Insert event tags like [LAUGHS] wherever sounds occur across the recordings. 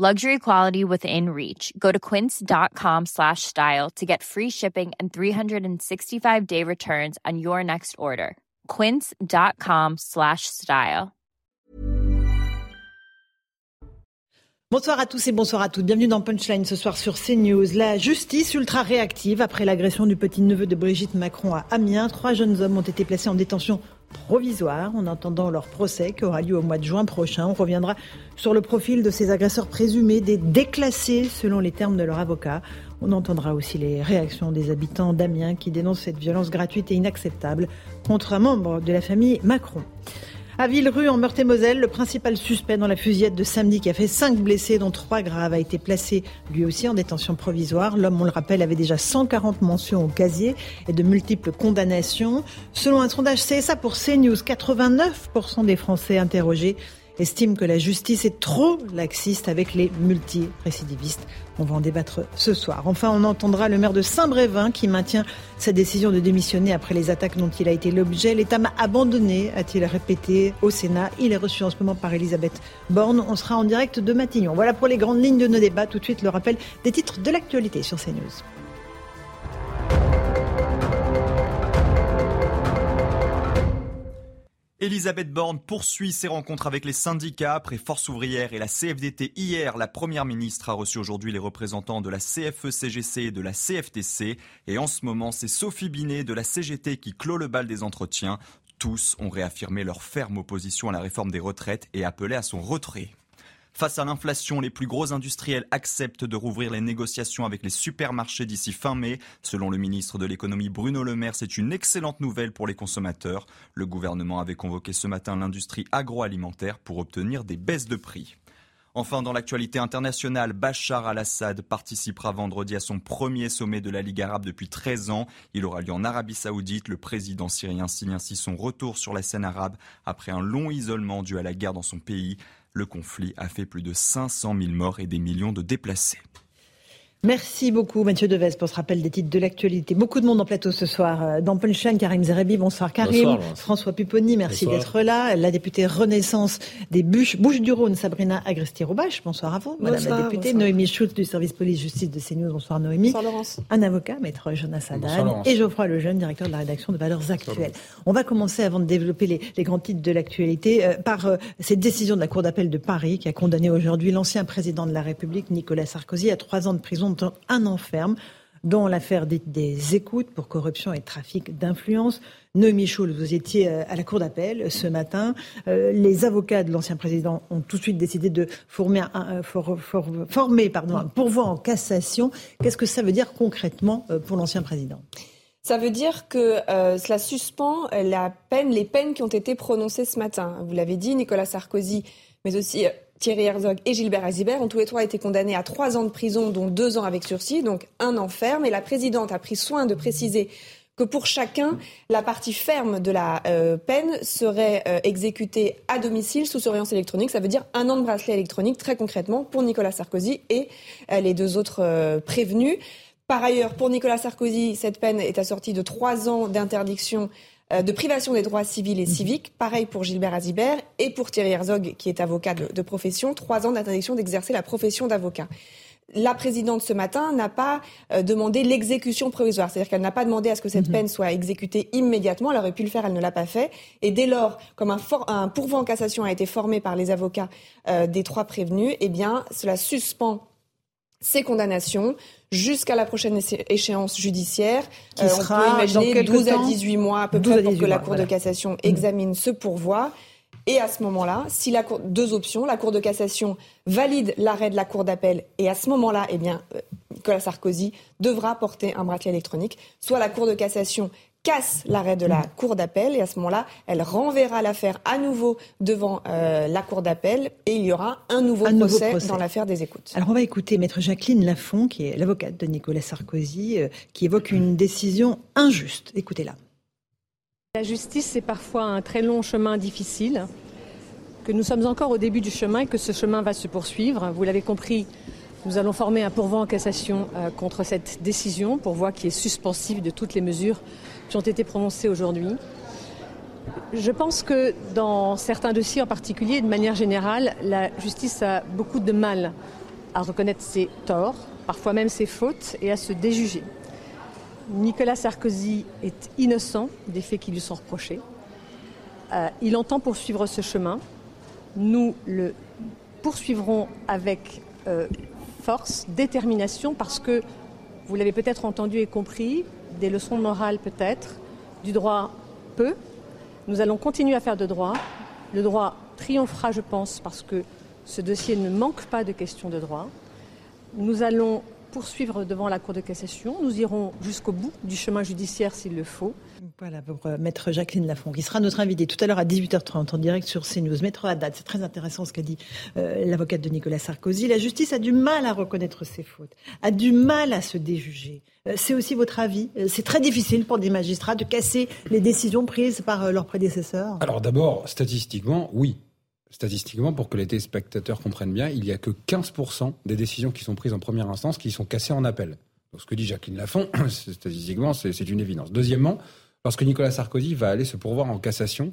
Luxury quality within reach. Go to quince.com slash style to get free shipping and 365-day returns on your next order. quince.com slash style. Bonsoir à tous et bonsoir à toutes. Bienvenue dans Punchline ce soir sur CNews. La justice ultra réactive après l'agression du petit-neveu de Brigitte Macron à Amiens. Trois jeunes hommes ont été placés en détention provisoire en attendant leur procès qui aura lieu au mois de juin prochain. On reviendra sur le profil de ces agresseurs présumés, des déclassés selon les termes de leur avocat. On entendra aussi les réactions des habitants d'Amiens qui dénoncent cette violence gratuite et inacceptable contre un membre de la famille Macron. À Villerue, en Meurthe-et-Moselle, le principal suspect dans la fusillade de samedi qui a fait cinq blessés, dont trois graves, a été placé lui aussi en détention provisoire. L'homme, on le rappelle, avait déjà 140 mentions au casier et de multiples condamnations. Selon un sondage CSA pour CNews, 89% des Français interrogés estiment que la justice est trop laxiste avec les multi-récidivistes. On va en débattre ce soir. Enfin, on entendra le maire de Saint-Brévin qui maintient sa décision de démissionner après les attaques dont il a été l'objet. L'État m'a abandonné, a-t-il répété au Sénat. Il est reçu en ce moment par Elisabeth Borne. On sera en direct de Matignon. Voilà pour les grandes lignes de nos débats. Tout de suite, le rappel des titres de l'actualité sur CNews. Elisabeth Borne poursuit ses rencontres avec les syndicats après Force ouvrière et la CFDT. Hier, la première ministre a reçu aujourd'hui les représentants de la CFE-CGC et de la CFTC. Et en ce moment, c'est Sophie Binet de la CGT qui clôt le bal des entretiens. Tous ont réaffirmé leur ferme opposition à la réforme des retraites et appelé à son retrait. Face à l'inflation, les plus gros industriels acceptent de rouvrir les négociations avec les supermarchés d'ici fin mai. Selon le ministre de l'économie Bruno Le Maire, c'est une excellente nouvelle pour les consommateurs. Le gouvernement avait convoqué ce matin l'industrie agroalimentaire pour obtenir des baisses de prix. Enfin, dans l'actualité internationale, Bachar al-Assad participera vendredi à son premier sommet de la Ligue arabe depuis 13 ans. Il aura lieu en Arabie saoudite. Le président syrien signe ainsi son retour sur la scène arabe après un long isolement dû à la guerre dans son pays. Le conflit a fait plus de 500 000 morts et des millions de déplacés. Merci beaucoup Mathieu Deves pour ce rappel des titres de l'actualité. Beaucoup de monde en plateau ce soir. Euh, dans Punchline, Karim Zerebi, bonsoir Karim. François Pupponi, merci d'être là. La députée Renaissance des Bouches, du Rhône, Sabrina Agresti-Roubache, bonsoir à vous. Madame la députée, Noémie Schultz du service police-justice de CNews, bonsoir Noémie. Bonsoir Laurence. Un avocat, maître Jonas Haddad. Et Geoffroy Lejeune, directeur de la rédaction de Valeurs Actuelles. On va commencer avant de développer les, grands titres de l'actualité euh, par euh, cette décision de la Cour d'appel de Paris qui a condamné aujourd'hui l'ancien président de la République, Nicolas Sarkozy, à trois ans de prison un enferme dans l'affaire des, écoutes pour corruption et trafic d'influence. Noémie Schulz, vous étiez euh, à la Cour d'appel ce matin. Euh, les avocats de l'ancien président ont tout de suite décidé de former un, pardon, un pourvoi en cassation. Qu'est-ce que ça veut dire concrètement euh, pour l'ancien président? Ça veut dire que cela suspend les peines qui ont été prononcées ce matin. Vous l'avez dit, Nicolas Sarkozy, mais aussi Thierry Herzog et Gilbert Azibert ont tous les trois été condamnés à trois ans de prison, dont deux ans avec sursis, donc un an ferme. Et la présidente a pris soin de préciser que pour chacun, la partie ferme de la euh, peine serait euh, exécutée à domicile sous surveillance électronique. Ça veut dire un an de bracelet électronique, très concrètement, pour Nicolas Sarkozy et euh, les deux autres prévenus. Par ailleurs, pour Nicolas Sarkozy, cette peine est assortie de trois ans d'interdiction de privation des droits civils et civiques. Pareil pour Gilbert Azibert et pour Thierry Herzog, qui est avocat de, profession, trois ans d'interdiction d'exercer la profession d'avocat la présidente ce matin n'a pas euh, demandé l'exécution provisoire, c'est-à-dire qu'elle n'a pas demandé à ce que cette mhm. peine soit exécutée immédiatement. Elle aurait pu le faire, elle ne l'a pas fait. Et dès lors, comme un, un pourvoi en cassation a été formé par les avocats euh, des trois prévenus, eh bien, cela suspend ces condamnations jusqu'à la prochaine échéance judiciaire. Qui euh, sera on peut imaginer 12 à 18 mois à peu près pour que la Cour de cassation examine ce pourvoi. Et à ce moment-là, si la cour, deux options, la Cour de cassation valide l'arrêt de la Cour d'appel, et à ce moment-là, eh bien, euh, Nicolas Sarkozy devra porter un bracelet électronique. Soit la Cour de cassation casse l'arrêt de la Cour d'appel et à ce moment-là, elle renverra l'affaire à nouveau devant euh, la Cour d'appel et il y aura un nouveau, procès, dans l'affaire des écoutes. Alors on va écouter Maître Jacqueline Lafont, qui est l'avocate de Nicolas Sarkozy, euh, qui évoque une décision injuste. Écoutez-la. La justice, c'est parfois un très long chemin difficile, que nous sommes encore au début du chemin et que ce chemin va se poursuivre. Vous l'avez compris, nous allons former un pourvoi en cassation euh, contre cette décision, pourvoi qui est suspensive de toutes les mesures qui ont été prononcées aujourd'hui. Je pense que dans certains dossiers en particulier, de manière générale, la justice a beaucoup de mal à reconnaître ses torts, parfois même ses fautes, et à se déjuger. Nicolas Sarkozy est innocent des faits qui lui sont reprochés. Euh, il entend poursuivre ce chemin. Nous le poursuivrons avec euh, force, détermination, parce que, vous l'avez peut-être entendu et compris, des leçons morales peut-être, du droit peu. Nous allons continuer à faire de droit. Le droit triomphera, je pense, parce que ce dossier ne manque pas de questions de droit. Nous allons poursuivre devant la Cour de cassation. Nous irons jusqu'au bout du chemin judiciaire s'il le faut. Voilà, pour euh, Maître Jacqueline Lafont, qui sera notre invitée tout à l'heure à 18h30 en direct sur CNews. Maître Haddad, c'est très intéressant ce qu'a dit euh, l'avocate de Nicolas Sarkozy. La justice a du mal à reconnaître ses fautes, a du mal à se déjuger. Euh, c'est aussi votre avis C'est très difficile pour des magistrats de casser les décisions prises par leurs prédécesseurs Alors d'abord, statistiquement, oui statistiquement, pour que les téléspectateurs comprennent bien, il n'y a que 15% des décisions qui sont prises en première instance qui sont cassées en appel. Ce que dit Jacqueline Lafont, [CLEARS THROAT] statistiquement, c'est une évidence. Deuxièmement, lorsque Nicolas Sarkozy va aller se pourvoir en cassation,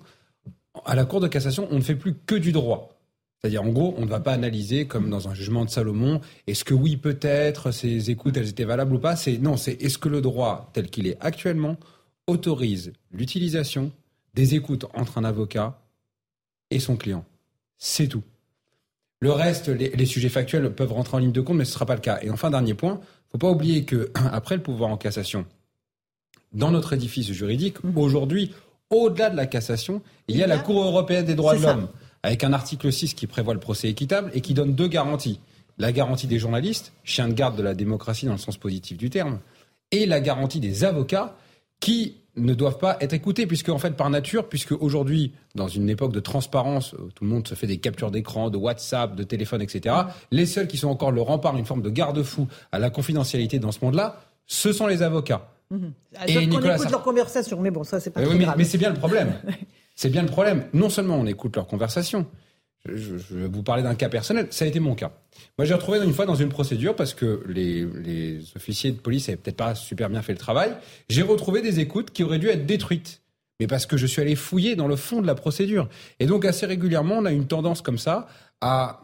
à la Cour de cassation, on ne fait plus que du droit. C'est-à-dire, en gros, on ne va pas analyser, comme dans un jugement de Salomon, est-ce que oui, peut-être, ces écoutes, elles étaient valables ou pas. C'est Non, c'est est-ce que le droit, tel qu'il est actuellement, autorise l'utilisation des écoutes entre un avocat et son client. C'est tout. Le reste, les, sujets factuels peuvent rentrer en ligne de compte, mais ce ne sera pas le cas. Et enfin, dernier point, il ne faut pas oublier que [CLEARS THROAT] après le pouvoir en cassation, dans notre édifice juridique, mhm. aujourd'hui, au-delà de la cassation, il y a la Cour européenne des droits de l'homme, avec un article 6 qui prévoit le procès équitable et qui donne deux garanties. La garantie des journalistes, chien de garde de la démocratie dans le sens positif du terme, et la garantie des avocats qui ne doivent pas être écoutés, puisque en fait par nature, puisque aujourd'hui, dans une époque de transparence, tout le monde se fait des captures d'écran, de WhatsApp, de téléphone, etc. Les seuls qui sont encore le rempart, une forme de garde-fou à la confidentialité dans ce monde-là, ce sont les avocats. Mmh. Et on écoute leur conversation, mais bon, ça c'est pas. Mais, mais c'est bien le problème. [LAUGHS] c'est bien le problème. Non seulement on écoute leur conversation, je, vais vous parler d'un cas personnel. Ça a été mon cas. Moi, j'ai retrouvé une fois dans une procédure parce que les, officiers de police n'avaient peut-être pas super bien fait le travail. J'ai retrouvé des écoutes qui auraient dû être détruites. Mais parce que je suis allé fouiller dans le fond de la procédure. Et donc, assez régulièrement, on a une tendance comme ça à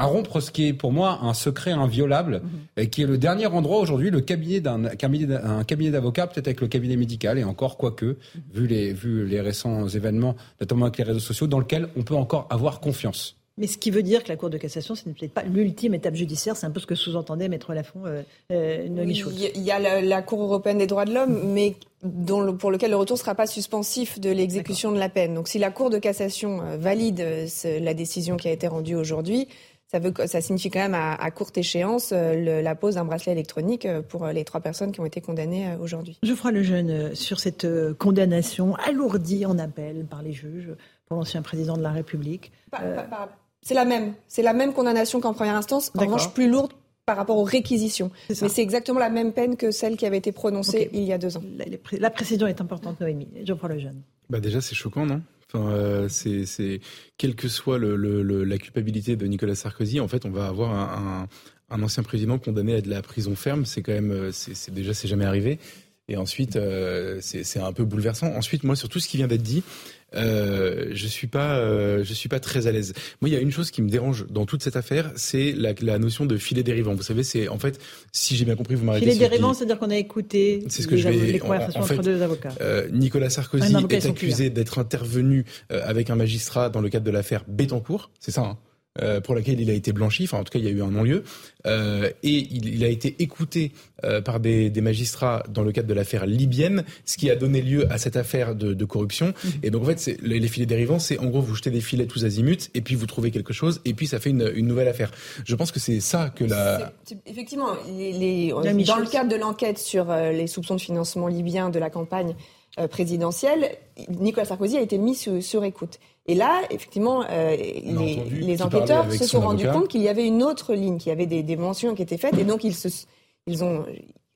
à rompre ce qui est pour moi un secret inviolable, mhm. et qui est le dernier endroit aujourd'hui, le cabinet d'un cabinet, un cabinet d'avocats, peut-être avec le cabinet médical, et encore quoique, mhm. vu les, vu les récents événements, notamment avec les réseaux sociaux, dans lequel on peut encore avoir confiance. Mais ce qui veut dire que la Cour de cassation, ce n'est peut-être pas l'ultime étape judiciaire, c'est un peu ce que sous-entendait Maître Lafont, euh, euh Il y a la, Cour européenne des droits de l'homme, mais dont pour lequel le retour ne sera pas suspensif de l'exécution de la peine. Donc si la Cour de cassation euh, valide euh, la décision qui a été rendue aujourd'hui, ça, veut, ça signifie quand même à, courte échéance euh, la pose d'un bracelet électronique euh, pour euh, les trois personnes qui ont été condamnées aujourd'hui. Je ferai le jeune sur cette condamnation alourdie en appel par les juges pour l'ancien président de la République. c'est la même, c'est la même condamnation qu'en première instance, en revanche plus lourde par rapport aux réquisitions. Mais c'est exactement la même peine que celle qui avait été prononcée il y a deux ans. La, précision est importante, Noémie. Je prends le jeune. Bah déjà, c'est choquant, non? Euh, c'est, c'est quelle que soit la culpabilité de Nicolas Sarkozy, en fait, on va avoir un, ancien président condamné à de la prison ferme. C'est quand même, euh, c'est, c'est déjà, c'est jamais arrivé. Et ensuite, euh, c'est, c'est un peu bouleversant. Ensuite, moi, sur tout ce qui vient d'être dit, euh, je suis pas, euh, je suis pas très à l'aise. Moi, il y a une chose qui me dérange dans toute cette affaire, c'est la, la, notion de filet dérivant. Vous savez, c'est en fait, si j'ai bien compris, vous m'arrêtez. Filet dérivant, c'est-à-dire qu'on a écouté c'est ce que les, je vais, les conversations entre deux avocats. Euh, Nicolas Sarkozy est accusé d'être intervenu euh, avec un magistrat dans le cadre de l'affaire Bettencourt. C'est ça. Hein? Euh, pour laquelle il a été blanchi, enfin en tout cas il y a eu un non-lieu, euh, et il, il, a été écouté euh, par des, des, magistrats dans le cadre de l'affaire libyenne, ce qui a donné lieu à cette affaire de, de corruption. Mmh. Et donc en fait, les, les, filets dérivants, c'est en gros vous jetez des filets tous azimuts, et puis vous trouvez quelque chose, et puis ça fait une, une nouvelle affaire. Je pense que c'est ça que la... Effectivement, les, les, dans le cadre de l'enquête sur les soupçons de financement libyen de la campagne présidentielle, Nicolas Sarkozy a été mis sur, sur écoute. Et là, effectivement, euh, les, les enquêteurs se sont rendus compte qu'il y avait une autre ligne, qu'il y avait des, des, mentions qui étaient faites, et donc ils, se, ils ont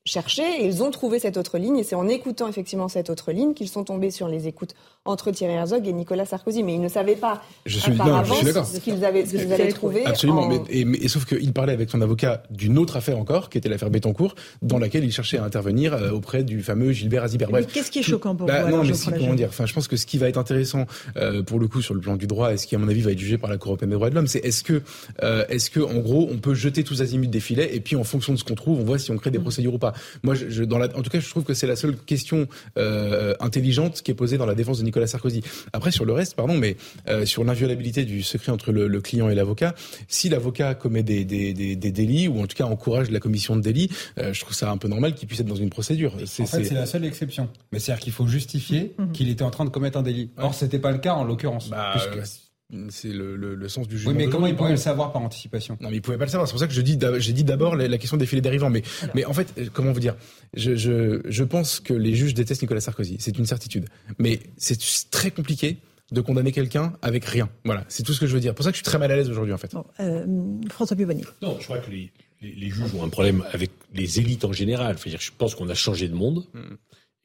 cherché et ils ont trouvé cette autre ligne. Et c'est en écoutant effectivement cette autre ligne qu'ils sont tombés sur les écoutes entre Thierry Herzog et Nicolas Sarkozy. Mais ils ne savaient pas je suis, par non, avance je ce qu'ils avaient, ce qu'ils allaient trouver. Absolument. En... Mais, et, mais, sauf qu'il parlait avec son avocat d'une autre affaire encore, qui était l'affaire Bettencourt, dans laquelle il cherchait à intervenir euh, auprès du fameux Gilbert Azibert. Qu'est-ce qui est choquant pour bah, vous Non, mais si, comment dire Enfin, je pense que ce qui va être intéressant euh, pour le coup sur le plan du droit et ce qui, à mon avis, va être jugé par la Cour européenne des droits de l'homme, c'est est-ce que, euh, est-ce que, en gros, on peut jeter tous azimuts des filets et puis en fonction de ce qu'on trouve, on voit si on crée des procédures ou pas. Moi, je, je, dans la, en tout cas, je trouve que c'est la seule question euh, intelligente qui est posée dans la défense de Nicolas Sarkozy. Après, sur le reste, pardon, mais euh, sur l'inviolabilité du secret entre le, le client et l'avocat, si l'avocat commet des, des, des, des, délits ou en tout cas encourage la commission de délits, euh, je trouve ça un peu normal qu'il puisse être dans une procédure. En fait, c'est la seule exception. Mais c'est-à-dire qu'il faut justifier mmh. qu'il était en train de commettre un délit. Or, ouais. c'était pas le cas en l'occurrence. Bah, puisque... C'est le, le, le, sens du jugement. Oui, mais comment il pouvait le savoir par anticipation Non, mais il pouvait pas le savoir. C'est pour ça que je dis, j'ai dit d'abord la, la, question des filets dérivants. Mais, Alors. mais en fait, comment vous dire? Je, je, je pense que les juges détestent Nicolas Sarkozy. C'est une certitude. Mais c'est très compliqué de condamner quelqu'un avec rien. Voilà, c'est tout ce que je veux dire. C'est pour ça que je suis très mal à l'aise aujourd'hui, en fait. Bon, euh, François Pupponi. Non, je crois que les, les, les, juges ont un problème avec les élites en général. Enfin, je pense qu'on a changé de monde. Mm.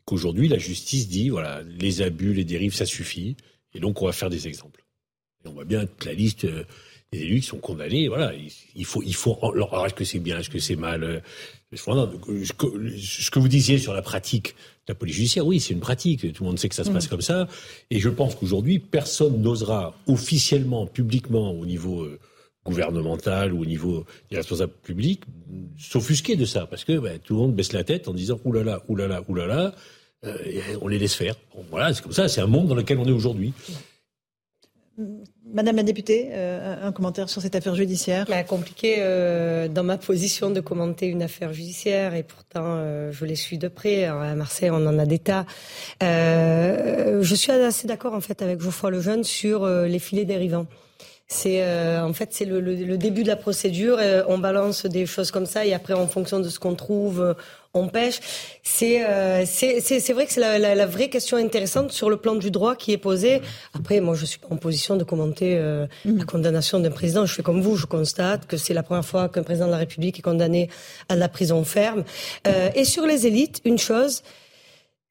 Qu'aujourd'hui, la justice dit voilà, les abus, les dérives, ça suffit. Et donc, on va faire des exemples. On voit bien toute la liste euh, des élus qui sont condamnés. Voilà, il faut, il faut. Alors, est-ce que c'est bien, est-ce que c'est mal euh, Ce que vous disiez sur la pratique de la police judiciaire, oui, c'est une pratique. Tout le monde sait que ça se passe mmh. comme ça. Et je pense qu'aujourd'hui, personne n'osera officiellement, publiquement, au niveau euh, gouvernemental ou au niveau des responsables publics, s'offusquer de ça, parce que bah, tout le monde baisse la tête en disant oulala, oulala, oulala. Euh, on les laisse faire. Bon, voilà, c'est comme ça. C'est un monde dans lequel on est aujourd'hui. Madame la députée, euh, un commentaire sur cette affaire judiciaire bah, Compliqué euh, dans ma position de commenter une affaire judiciaire et pourtant euh, je les suis de près. À Marseille, on en a des tas. Euh, je suis assez d'accord en fait avec Geoffroy Lejeune sur euh, les filets dérivants. C'est euh, en fait c'est le, le, le, début de la procédure. on balance des choses comme ça et après en fonction de ce qu'on trouve, on pêche. C'est euh, c'est vrai que c'est la, la, la, vraie question intéressante sur le plan du droit qui est posée. Après, moi, je suis pas en position de commenter euh, la condamnation d'un président. Je fais comme vous, je constate que c'est la première fois qu'un président de la République est condamné à de la prison ferme. Euh, et sur les élites, une chose.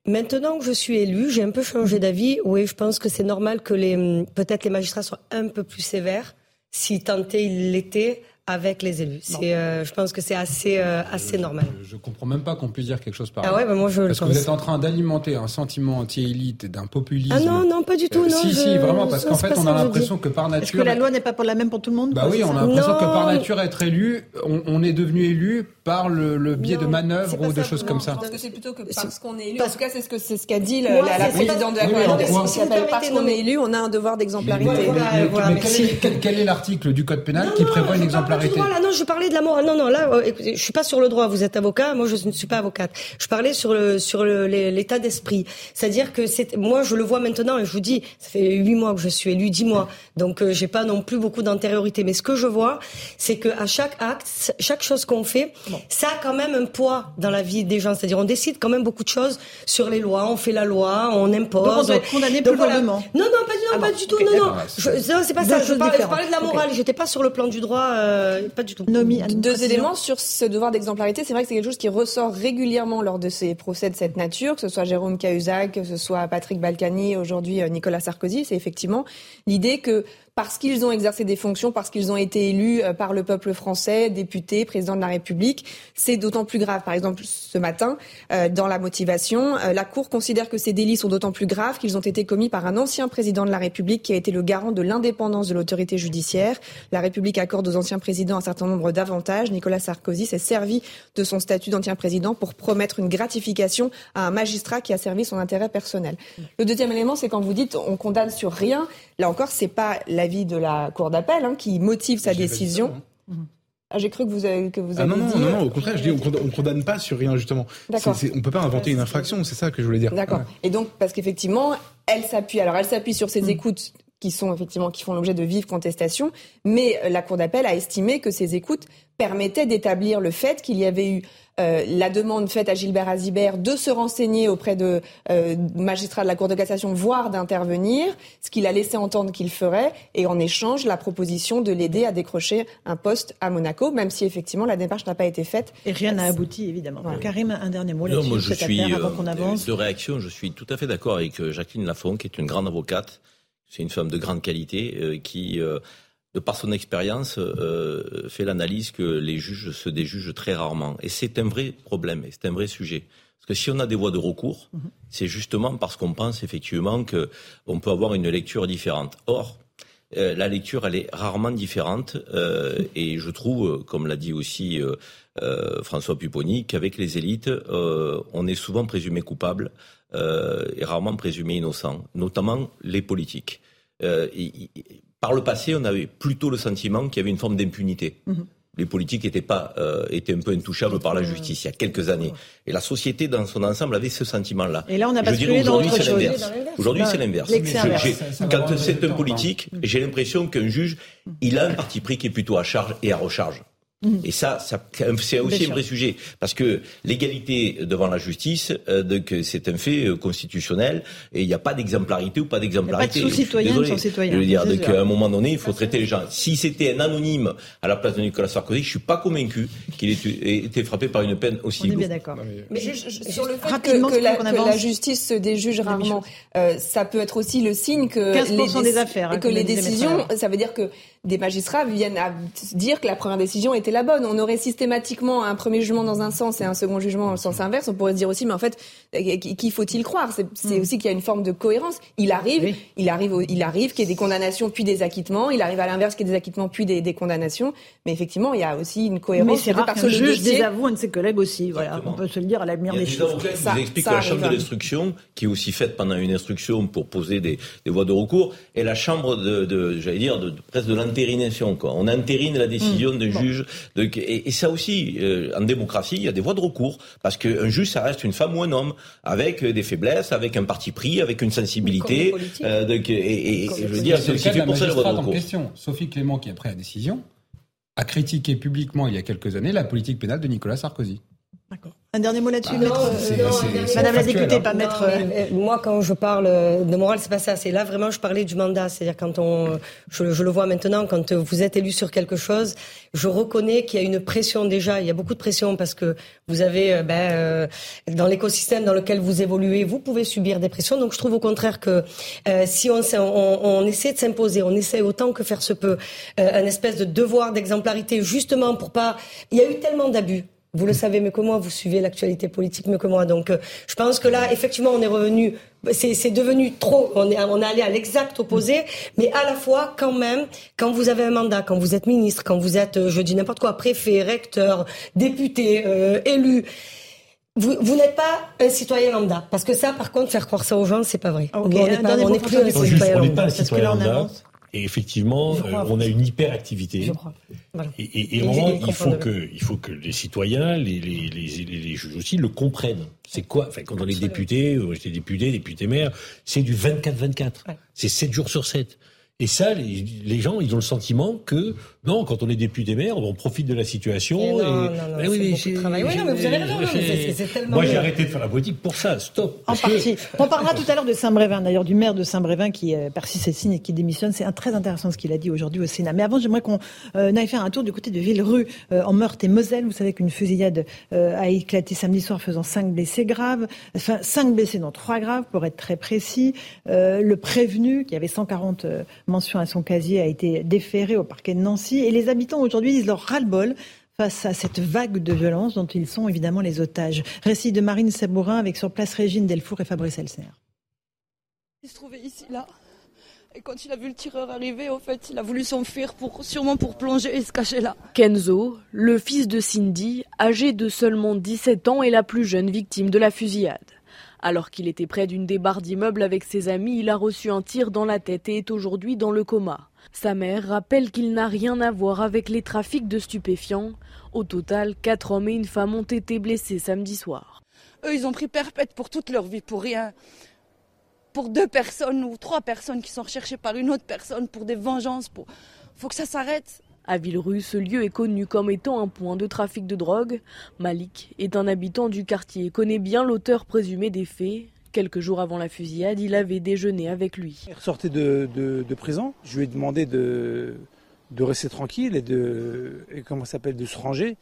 Maintenant que je suis élu, j'ai un peu changé d'avis. Oui, je pense que c'est normal que les peut-être les magistrats soient un peu plus sévères, si tenté ils l'étaient, avec les élus. C'est, euh, je pense que c'est assez, euh, assez normal. Je, je, comprends même pas qu'on puisse dire quelque chose par Ah ouais, bah moi je Parce que vous êtes en train d'alimenter un sentiment anti-élite et d'un populisme. Ah non, non, pas du tout. Euh, non, si, je... si, vraiment, parce qu'en fait, on a l'impression que par nature. Est-ce que la loi n'est pas pour la même pour tout le monde? Bah oui, on a l'impression que par nature, être élu, on, on est devenu élu par le, le biais non, de manœuvres ou de choses non, comme ça. Je pense que c'est plutôt que parce qu'on est élu. En tout cas, c'est ce que c'est ce qu'a dit la, la, la présidente de la Cour Parce qu'on est élu, on a un devoir d'exemplarité. Quel est l'article du code pénal qui prévoit une exemplarité Non, je parlais de la morale. Non, non, là, euh, écoutez, je suis pas sur le droit. Vous êtes avocat, moi je ne suis pas avocate. Je parlais sur le sur l'état d'esprit. C'est-à-dire que c'est moi je le vois maintenant et je vous dis, ça fait huit mois que je suis élu, dix mois, donc euh, j'ai pas non plus beaucoup d'antériorité. Mais ce que je vois, c'est que à chaque acte, chaque chose qu'on fait, bon. Ça a quand même un poids dans la vie des gens. C'est-à-dire on décide quand même beaucoup de choses sur les lois, on fait la loi, on impose. Donc on doit être condamné plus voilà. Non, non, pas du, non, ah pas bon, du tout. Okay. Non, non, je, non, c'est pas ça. Je parlais, je parlais, de la morale. Okay. J'étais pas sur le plan du droit, euh, pas du tout. Nomi, deux éléments sur ce devoir d'exemplarité. C'est vrai que c'est quelque chose qui ressort régulièrement lors de ces procès de cette nature, que ce soit Jérôme Cahuzac, que ce soit Patrick Balkany, aujourd'hui euh, Nicolas Sarkozy. C'est effectivement l'idée que parce qu'ils ont exercé des fonctions, parce qu'ils ont été élus euh, par le peuple français, députés, président de la République, c'est d'autant plus grave. Par exemple, ce matin, euh, dans la motivation, euh, la Cour considère que ces délits sont d'autant plus graves qu'ils ont été commis par un ancien président de la République qui a été le garant de l'indépendance de l'autorité judiciaire. La République accorde aux anciens présidents un certain nombre d'avantages. Nicolas Sarkozy s'est servi de son statut d'ancien président pour promettre une gratification à un magistrat qui a servi son intérêt personnel. Le deuxième élément, c'est quand vous dites on condamne sur rien. Là encore, c'est pas la l'avis de la Cour d'appel hein, qui motive sa décision. Ah, j'ai cru que vous avez, que vous ah avez non, non, dit... non, non, au contraire, je dis on condamne, on condamne pas sur rien, justement. C'est- on peut pas inventer une infraction, c'est ça que je voulais dire. D'accord. Ouais. Et donc, parce qu'effectivement, elle s'appuie. Alors, elle s'appuie sur ces écoutes qui sont effectivement qui font l'objet de vives contestations, mais euh, la Cour d'appel a estimé que ces écoutes permettaient d'établir le fait qu'il y avait eu euh, la demande faite à Gilbert Azibert de se renseigner auprès de euh, magistrats de la Cour de cassation, voire d'intervenir, ce qu'il a laissé entendre qu'il ferait, et en échange, la proposition de l'aider à décrocher un poste à Monaco, même si effectivement la démarche n'a pas été faite. Et rien n'a abouti, évidemment. Voilà. Karim, un dernier mot Non, là-dessus, moi, je suis avant euh, qu'on avance. de réaction. Je suis tout à fait d'accord avec euh, Jacqueline Lafont, qui est une grande avocate. C'est une femme de grande qualité euh, qui, euh, de par son expérience, euh, fait l'analyse que les juges se déjugent très rarement. Et c'est un vrai problème, et c'est un vrai sujet. Parce que si on a des voies de recours, Mhm. c'est justement parce qu'on pense effectivement que on peut avoir une lecture différente. Or, euh, la lecture, elle est rarement différente, euh, et je trouve, comme l'a dit aussi euh, François Pupponi, qu'avec les élites, euh, on est souvent présumé coupable euh, et rarement présumé innocent, notamment les politiques. Euh, et- et- par le passé, on avait plutôt le sentiment qu'il y avait une forme d'impunité. Mhm. Les politiques étaient pas euh, étaient un peu intouchables par la justice il y a quelques années, et la société dans son ensemble avait ce sentiment-là. Et là, on a Je basculé dirais dans aujourd'hui autre c'est chose. l'inverse. Aujourd'hui c'est l'inverse. Quand c'est un politique, j'ai l'impression qu'un juge, il a un parti pris qui est plutôt à charge et à recharge. Et ça, ça c'est aussi un vrai sujet, parce que l'égalité devant la justice, euh, donc, c'est un fait euh, constitutionnel, et il n'y a pas d'exemplarité ou pas d'exemplarité. Pas de sous-citoyen Désolé. sans citoyen, Je veux dire, donc, à un moment donné, il faut traiter les gens. Si c'était un anonyme à la place de Nicolas Sarkozy, je suis pas convaincu qu'il ait été frappé par une peine aussi On est lourde. bien d'accord. Mais- Mais je- je- sur le fait que, rapidement, que la, que justice se déjuge rarement, euh, ça peut être aussi le signe que 15% les, des affaires, hein, que les décisions, ça veut dire que des magistrats viennent à dire que la première décision était la bonne. On aurait systématiquement un premier jugement dans un sens et un second jugement dans le sens inverse. On pourrait se dire aussi, mais en fait, euh, qui faut-il croire? C'est c'est aussi qu'il y a une forme de cohérence. Il arrive. Oui. il arrive, il arrive qu'il y ait des condamnations puis des acquittements. Il arrive à l'inverse qu'il y ait des acquittements puis des, des condamnations. Mais effectivement, il y a aussi une Mais cohérence. c'est rare parce qu'un que le juge dossier- désavoue un de ses collègues aussi. Voilà, on peut se le dire à la lumière Il y a des des Ça- vous ça que la chambre de l'instruction, qui est aussi faite pendant une instruction pour poser des, des voies de recours, est la chambre de, de j'allais dire, de, de- presque de Quoi. On intérine la décision Mmh. d'un juge. De, et, et ça aussi, euh, en démocratie, il y a des voies de recours. Parce qu'un juge, ça reste une femme ou un homme, avec euh, des faiblesses, avec un parti pris, avec une sensibilité. Euh, donc, et, et- et Comme je veux dire, C'est le aussi fait pour ça la voie de en recours. question, Sophie Clément, qui a pris la décision, a critiqué publiquement il y a quelques années la politique pénale de Nicolas Sarkozy. D'accord. Un dernier mot là-dessus, euh, Madame la députée, pas maître. euh, moi, quand je parle de morale, c'est pas ça. C'est là vraiment, je parlais du mandat. C'est-à-dire quand on, je, je le vois maintenant, quand vous êtes élu sur quelque chose, je reconnais qu'il y a une pression déjà. Il y a beaucoup de pression parce que vous avez, euh, ben, euh, dans l'écosystème dans lequel vous évoluez, vous pouvez subir des pressions. Donc, je trouve au contraire que euh, si on, on, on essaie de s'imposer, on essaie autant que faire se peut, euh, un espèce de devoir d'exemplarité, justement pour pas. Il y a eu tellement d'abus. Vous le savez mieux que moi, vous suivez l'actualité politique mieux que moi. Donc, euh, je pense que là, effectivement, on est revenu, c'est c'est devenu trop, on est, on est allé à l'exact opposé, mais à la fois, quand même, quand vous avez un mandat, quand vous êtes ministre, quand vous êtes, euh, je dis n'importe quoi, préfet, recteur, député, euh, élu, vous, vous n'êtes pas un citoyen lambda. Parce que ça, par contre, faire croire ça aux gens, c'est pas vrai. On n'est pas, on plus un citoyen on n'est lambda. pas un citoyen là, on lambda. Et effectivement, euh, on a une hyperactivité. Je crois. Voilà. Et, ils il faut que, il faut que les citoyens, les, les, les, juges aussi, le comprennent. C'est quoi Enfin, quand on est député, euh, j'étais député, député maire, c'est du 24-24. Ouais. C'est 7 jours sur 7. Et ça, les, les gens, ils ont le sentiment que, non, quand on est député maire, on profite de la situation. Et non, et- non, non, Mais c'est oui, mais travail. Non, vous avez raison, c'est- tellement Moi, j'ai arrêté de faire la politique pour ça. Stop. En que- partie. On parlera tout à l'heure de Saint-Brévin, d'ailleurs, du maire de Saint-Brévin qui euh, persiste et signe et qui démissionne. C'est un- très intéressant ce qu'il a dit aujourd'hui au Sénat. Mais avant, j'aimerais qu'on euh, aille faire un tour du côté de Villerue, euh, en Meurthe et Moselle. Vous savez qu'une fusillade euh, a éclaté samedi soir, faisant cinq blessés graves. Enfin, cinq blessés, non, trois graves, pour être très précis. Euh, le prévenu, qui avait 140 euh, mentions à son casier, a été déféré au parquet de Nancy. Et les habitants aujourd'hui disent leur ras-le-bol face à cette vague de violence dont ils sont évidemment les otages. Récit de Marine Sabourin avec sur place Régine Delfour et Fabrice Elser. Il se trouvait ici, là. Et quand il a vu le tireur arriver, au fait, il a voulu s'enfuir pour, sûrement pour plonger et se cacher là. Kenzo, le fils de Cindy, âgé de seulement 17 ans, est la plus jeune victime de la fusillade. Alors qu'il était près d'une des barres d'immeuble avec ses amis, il a reçu un tir dans la tête et est aujourd'hui dans le coma. Sa mère rappelle qu'il n'a rien à voir avec les trafics de stupéfiants. Au total, quatre hommes et une femme ont été blessés samedi soir. Eux, ils ont pris perpète pour toute leur vie, pour rien. Pour deux personnes ou trois personnes qui sont recherchées par une autre personne pour des vengeances. Pour... faut que ça s'arrête. À Villerue, ce lieu est connu comme étant un point de trafic de drogue. Malik est un habitant du quartier et connaît bien l'auteur présumé des faits. Quelques jours avant la fusillade, il avait déjeuné avec lui. Il sortait de, de, prison. Je lui ai demandé de, de rester tranquille et de et comment s'appelle de se ranger.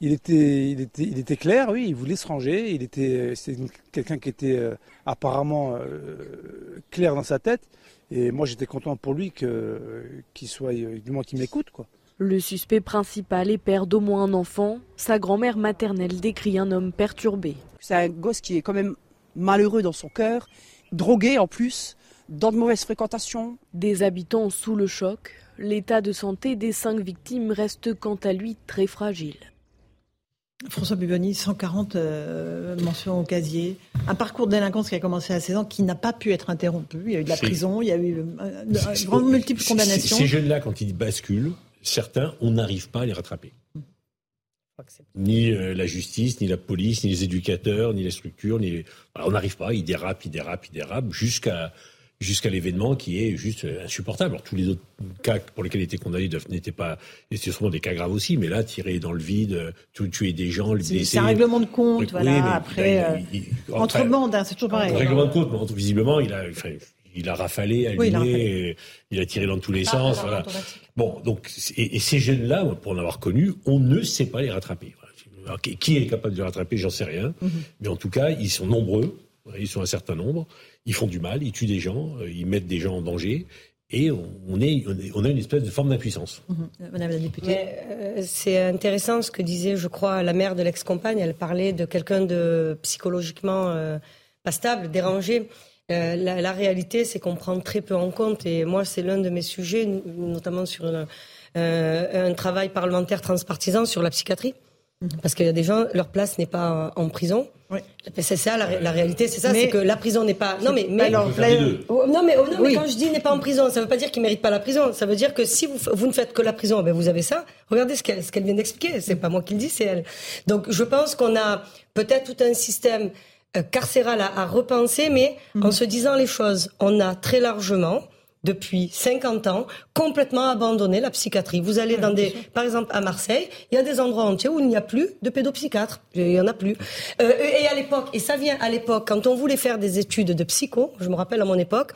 Il était il était il était clair, oui, il voulait se ranger. Il était c'est quelqu'un qui était euh, apparemment euh, clair dans sa tête. Et moi, j'étais content pour lui que qu'il soit du moins qu'il m'écoute, quoi. Le suspect principal est père d'au moins un enfant. Sa grand-mère maternelle décrit un homme perturbé. C'est un gosse qui est quand même malheureux dans son cœur, drogué en plus, dans de mauvaises fréquentations. Des habitants sous le choc. L'état de santé des cinq victimes reste quant à lui très fragile. François Buboni, 140 euh, mentions au casier. Un parcours de délinquance qui a commencé à 16 ans, qui n'a pas pu être interrompu. Il y a eu de la prison, il y a eu euh, de, grandes multiples condamnations. Ces jeunes-là, quand ils basculent, certains, on n'arrive pas à les rattraper. Ni euh, la justice, ni la police, ni les éducateurs, ni les structures, ni on n'arrive pas. Ils dérapent, ils dérapent, ils dérapent jusqu'à jusqu'à l'événement qui est juste euh, insupportable. Alors tous les autres cas pour lesquels il était condamné n'étaient pas, c'était souvent des cas graves aussi, mais là tirer dans le vide, tuer des gens, les blesser. C'est un règlement de compte, voilà. après, euh, entre bandes, hein, c'est toujours pareil. Règlement de compte, mais visiblement il a, il a rafalé, allumé, il a, tiré dans tous les ah, sens. Voilà. Bon, donc, et, ces jeunes-là, pour en avoir connu, on ne sait pas les rattraper. qui est capable de les rattraper, j'en sais rien. Mhm. Mais en tout cas, ils sont nombreux, ils sont un certain nombre, ils font du mal, ils tuent des gens, euh, ils mettent des gens en danger. Et on, est, on a une espèce de forme d'impuissance. Mhm. Madame la députée. Euh, c'est intéressant ce que disait, je crois, la mère de l'ex-compagne. Elle parlait de quelqu'un de psychologiquement euh, pas stable, dérangé. Euh, la, réalité, c'est qu'on prend très peu en compte, et moi, c'est l'un de mes sujets, notamment sur euh, un travail parlementaire transpartisan sur la psychiatrie. Mhm. Parce qu'il y a des gens, leur place n'est pas en prison. C'est ça la, réalité, c'est ça, c'est que la prison n'est pas. Non mais, mais oh, non mais, oh, non, mais quand je dis n'est pas en prison, ça ne veut pas dire qu'il mérite pas la prison. Ça veut dire que si vous, vous ne faites que la prison, ben vous avez ça. Regardez ce qu'elle ce qu'elle vient d'expliquer. C'est pas moi qui le dis, c'est elle. Donc je pense qu'on a peut-être tout un système euh, carcérale à, repenser, mais mhm. en se disant les choses, on a très largement depuis 50 ans, complètement abandonné la psychiatrie. Vous allez dans des, par exemple à Marseille, il y a des endroits entiers où il n'y a plus de pédopsychiatres. Il y en a plus. Euh, et à l'époque, et ça vient à l'époque, quand on voulait faire des études de psycho, je me rappelle à mon époque,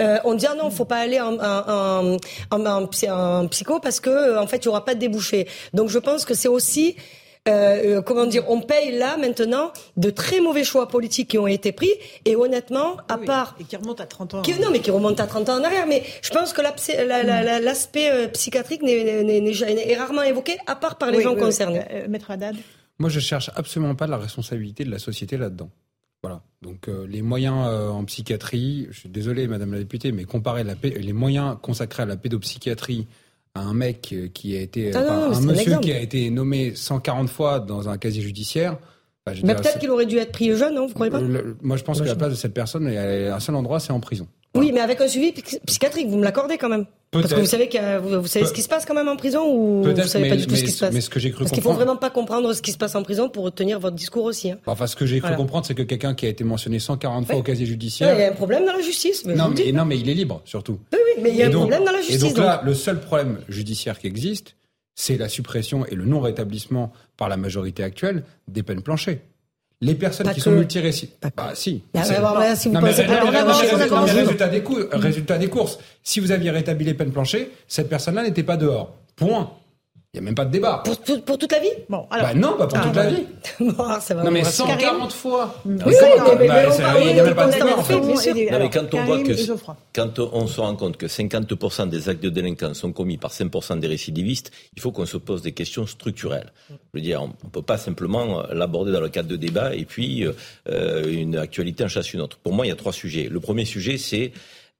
euh, on dit ah non, faut pas aller en, en, en, en, psycho parce que en fait il y aura pas de débouché. Donc je pense que c'est aussi euh, euh, comment dire, on paye là maintenant de très mauvais choix politiques qui ont été pris. Et honnêtement, à part et qui remontent à 30 ans. non, mais qui remontent à 30 ans en arrière. Mais je pense que l'aspect la, euh, psychiatrique est, rarement évoqué, à part par les gens concernés. Maître Haddad. Moi, je cherche absolument pas la responsabilité de la société là-dedans. Voilà. Donc les moyens en psychiatrie, je suis désolé, Madame la députée, mais comparer les moyens consacrés à la pédopsychiatrie un mec qui a été, ah un monsieur qui a été nommé 140 fois dans un casier judiciaire. mais peut-être qu'il aurait dû être pris jeune, non Vous croyez pas? Moi, je pense que la place de cette personne, un seul endroit, c'est en prison. Oui, mais avec un suivi psychiatrique, vous me l'accordez quand même. Parce que vous savez, que, vous, savez ce qui se passe quand même en prison ou vous savez pas du tout ce qui se passe? mais ce que j'ai cru Parce qu'il faut vraiment pas comprendre ce qui se passe en prison pour tenir votre discours aussi. Hein. Enfin, ce que j'ai cru comprendre, c'est que quelqu'un qui a été mentionné 140 fois au casier judiciaire. il y a un problème dans la justice. non, mais, non, mais il est libre, surtout. Oui, oui, mais il y a un problème dans la justice. Et donc là, le seul problème judiciaire qui existe, c'est la suppression et le non rétablissement par la majorité actuelle des peines planchées les personnes qui sont multirécidives. Bah si. si vous pensez pas résultat des, résultat des courses. Si vous aviez rétabli les peines planchées, cette personne-là n'était pas dehors. Point. Il n'y a même pas de débat. Pour, pour, toute la vie? Bon, alors. Bah non, pas pour ah, toute la vie. [LAUGHS] bon, ça va non, mais 140 fois. Oui, oui, mais, bah, il n'y a même pas de débat, en fait. Non, mais quand on voit que, quand on se rend compte que 50% des actes de délinquance sont commis par 5% des récidivistes, il faut qu'on se pose des questions structurelles. Je veux dire, on ne peut pas simplement l'aborder dans le cadre de débat et puis euh, une actualité en chasse une autre. Pour moi, il y a trois sujets. Le premier sujet, c'est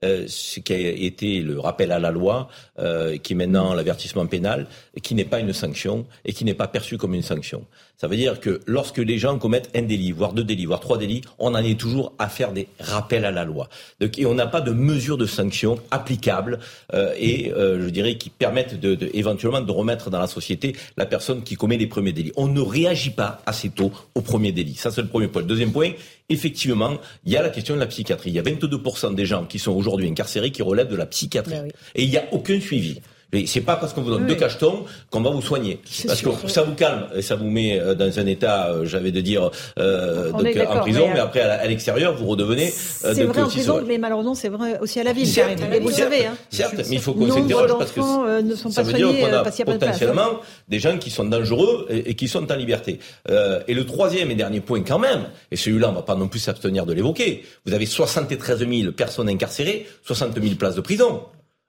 euh, ce qui a été le rappel à la loi, euh, qui est maintenant l'avertissement pénal, qui n'est pas une sanction et qui n'est pas perçu comme une sanction. Ça veut dire que lorsque les gens commettent un délit, voire deux délits, voire trois délits, on en est toujours à faire des rappels à la loi. Donc, et on n'a pas de mesures de sanctions applicables euh, et euh, je dirais qui permettent de, de, éventuellement de remettre dans la société la personne qui commet les premiers délits. On ne réagit pas assez tôt au premier délit. Ça, c'est le premier point. Le deuxième point, effectivement, il y a la question de la psychiatrie. Il y a 22% des gens qui sont aujourd'hui incarcérés qui relèvent de la psychiatrie. Ben oui. Et il n'y a aucun suivi. Et c'est pas parce qu'on vous donne oui. deux cachetons qu'on va vous soigner. Parce sûr. que ça vous calme et ça vous met euh, dans un état, euh, j'avais de dire, euh, donc, en prison, mais, mais après à l'extérieur, vous redevenez. Euh, c'est vrai en prison, mais malheureusement, c'est vrai aussi à la ville. Certes, mais vous savez, hein. Certes, mais il faut qu'on s'interroge parce que euh, ne sont ça pas veut dire soignés qu'on a place. potentiellement des gens qui sont dangereux et, et qui sont en liberté. Euh, et le troisième et dernier point quand même, et celui-là, on va pas non plus s'abstenir de l'évoquer. Vous avez 73 000 personnes incarcérées, 60 000 places de prison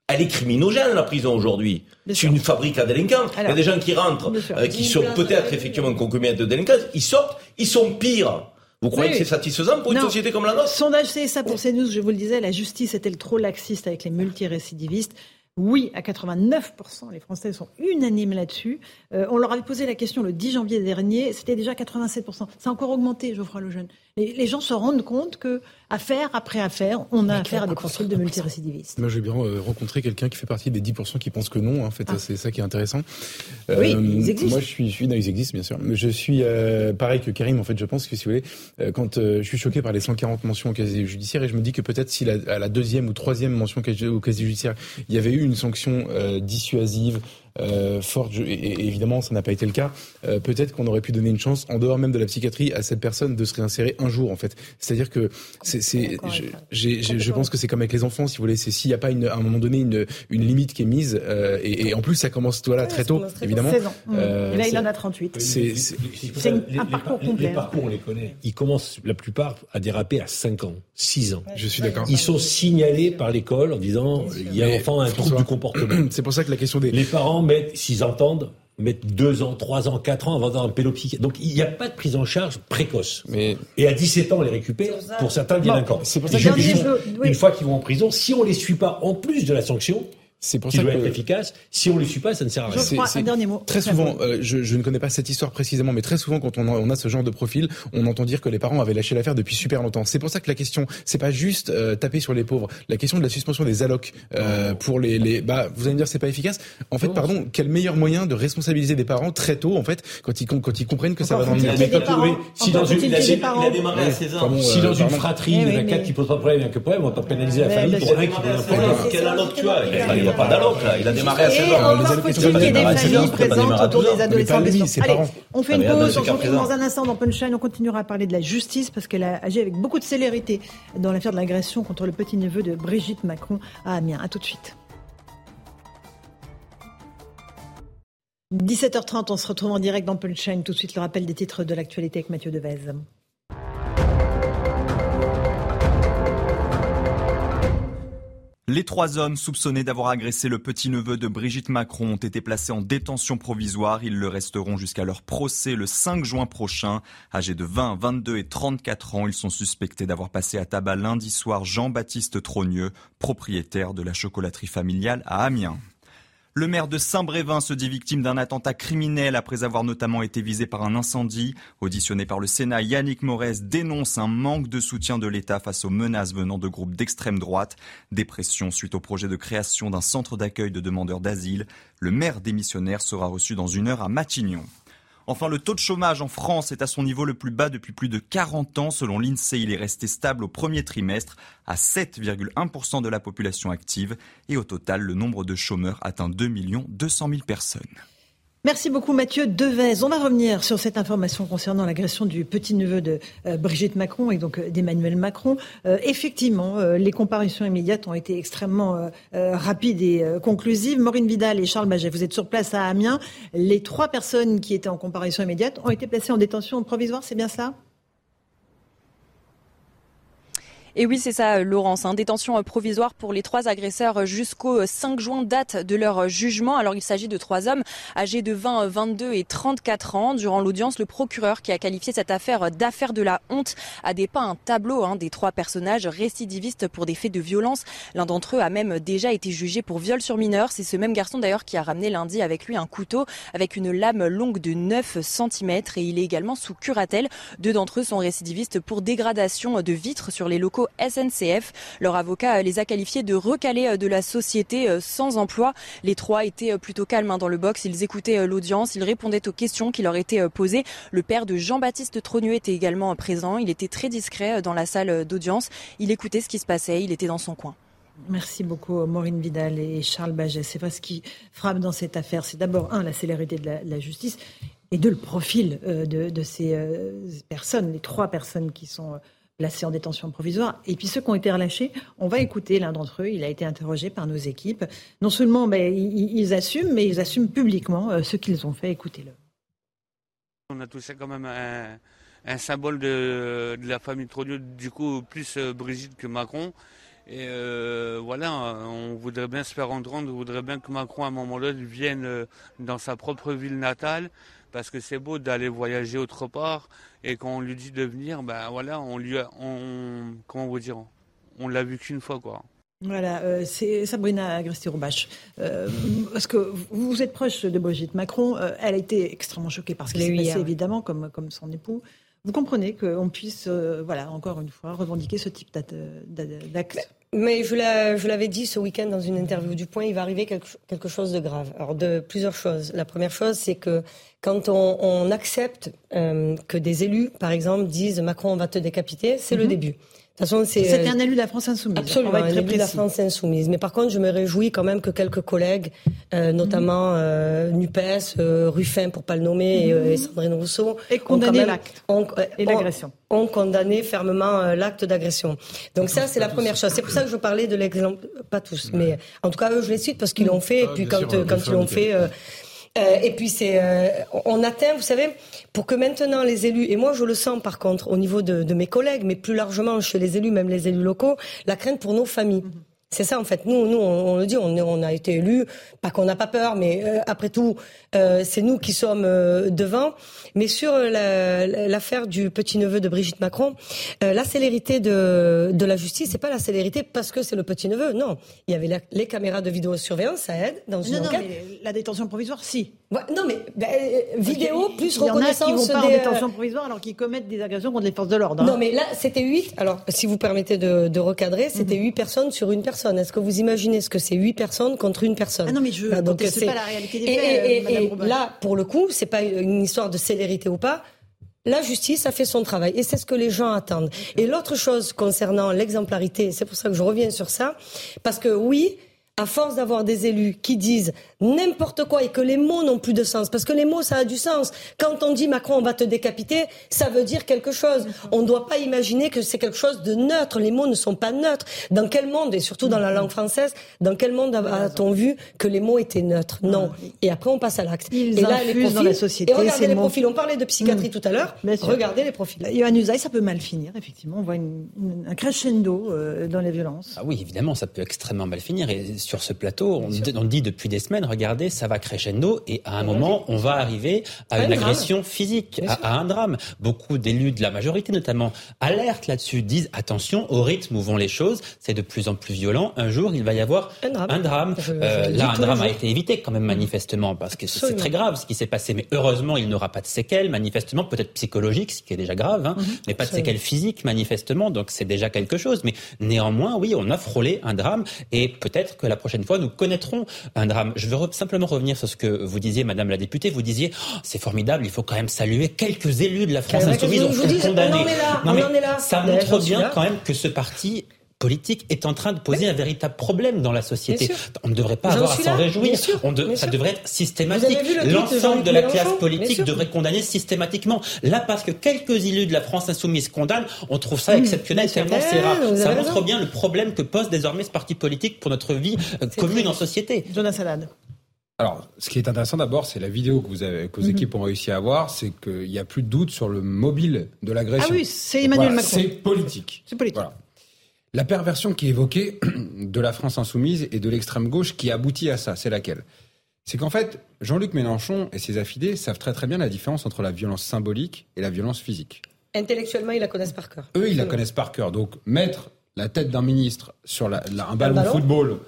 elle est criminogène la prison aujourd'hui. C'est une fabrique à délinquants. Il y a des gens qui rentrent, euh, qui sont peut-être effectivement concomités de délinquance, ils sortent, ils sont pires. Vous croyez Oui. que c'est satisfaisant pour une société comme la nôtre? Sondage CSA pour CNews, je vous le disais, la justice est-elle trop laxiste avec les multirécidivistes? Oui, à 89%, les Français sont unanimes là-dessus. Euh, on leur avait posé la question le 10 janvier dernier, c'était déjà 87%. Ça a encore augmenté, Geoffroy Lejeune. Les, les gens se rendent compte que affaire après affaire, on a affaire à des profils de multirécidivistes. Moi, j'ai bien euh, rencontré quelqu'un qui fait partie des 10% qui pensent que non. En fait, Ah. c'est ça qui est intéressant. Oui, ils existent. Moi, je suis, je suis, non, ils existent, bien sûr. Mais je suis euh, pareil que Karim. En fait, je pense que si vous voulez, euh, quand euh, je suis choqué par les 140 mentions au casier judiciaire, et je me dis que peut-être si la, à la deuxième ou troisième mention au casier au casier judiciaire, il y avait eu une sanction euh, dissuasive. Euh, forte, je- et, et évidemment ça n'a pas été le cas. Euh, Peut-être qu'on aurait pu donner une chance, en dehors même de la psychiatrie, à cette personne de se réinsérer un jour en fait. C'est-à-dire que c'est, c'est, je, j'ai- j'ai- je pense que c'est comme avec les enfants, si vous voulez, c'est s'il n'y a pas une, à un moment donné une, une limite qui est mise, euh, et, et en plus ça commence voilà très tôt, évidemment. 16 ans. Mmh. Euh, Et là, il en a 38. C'est, c'est- C'est une- Les- un les- parcours les- complet. Les parcours, on les connaît. Ils commencent, la plupart, à déraper à 5 ans, 6 ans. Je suis d'accord. Ils sont signalés par l'école en disant il y a Mais, l'enfant a un trouble du comportement. [CLEARS THROAT] C'est pour ça que la question des. Les parents mettent, s'ils entendent, mettent 2 ans, 3 ans, 4 ans avant d'avoir un pédopsychiatre. Donc il n'y a pas de prise en charge précoce. Mais Et à 17 ans, on les récupère pour certains délinquants. c'est pour ça que je-. Une fois qu'ils vont en prison, si on les suit pas, en plus de la sanction, c'est pour qui ça doit que être efficace, si on les suit pas, ça ne sert à rien. Geoffroy, c'est- un dernier mot. Très souvent, euh, je, je ne connais pas cette histoire précisément, mais très souvent, quand on a, on a ce genre de profil, on entend dire que les parents avaient lâché l'affaire depuis super longtemps. C'est pour ça que la question, c'est pas juste euh, taper sur les pauvres. La question de la suspension des allocs euh, pour les, les, bah, vous allez me dire c'est pas efficace. En fait, Non, pardon, quel meilleur moyen de responsabiliser des parents très tôt, en fait, quand ils, quand ils comprennent que ça va dans le oui, si dans une- faut-il il a, démarré à 16 ans. Si euh, dans une fratrie, il y en a quatre qui posent pas de problème, il y a que problème, on va pénaliser la famille pour un qui pose un problème. Quel alloc tu as a pas d'alloc là, il a démarré à 16 Et ans. encore les faut-il allocations qu'il y ait des familiales, c'est familles bien, c'est pas présentes démarré à autour 12 ans. des adolescents. Mais pas bien lui, sûr. ses Allez, parents. on fait une pause, on se retrouve dans un instant dans Punchline. On continuera à parler de la justice parce qu'elle a agi avec beaucoup de célérité dans l'affaire de l'agression contre le petit-neveu de Brigitte Macron à Amiens. À tout de suite. 17h30, on se retrouve en direct dans Punchline. Tout de suite, le rappel des titres de l'actualité avec Mathieu Devez. Les trois hommes soupçonnés d'avoir agressé le petit-neveu de Brigitte Macron ont été placés en détention provisoire. Ils le resteront jusqu'à leur procès le 5 juin prochain. Âgés de 20, 22 et 34 ans, ils sont suspectés d'avoir passé à tabac lundi soir Jean-Baptiste Trogneux, propriétaire de la chocolaterie familiale à Amiens. Le maire de Saint-Brévin se dit victime d'un attentat criminel après avoir notamment été visé par un incendie. Auditionné par le Sénat, Yannick Morez dénonce un manque de soutien de l'État face aux menaces venant de groupes d'extrême droite. Dépression suite au projet de création d'un centre d'accueil de demandeurs d'asile. Le maire démissionnaire sera reçu dans une heure à Matignon. Enfin, le taux de chômage en France est à son niveau le plus bas depuis plus de 40 ans. Selon l'INSEE, il est resté stable au premier trimestre à 7,1% de la population active. Et au total, le nombre de chômeurs atteint 2 200 000 personnes. Merci beaucoup Mathieu Devez. On va revenir sur cette information concernant l'agression du petit-neveu de euh, Brigitte Macron et donc euh, d'Emmanuel Macron. Euh, effectivement, les comparutions immédiates ont été extrêmement rapides et conclusives. Maureen Vidal et Charles Baget, vous êtes sur place à Amiens. Les trois personnes qui étaient en comparution immédiate ont été placées en détention provisoire, c'est bien cela Et oui, c'est ça, Laurence. Hein. Détention provisoire pour les trois agresseurs jusqu'au 5 juin, date de leur jugement. Alors, il s'agit de trois hommes âgés de 20, 22 et 34 ans. Durant l'audience, le procureur qui a qualifié cette affaire d'affaire de la honte a dépeint un tableau hein, des trois personnages récidivistes pour des faits de violence. L'un d'entre eux a même déjà été jugé pour viol sur mineur. C'est ce même garçon d'ailleurs qui a ramené lundi avec lui un couteau avec une lame longue de 9 cm et il est également sous curatelle. Deux d'entre eux sont récidivistes pour dégradation de vitres sur les locaux SNCF. Leur avocat les a qualifiés de recalés euh, de la société euh, sans emploi. Les trois étaient euh, plutôt calmes hein, dans le box. Ils écoutaient l'audience, ils répondaient aux questions qui leur étaient posées. Le père de Jean-Baptiste Trogneux était également présent. Il était très discret dans la salle d'audience. Il écoutait ce qui se passait. Il était dans son coin. Merci beaucoup Maureen Vidal et Charles Baget. C'est vrai ce qui frappe dans cette affaire. C'est d'abord, un, la célérité de la, justice et deux, le profil de, ces personnes, les trois personnes qui sont placés en détention provisoire. Et puis ceux qui ont été relâchés, on va écouter l'un d'entre eux. Il a été interrogé par nos équipes. Non seulement ben, ils, assument, mais ils assument publiquement euh, ce qu'ils ont fait. Écoutez-le. On a touché quand même un, symbole de, la famille Trogneux, du coup plus euh, Brigitte que Macron. Et euh, voilà, on voudrait bien se faire entendre, on voudrait bien que Macron à un moment donné vienne dans sa propre ville natale, parce que c'est beau d'aller voyager autre part, et quand on lui dit de venir, ben voilà, on lui, on, comment vous dire, on l'a vu qu'une fois quoi. Voilà, euh, c'est Sabrina Agresti-Roubache. Euh, parce que vous êtes proche de Brigitte Macron, euh, elle a été extrêmement choquée par ce qui s'est passé, évidemment, comme, comme son époux. Vous comprenez qu'on puisse, voilà, encore une fois, revendiquer ce type d'acte mais je l'avais dit ce week-end dans une interview du Point, il va arriver quelque, chose de grave. Alors, de plusieurs choses. La première chose, c'est que quand on, accepte euh, que des élus, par exemple, disent Macron, on va te décapiter, c'est le mhm. début. C'était euh, un élu de la France insoumise. Absolument, un élu de la France insoumise. Mais par contre, je me réjouis quand même que quelques collègues, euh, notamment mhm. euh, Nupes, euh, Ruffin pour pas le nommer, et, mhm. Sandrine Rousseau, et condamné l'acte et l'agression. Ont, condamné fermement l'acte d'agression. Donc ça, c'est la première chose. C'est pour ça que je parlais de l'exemple, pas tous, mais en tout cas eux, je les cite parce qu'ils l'ont fait. et puis quand, quand ils l'ont fait. Euh, et puis c'est, euh, on atteint, vous savez, pour que maintenant les élus, et moi je le sens par contre au niveau de, de mes collègues, mais plus largement chez les élus, même les élus locaux, la crainte pour nos familles. Mhm. C'est ça en fait. Nous, nous, on, le dit, on, on, a été élus, pas qu'on n'a pas peur, mais euh, après tout, c'est nous qui sommes euh, devant. Mais sur l'affaire du petit neveu de Brigitte Macron, la célérité de, de la justice, c'est pas la célérité parce que c'est le petit neveu. Non, il y avait les caméras de vidéosurveillance, ça aide dans une non, enquête. Non, mais la détention provisoire, si. non, mais ben, vidéo plus reconnaissance. Il y en a qui vont pas en détention provisoire alors qu'ils commettent des agressions contre les forces de l'ordre. Hein. Non, mais là, c'était huit. Alors, si vous permettez de, de recadrer, c'était huit personnes sur une personne. Est-ce que vous imaginez ce que c'est huit personnes contre une personne? Ah non, mais je ne donc c'est pas la réalité des faits. Et, et, là, pour le coup, c'est pas une histoire de célérité ou pas. La justice a fait son travail et c'est ce que les gens attendent. Et l'autre chose concernant l'exemplarité, c'est pour ça que je reviens sur ça, parce que oui, à force d'avoir des élus qui disent n'importe quoi et que les mots n'ont plus de sens, parce que les mots, ça a du sens. Quand on dit Macron, on va te décapiter, ça veut dire quelque chose. On ne doit pas imaginer que c'est quelque chose de neutre. Les mots ne sont pas neutres. Dans quel monde, et surtout dans la langue française, dans quel monde a-t-on vu que les mots étaient neutres? Non. Et après, on passe à l'acte. Et là, les profils, dans la société. Et regardez les profils. On parlait de psychiatrie mm. tout à l'heure. Regardez les profils. Yohann Usaï, ça peut mal finir, effectivement. On voit un crescendo euh, dans les violences. Ah oui, évidemment, ça peut extrêmement mal finir. Et sur ce plateau, on, dit depuis des semaines, regardez, ça va crescendo et à un moment, on va arriver à une agression physique, à, un drame. Beaucoup d'élus de la majorité, notamment, alertent là-dessus, disent attention au rythme où vont les choses, c'est de plus en plus violent. Un jour, il va y avoir un drame. Euh, là, un drame a été évité quand même manifestement parce que c'est très grave ce qui s'est passé. Mais heureusement, il n'aura pas de séquelles, manifestement, peut-être psychologiques, ce qui est déjà grave, hein, mhm. mais pas de séquelles physiques, manifestement. Donc c'est déjà quelque chose. Mais néanmoins, oui, on a frôlé un drame et peut-être que la prochaine fois nous connaîtrons un drame. Je veux simplement revenir sur ce que vous disiez, Madame la députée. Vous disiez, oh, c'est formidable, il faut quand même saluer quelques élus de la France insoumise. On, on en est là. ça montre bien quand même que ce parti politique est en train de poser un véritable problème dans la société. On ne devrait pas avoir à s'en réjouir. ça devrait être systématique. L'ensemble de, la classe politique devrait condamner systématiquement. Là, parce que quelques élus de la France insoumise condamnent, on trouve ça mmh. exceptionnel, tellement c'est rare. Ça montre bien le problème que pose désormais ce parti politique pour notre vie euh, commune en société. Jonas Salade. Alors, ce qui est intéressant d'abord, c'est la vidéo que, vous avez, que vos mmh. équipes ont réussi à avoir, c'est qu'il n'y a plus de doute sur le mobile de l'agression. Ah oui, c'est Emmanuel Macron. C'est politique. C'est politique. La perversion qui est évoquée [CLEARS THROAT] de la France insoumise et de l'extrême gauche qui aboutit à ça, c'est laquelle? C'est qu'en fait, Jean-Luc Mélenchon et ses affidés savent très très bien la différence entre la violence symbolique et la violence physique. Intellectuellement, ils la connaissent par cœur. Eux, ils la connaissent par cœur. Donc, mettre la tête d'un ministre sur la, la, un ballon de football,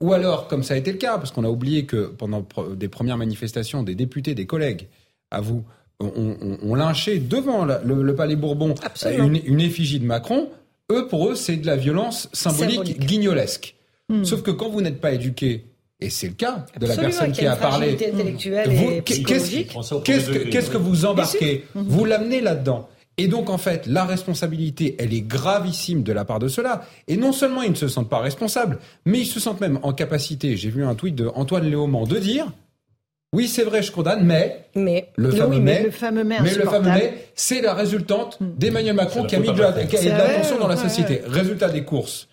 ou alors, comme ça a été le cas, parce qu'on a oublié que pendant des premières manifestations, des députés, des collègues, à vous, ont, on, lynché devant le, Palais Bourbon une, une, effigie de Macron. Eux, pour eux, c'est de la violence symbolique, guignolesque. Hmm. Sauf que quand vous n'êtes pas éduqué, et c'est le cas de la personne qui a, parlé, qu'est-ce que vous embarquez Vous l'amenez là-dedans. Et donc, en fait, la responsabilité, elle est gravissime de la part de ceux-là. Et non seulement ils ne se sentent pas responsables, mais ils se sentent même en capacité, j'ai vu un tweet de Antoine Léaumont, de dire oui, c'est vrai, je condamne, mais, mais le, fameux mais, le fameux mais, mais le fameux mais, c'est la résultante hmm. d'Emmanuel Macron qui a mis de l'attention dans la société. Résultat des courses,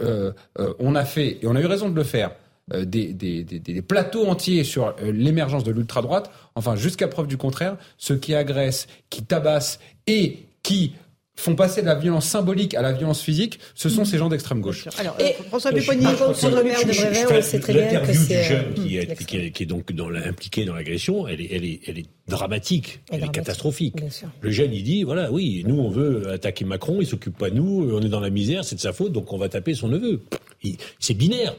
euh, euh, on a fait et on a eu raison de le faire. Euh, des, des, des, des, plateaux entiers sur euh, l'émergence de l'ultra-droite, enfin jusqu'à preuve du contraire, ceux qui agressent, qui tabassent et qui font passer de la violence symbolique à la violence physique, ce sont ces gens d'extrême gauche. Alors, et François Pupponi, contre le maire de Brévin, on sait très bien que c'est... jeune euh, qui est, qui, est, qui est, donc dans impliqué dans l'agression, elle est, elle, est, elle est dramatique, elle, est catastrophique. Le jeune, il dit, voilà, oui, nous, on veut attaquer Macron, il s'occupe pas de nous, on est dans la misère, c'est de sa faute, donc on va taper son neveu. C'est binaire.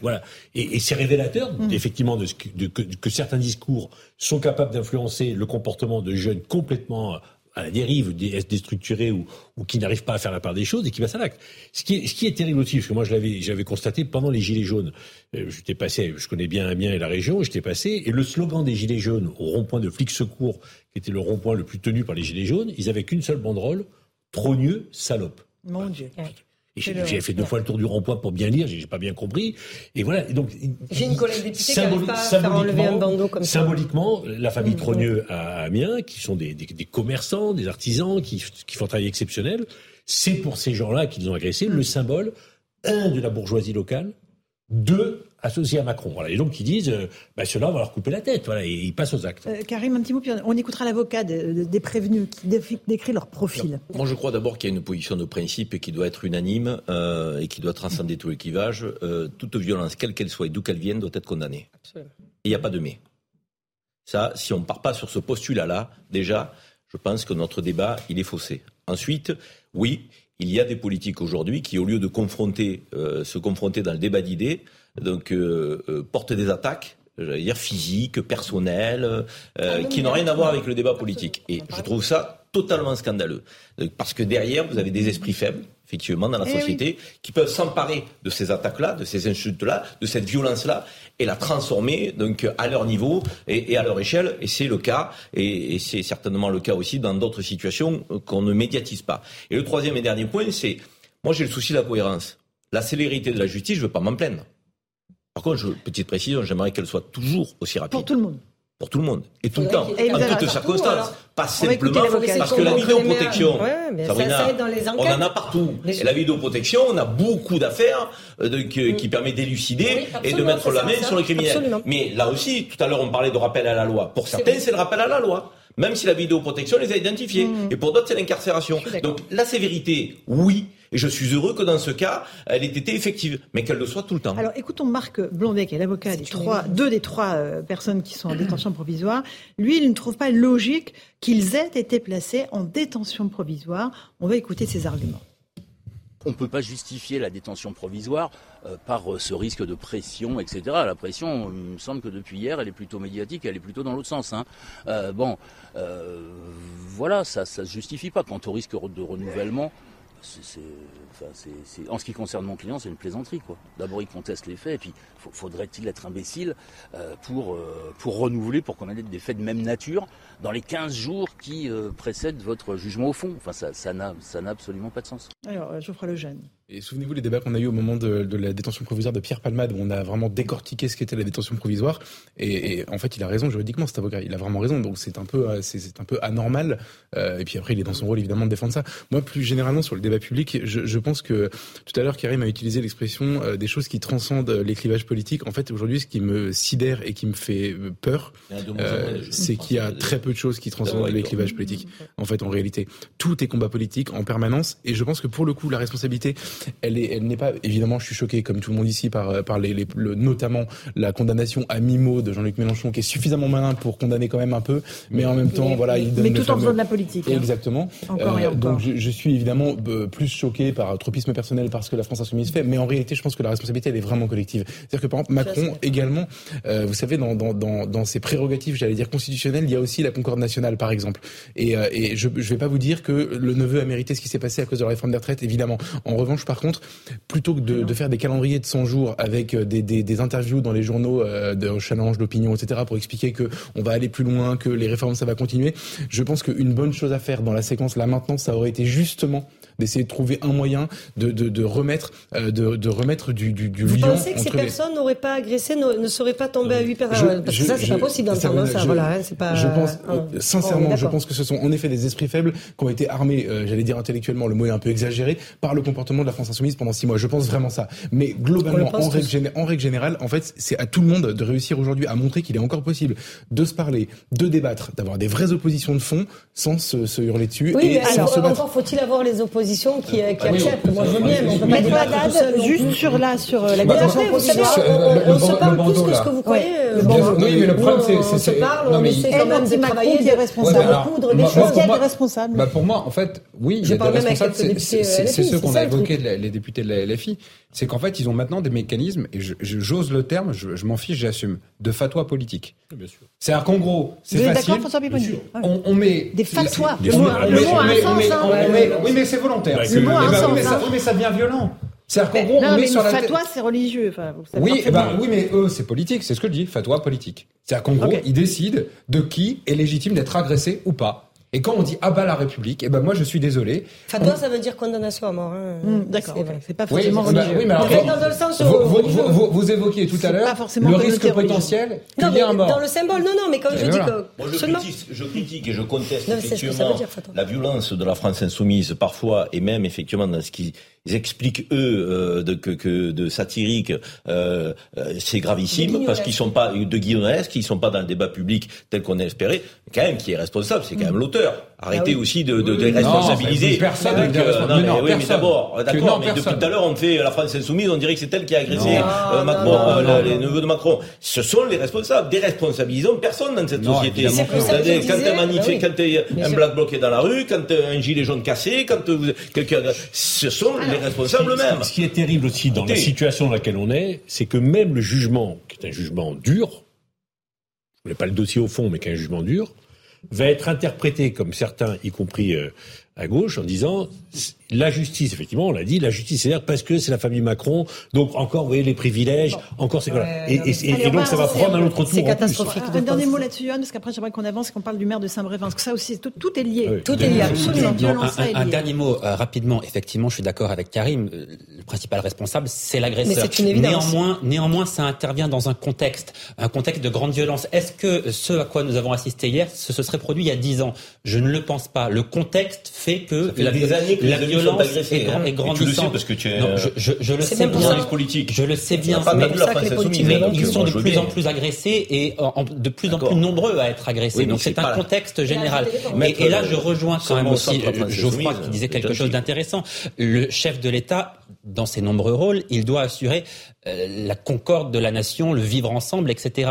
Voilà. Et, et c'est révélateur, mm. effectivement, de, ce que, de, que, que certains discours sont capables d'influencer le comportement de jeunes complètement à la dérive, déstructurés ou, ou qui n'arrivent pas à faire la part des choses et qui passent à l'acte. Ce qui, est, ce qui est terrible aussi, parce que moi je l'avais, j'avais constaté pendant les Gilets jaunes, euh, j'étais passé, je connais bien Amiens et la région, j'étais passé, et le slogan des Gilets jaunes au rond-point de flics secours, qui était le rond-point le plus tenu par les Gilets jaunes, ils avaient qu'une seule banderole, trogneux, salope. Mon Dieu. J'ai fait deux fois le tour du rond-point pour bien lire, j'ai pas bien compris. Et voilà. donc, j'ai une collègue députée qui n'arrive pas à faire un bandeau comme ça. Symboliquement, la famille mmh. Trogneux à Amiens, qui sont des, des, des commerçants, des artisans, qui, qui, font un travail exceptionnel, c'est pour ces gens-là qu'ils ont agressé le symbole, un, de la bourgeoisie locale, deux, associés à Macron. Voilà. Et donc ils disent, euh, bah, ceux-là, on va leur couper la tête. Voilà, et ils passent aux actes. Euh, Karim, un petit mot, puis on écoutera l'avocat des prévenus qui décrit leur profil. moi, je crois d'abord qu'il y a une position de principe qui doit être unanime euh, et qui doit transcender tout l'équivage. toute violence, quelle qu'elle soit et d'où qu'elle vienne, doit être condamnée. Absolument. Il n'y a pas de mais. Ça, si on ne part pas sur ce postulat-là, déjà, je pense que notre débat, il est faussé. Ensuite, oui, il y a des politiques aujourd'hui qui, au lieu de confronter, se confronter dans le débat d'idées, donc euh, euh, porte des attaques j'allais dire physiques, personnelles, euh, ah qui n'ont rien à voir avec le débat politique. Et je trouve ça totalement scandaleux. Parce que derrière, vous avez des esprits faibles, effectivement, dans la eh société, qui peuvent s'emparer de ces attaques-là, de ces insultes-là, de cette violence-là, et la transformer donc à leur niveau et, à leur échelle. Et c'est le cas, et, et c'est certainement le cas aussi dans d'autres situations qu'on ne médiatise pas. Et le troisième et dernier point, c'est, moi j'ai le souci de la cohérence. La célérité de la justice, je ne veux pas m'en plaindre. Par contre, je, petite précision, j'aimerais qu'elle soit toujours aussi rapide. Pour tout le monde. Pour tout le monde. Et tout le temps. en toutes circonstances. Pas simplement parce que la vidéoprotection, on en a partout. Et la vidéoprotection, on a beaucoup d'affaires euh, qui, permet d'élucider et de mettre la main sur les criminels. Mais là aussi, tout à l'heure, on parlait de rappel à la loi. Pour certains, c'est le rappel à la loi même si la vidéoprotection les a identifiés. Mmh. Et pour d'autres, c'est l'incarcération. Donc la sévérité, oui, et je suis heureux que dans ce cas, elle ait été effective, mais qu'elle le soit tout le temps. Alors écoutons Marc Blondet, qui est l'avocat des trois, deux des trois euh, personnes qui sont en détention provisoire. Lui, il ne trouve pas logique qu'ils aient été placés en détention provisoire. On va écouter ses arguments. On ne peut pas justifier la détention provisoire euh, par euh, ce risque de pression, etc. La pression, il me semble que depuis hier, elle est plutôt médiatique, elle est plutôt dans l'autre sens. Hein. Euh, bon, voilà, ça ne se justifie pas. Quant au risque de renouvellement, en ce qui concerne mon client, c'est une plaisanterie. D'abord, il conteste les faits, et puis faudrait-il être imbécile pour, pour renouveler, pour qu'on ait des faits de même nature dans les 15 jours qui précèdent votre jugement au fond? Enfin, ça, ça, n'a, ça n'a absolument pas de sens. Alors, Geoffroy Lejeune. Et souvenez-vous les débats qu'on a eu au moment de, de, la détention provisoire de Pierre Palmade, où on a vraiment décortiqué ce qu'était la détention provisoire. Et, et, en fait, il a raison juridiquement, cet avocat. Il a vraiment raison. Donc c'est un peu, euh, c'est un peu anormal. Euh, et puis après, il est dans son rôle évidemment de défendre ça. Moi, plus généralement sur le débat public, je, je pense que tout à l'heure, Karim a utilisé l'expression euh, des choses qui transcendent les clivages politiques. En fait, aujourd'hui, ce qui me sidère et qui me fait peur, euh, c'est qu'il y a très peu de choses qui transcendent les clivages politiques. En fait, en réalité, tout est combat politique en permanence. Et je pense que pour le coup, la responsabilité elle est, elle n'est pas évidemment. Je suis choqué, comme tout le monde ici, par euh, par les, les le, notamment la condamnation à mi-mot de Jean-Luc Mélenchon, qui est suffisamment malin pour condamner quand même un peu, mais en même temps, voilà, il donne. Mais tout en faisant de la politique. Hein. Exactement. Encore et euh, encore. Donc je, je suis évidemment euh, plus choqué par tropisme personnel parce que la France insoumise fait, mais en réalité, je pense que la responsabilité elle est vraiment collective. C'est-à-dire que par exemple Macron également, euh, vous savez, dans, dans, dans, ses prérogatives, j'allais dire constitutionnelles, il y a aussi la concorde nationale, par exemple. Et, euh, et je ne vais pas vous dire que le neveu a mérité ce qui s'est passé à cause de la réforme des retraites, évidemment. En revanche, par contre, plutôt que de, faire des calendriers de 100 jours avec euh, des, interviews dans les journaux euh, de challenge d'opinion, etc., pour expliquer qu'on va aller plus loin, que les réformes ça va continuer, je pense qu'une bonne chose à faire dans la séquence là maintenant, ça aurait été justement d'essayer de trouver un moyen de, de, de remettre, euh, de, de, remettre du, du, du Vous pensez que ces personnes n'auraient pas agressé, ne, ne, seraient pas tombées à 8 personnes Parce que ça, c'est pas possible dans le ça, voilà, hein, c'est pas... Je pense, hein. euh, oh, sincèrement, je pense que ce sont en effet des esprits faibles qui ont été armés, euh, j'allais dire intellectuellement, le mot est un peu exagéré, par le comportement de la France Insoumise pendant 6 mois. Je pense vraiment ça. Mais globalement, en règle, générale, en fait, c'est à tout le monde de réussir aujourd'hui à montrer qu'il est encore possible de se parler, de débattre, d'avoir des vraies oppositions de fond sans se, se hurler dessus. Oui, et mais sans alors, se encore faut-il avoir les oppositions proposition qui, euh, qui ah accepte. Moi, je veux bien, mais on ne peut pas débattre Juste sur là, sur euh, la bah, Après, vous savez, on se parle plus que ce que vous croyez. Euh, oui, mais le problème, c'est... On se parle, on essaie quand même de travailler, qui est responsable, bah, coudre des choses. Qui est responsable? Bah, pour moi, en fait, oui, il y a des responsables. C'est ceux qu'on a évoqués, les députés de la LFI c'est qu'en fait, ils ont maintenant des mécanismes, et j'ose le terme, je, m'en fiche, j'assume, de fatwa politique. C'est-à-dire qu'en gros, c'est facile. François ah on, on, met. Des fatwas. Le mot a un hein, Oui, mais c'est volontaire. Le mot a bah, un sens. Hein. Mais ça, devient violent. C'est-à-dire qu'en gros, non, on met mais sur une la fatwa, c'est religieux. Oui, bah, oui, mais eux, c'est politique. C'est ce que je dis, fatwa politique. C'est-à-dire qu'en gros, ils décident de qui est légitime d'être agressé ou pas. Et quand on dit ah bah la République, eh ben moi je suis désolé. Fatwa, ça veut dire condamnation à mort. Hein. Mmh, d'accord. C'est pas forcément religieux. Oui, mais vous, vous, évoquiez tout à l'heure le risque potentiel qu'il y mort. Dans le symbole, non, non, mais quand je dis que. Je, critique, je, critique, et je conteste effectivement la violence de la France insoumise parfois et même effectivement dans ce qu'ils expliquent eux euh, de, que, de satirique, euh, euh, c'est gravissime parce qu'ils sont pas de guillonnesque, ils sont pas dans le débat public tel qu'on espérait. Quand même, qui est responsable, c'est quand même mmh. l'auteur. Arrêtez ah aussi de, responsabiliser. Personne non, mais, oui, mais d'abord, euh, d'accord, mais depuis tout à l'heure, on fait la France insoumise, on dirait que c'est elle qui a agressé euh, Macron, euh, les neveux de Macron. Ce sont les responsables. Déresponsabilisons personne dans cette société. Quand un oui. quand un black bloqué dans la rue, quand un gilet jaune cassé, quand quelqu'un, ce sont les responsables eux-mêmes. Ce qui est terrible aussi dans la situation dans laquelle on est, c'est que même le jugement, qui est un jugement dur, je voulais pas le dossier au fond, mais qui est un jugement dur, va être interprété comme certains, y compris euh, à gauche, en disant la justice, effectivement, on l'a dit, la justice, c'est-à-dire parce que c'est la famille Macron, donc encore, vous voyez, les privilèges, encore, c'est... Voilà. Et, donc, ça va prendre un autre tour. C'est catastrophique. Un dernier mot là-dessus, Yann, parce qu'après, j'aimerais qu'on avance et qu'on parle du maire de Saint-Brévin, parce que ça aussi, tout, est lié. Tout est lié, absolument. Un, dernier mot, euh, rapidement. Effectivement, je suis d'accord avec Karim. Euh, le principal responsable, c'est l'agresseur. Néanmoins, néanmoins, ça intervient dans un contexte, un contexte de grande violence. Est-ce que ce à quoi nous avons assisté hier, ce, ce serait produit il y a 10 ans? Je ne le pense pas. Le contexte fait que, que la, violence violence agressé, et, grand, hein, et grandissante. Et parce que tu es. Non, je, je, je, le sais bien. Politique. Je le sais bien. Mais, mais ils sont de plus en plus agressés et de plus en plus nombreux à être agressés. Donc c'est un contexte général. Et là, je rejoins quand même aussi euh, Geoffroy qui disait quelque chose d'intéressant. Le chef de l'État dans ses nombreux rôles, il doit assurer euh, la concorde de la nation, le vivre ensemble, etc.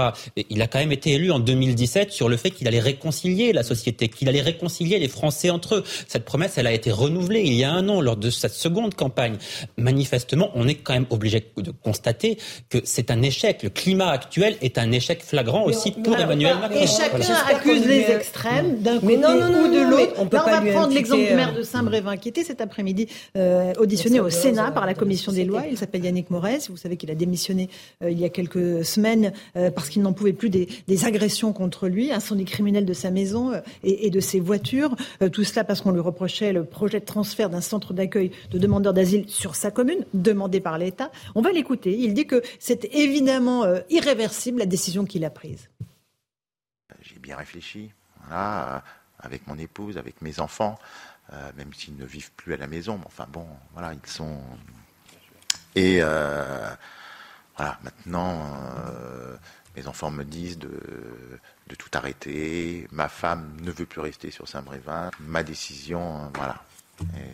Il a quand même été élu en 2017 sur le fait qu'il allait réconcilier la société, qu'il allait réconcilier les Français entre eux. Cette promesse, elle a été renouvelée il y a un an lors de sa seconde campagne. Manifestement, on est quand même obligé de constater que c'est un échec. Le climat actuel est un échec flagrant aussi pour Emmanuel Macron. Et chacun accuse les extrêmes d'un côté ou de l'autre. on, on va prendre l'exemple du maire de Saint-Brévin qui était cet après-midi euh, auditionné au Sénat par la commission des lois. Il s'appelle Yannick Morez. Vous savez qu'il a démissionné euh, il y a quelques semaines euh, parce qu'il n'en pouvait plus des, agressions contre lui, incendies criminels de sa maison euh, et, de ses voitures. tout cela parce qu'on lui reprochait le projet de transfert d'un centre d'accueil de demandeurs d'asile sur sa commune, demandé par l'État. On va l'écouter. Il dit que c'est évidemment irréversible la décision qu'il a prise. J'ai bien réfléchi. Avec mon épouse, avec mes enfants. Euh, même s'ils ne vivent plus à la maison. Mais enfin bon, voilà, ils sont. Et euh, voilà, maintenant, euh, mes enfants me disent de, tout arrêter. Ma femme ne veut plus rester sur Saint-Brévin. Ma décision, voilà.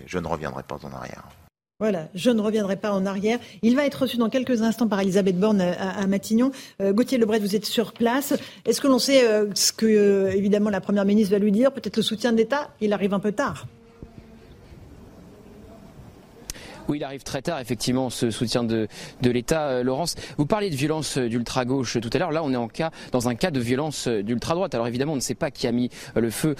Je ne reviendrai pas en arrière. Voilà, je ne reviendrai pas en arrière. Il va être reçu dans quelques instants par Elisabeth Borne à, Matignon. Gauthier Lebret, vous êtes sur place. Est-ce que l'on sait ce que, évidemment, la Première ministre va lui dire? Peut-être le soutien de l'État Il arrive un peu tard. Oui, il arrive très tard, effectivement, ce soutien de, de l'État. Euh, Laurence, vous parlez de violence euh, d'ultra-gauche tout à l'heure. Là, on est en cas, dans un cas de violence euh, d'ultra-droite. Alors évidemment, on ne sait pas qui a mis le feu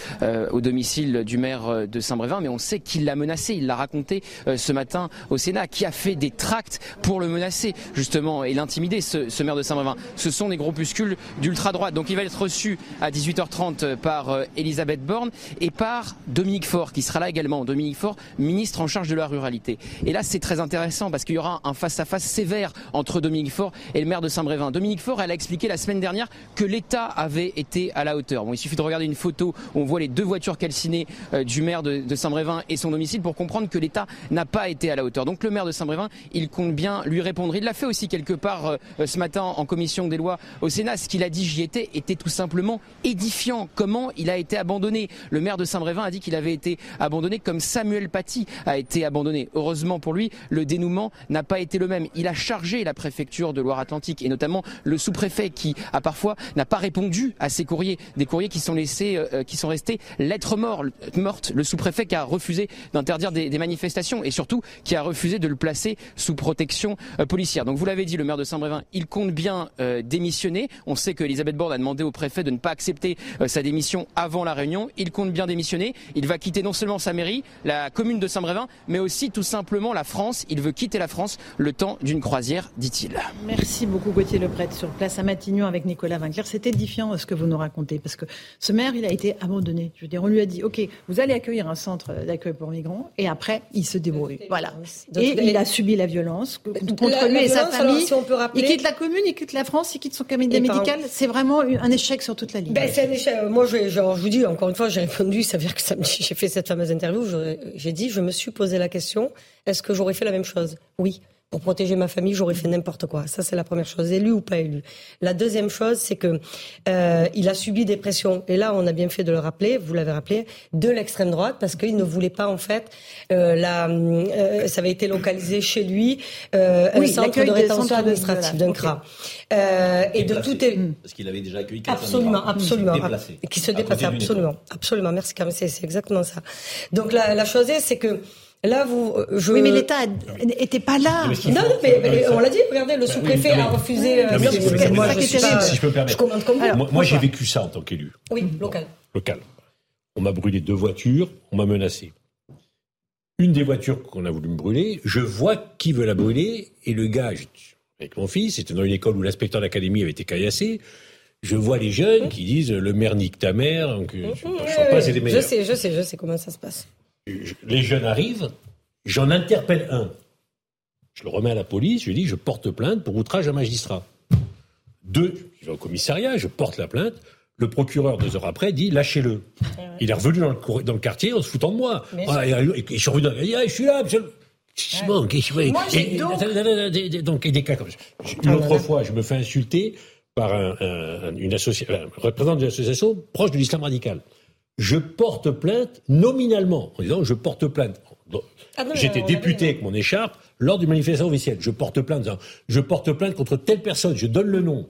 au domicile du maire de Saint-Brévin, mais on sait qu'il l'a menacé. Il l'a raconté ce matin au Sénat, qui a fait des tracts pour le menacer, justement, et l'intimider, ce, ce, maire de Saint-Brévin. Ce sont des groupuscules d'ultra-droite. Donc il va être reçu à 18h30 par Elisabeth Borne et par Dominique Faure, qui sera là également. Dominique Faure, ministre en charge de la ruralité. C'est très intéressant parce qu'il y aura un face-à-face sévère entre Dominique Faure et le maire de Saint-Brévin. Dominique Faure, elle a expliqué la semaine dernière que l'État avait été à la hauteur. Bon, il suffit de regarder une photo où on voit les deux voitures calcinées euh, du maire de, Saint-Brévin et son domicile pour comprendre que l'État n'a pas été à la hauteur. Donc le maire de Saint-Brévin, il compte bien lui répondre. Il l'a fait aussi quelque part euh, ce matin en commission des lois au Sénat. Ce qu'il a dit, j'y étais, était tout simplement édifiant. Comment il a été abandonné? Le maire de Saint-Brévin a dit qu'il avait été abandonné comme Samuel Paty a été abandonné. Heureusement pour pour lui, le dénouement n'a pas été le même. Il a chargé la préfecture de Loire-Atlantique et notamment le sous-préfet qui a parfois n'a pas répondu à ses courriers, des courriers qui sont laissés, euh, qui sont restés lettres mortes. Le sous-préfet qui a refusé d'interdire des, manifestations et surtout qui a refusé de le placer sous protection euh, policière. Donc vous l'avez dit, le maire de Saint-Brévin, il compte bien euh, démissionner. On sait que Elisabeth Borne a demandé au préfet de ne pas accepter sa démission avant la réunion. Il compte bien démissionner. Il va quitter non seulement sa mairie, la commune de Saint-Brévin, mais aussi tout simplement la la France. Il veut quitter la France le temps d'une croisière, dit-il. Merci beaucoup Gauthier Lebret sur place à Matignon avec Nicolas Vinclair. C'est édifiant ce que vous nous racontez parce que ce maire, il a été abandonné. Je veux dire, on lui a dit, OK, vous allez accueillir un centre d'accueil pour migrants et après, il se débrouille. Voilà. Et il a subi la violence contre lui et sa famille. Il quitte la commune, il quitte la France, il quitte son cabinet médical. C'est vraiment un échec sur toute la ligne. Ben, c'est un échec. Moi, je, genre, je vous dis, encore une fois, j'ai répondu, ça veut dire que [LAUGHS] j'ai fait cette fameuse interview, j'ai dit, je me suis posé la question, est-ce que j'aurais fait la même chose? Oui. Pour protéger ma famille, j'aurais fait n'importe quoi. Ça, c'est la première chose, élu ou pas élu. La deuxième chose, c'est que euh, il a subi des pressions. Et là, on a bien fait de le rappeler. Vous l'avez rappelé, de l'extrême droite, parce qu'il ne voulait pas en fait. Euh, la, euh, ça avait été localisé chez lui, euh, un centre de rétention administrative d'un CRA. Euh, et de tout est parce qu'il avait déjà accueilli absolument, absolument, qui se déplaçait absolument, absolument. Merci, c'est exactement ça. Donc la, la chose est, c'est que Là, vous, euh, je... Oui, mais l'État n'était pas là. Non, non, mais, on l'a dit. Regardez, le sous-préfet a refusé. Euh, moi, je, si je peux permettre. Je commande comme vous. moi, j'ai vécu ça en tant qu'élu. Oui, local. Local. On m'a brûlé deux voitures. On m'a menacé. Une des voitures qu'on a voulu me brûler, je vois qui veut la brûler et le gars, avec mon fils, c'était dans une école où l'inspecteur d'académie avait été caillassé. Je vois les jeunes qui disent le maire nique ta mère. Donc, je, pas, c'est Je sais, je sais, je sais comment ça se passe les jeunes arrivent, j'en interpelle un. Je le remets à la police, je lui dis je porte plainte pour outrage à magistrat. Deux, je vais au commissariat, je porte la plainte. Le procureur, deux heures après, dit lâchez-le. Il est revenu dans le, dans le, quartier en se foutant de moi. Ah, et, je suis revenu dans le je suis là, monsieur. donc, des cas comme ça. Une autre fois, je me fais insulter par un, une association, un représentant d'une association proche de l'islam radical je porte plainte nominalement, en disant je porte plainte. Ah J'étais député avec mon écharpe lors d'une manifestation officielle. Je porte plainte, disant, je porte plainte contre telle personne, je donne le nom,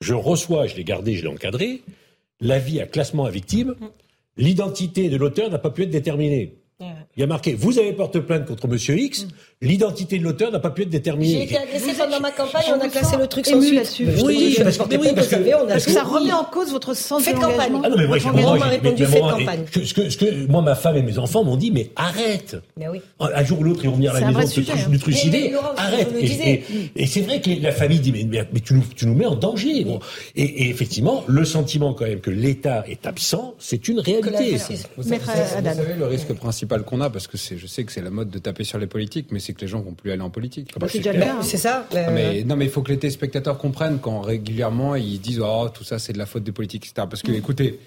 je reçois, je l'ai gardé, je l'ai encadré, l'avis à classement à victime, l'identité de l'auteur n'a pas pu être déterminée. Il y a marqué, vous avez porte plainte contre Monsieur X, mm. L'identité de l'auteur n'a pas pu être déterminée. J'ai été agressé pendant ma campagne, on a classé le truc sans suite. là-dessus. Oui, parce, que, oui, parce, que, parce que ça remet en cause votre sens de campagne. Ah non, mais moi, répondu fait campagne. Ce que, ce que, moi, ma femme et mes enfants m'ont dit, mais arrête. Mais oui. Un jour ou l'autre, ils vont venir à la maison, te hein. trucider. Arrête. Et c'est vrai que la famille dit, mais tu nous mets en danger. Et effectivement, le sentiment quand même que l'État est absent, c'est une réalité. Vous savez, le risque principal qu'on a parce que je sais que c'est la mode de taper sur les politiques, mais c'est que les gens vont plus aller en politique. Bah, c'est ça. Ah, mais, non, mais il faut que les téléspectateurs comprennent quand régulièrement ils disent oh tout ça c'est de la faute des politiques, etc. Parce que mm. écoutez,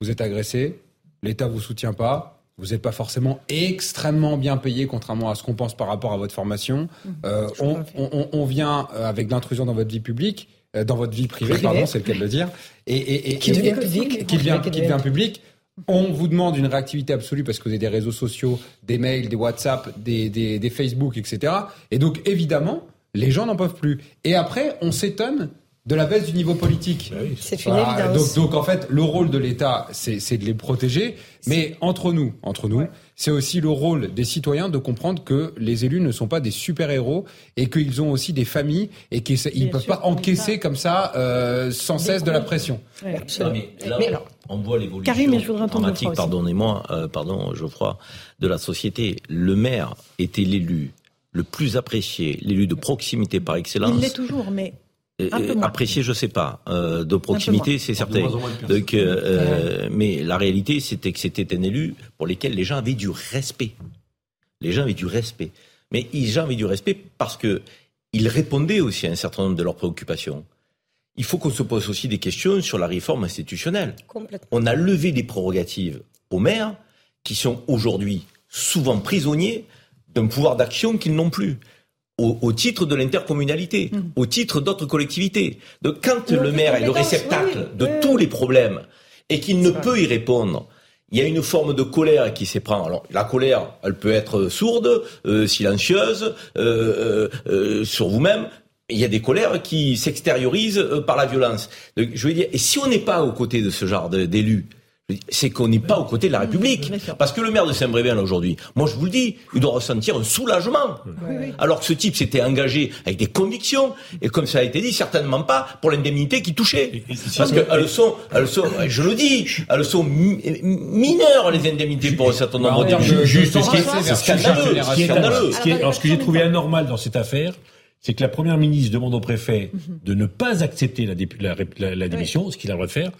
vous êtes agressé, l'État vous soutient pas. Vous n'êtes pas forcément extrêmement bien payé, contrairement à ce qu'on pense par rapport à votre formation. Mm. Euh, on, vient euh, avec l'intrusion dans votre vie publique, euh, dans votre vie privée, pardon, c'est le cas de le dire, et, qui devient public, qui devient, qui devient public On vous demande une réactivité absolue parce que vous avez des réseaux sociaux, des mails, des WhatsApp, des, des, des Facebook, etc. Et donc, évidemment, les gens n'en peuvent plus. Et après, on s'étonne de la baisse du niveau politique. Bah c'est une Voilà. évidence. Donc, donc, en fait, le rôle de l'État, c'est de les protéger. Mais entre nous, entre nous, c'est aussi le rôle des citoyens de comprendre que les élus ne sont pas des super-héros et qu'ils ont aussi des familles et qu'ils ne peuvent pas encaisser comme ça euh, sans cesse de la pression. Non, mais là, Mais alors, on voit l'évolution Karim, mais je voudrais entendre dramatique, pardonnez-moi, euh, pardon, Geoffroy, de la société. Le maire était l'élu le plus apprécié, l'élu de proximité par excellence. il l'est toujours, mais moins. apprécié, je sais pas. Euh, de proximité, c'est certain. Donc, euh, euh, mais la réalité, c'était que c'était un élu pour lequel les gens avaient du respect. Les gens avaient du respect. Mais les gens avaient du respect parce que il répondait aussi à un certain nombre de leurs préoccupations. Il faut qu'on se pose aussi des questions sur la réforme institutionnelle. Complètement. On a levé des prérogatives aux maires qui sont aujourd'hui souvent prisonniers d'un pouvoir d'action qu'ils n'ont plus. Au, au titre de l'intercommunalité, au titre d'autres collectivités. Donc quand le maire est le réceptacle oui, de oui, tous les problèmes et qu'il ne peut y répondre, il y a une forme de colère qui s'éprend. Alors la colère, elle peut être sourde, euh, silencieuse, euh, euh, sur vous-même. Il y a des colères qui s'extériorisent par la violence. Donc, je veux dire, et si on n'est pas aux côtés de ce genre d'élus, c'est qu'on n'est pas aux côtés de la République. Parce que le maire de Saint-Brévin, là, aujourd'hui, moi, je vous le dis, il doit ressentir un soulagement. Alors que ce type s'était engagé avec des convictions, et comme ça a été dit, certainement pas pour l'indemnité qui touchait. Parce qu'elles sont, elles sont, je le dis, elles sont mi- mineures, les indemnités pour un certain nombre Ju- de Juste, ce qui est, C'est ce qui est- scandaleux, ce qui est- scandaleux. ce qui est- alors, ce que j'ai trouvé anormal dans cette affaire, c'est que la première ministre demande au préfet de ne pas accepter la, dép- la, la- la démission, ce qu'il a le droit de faire.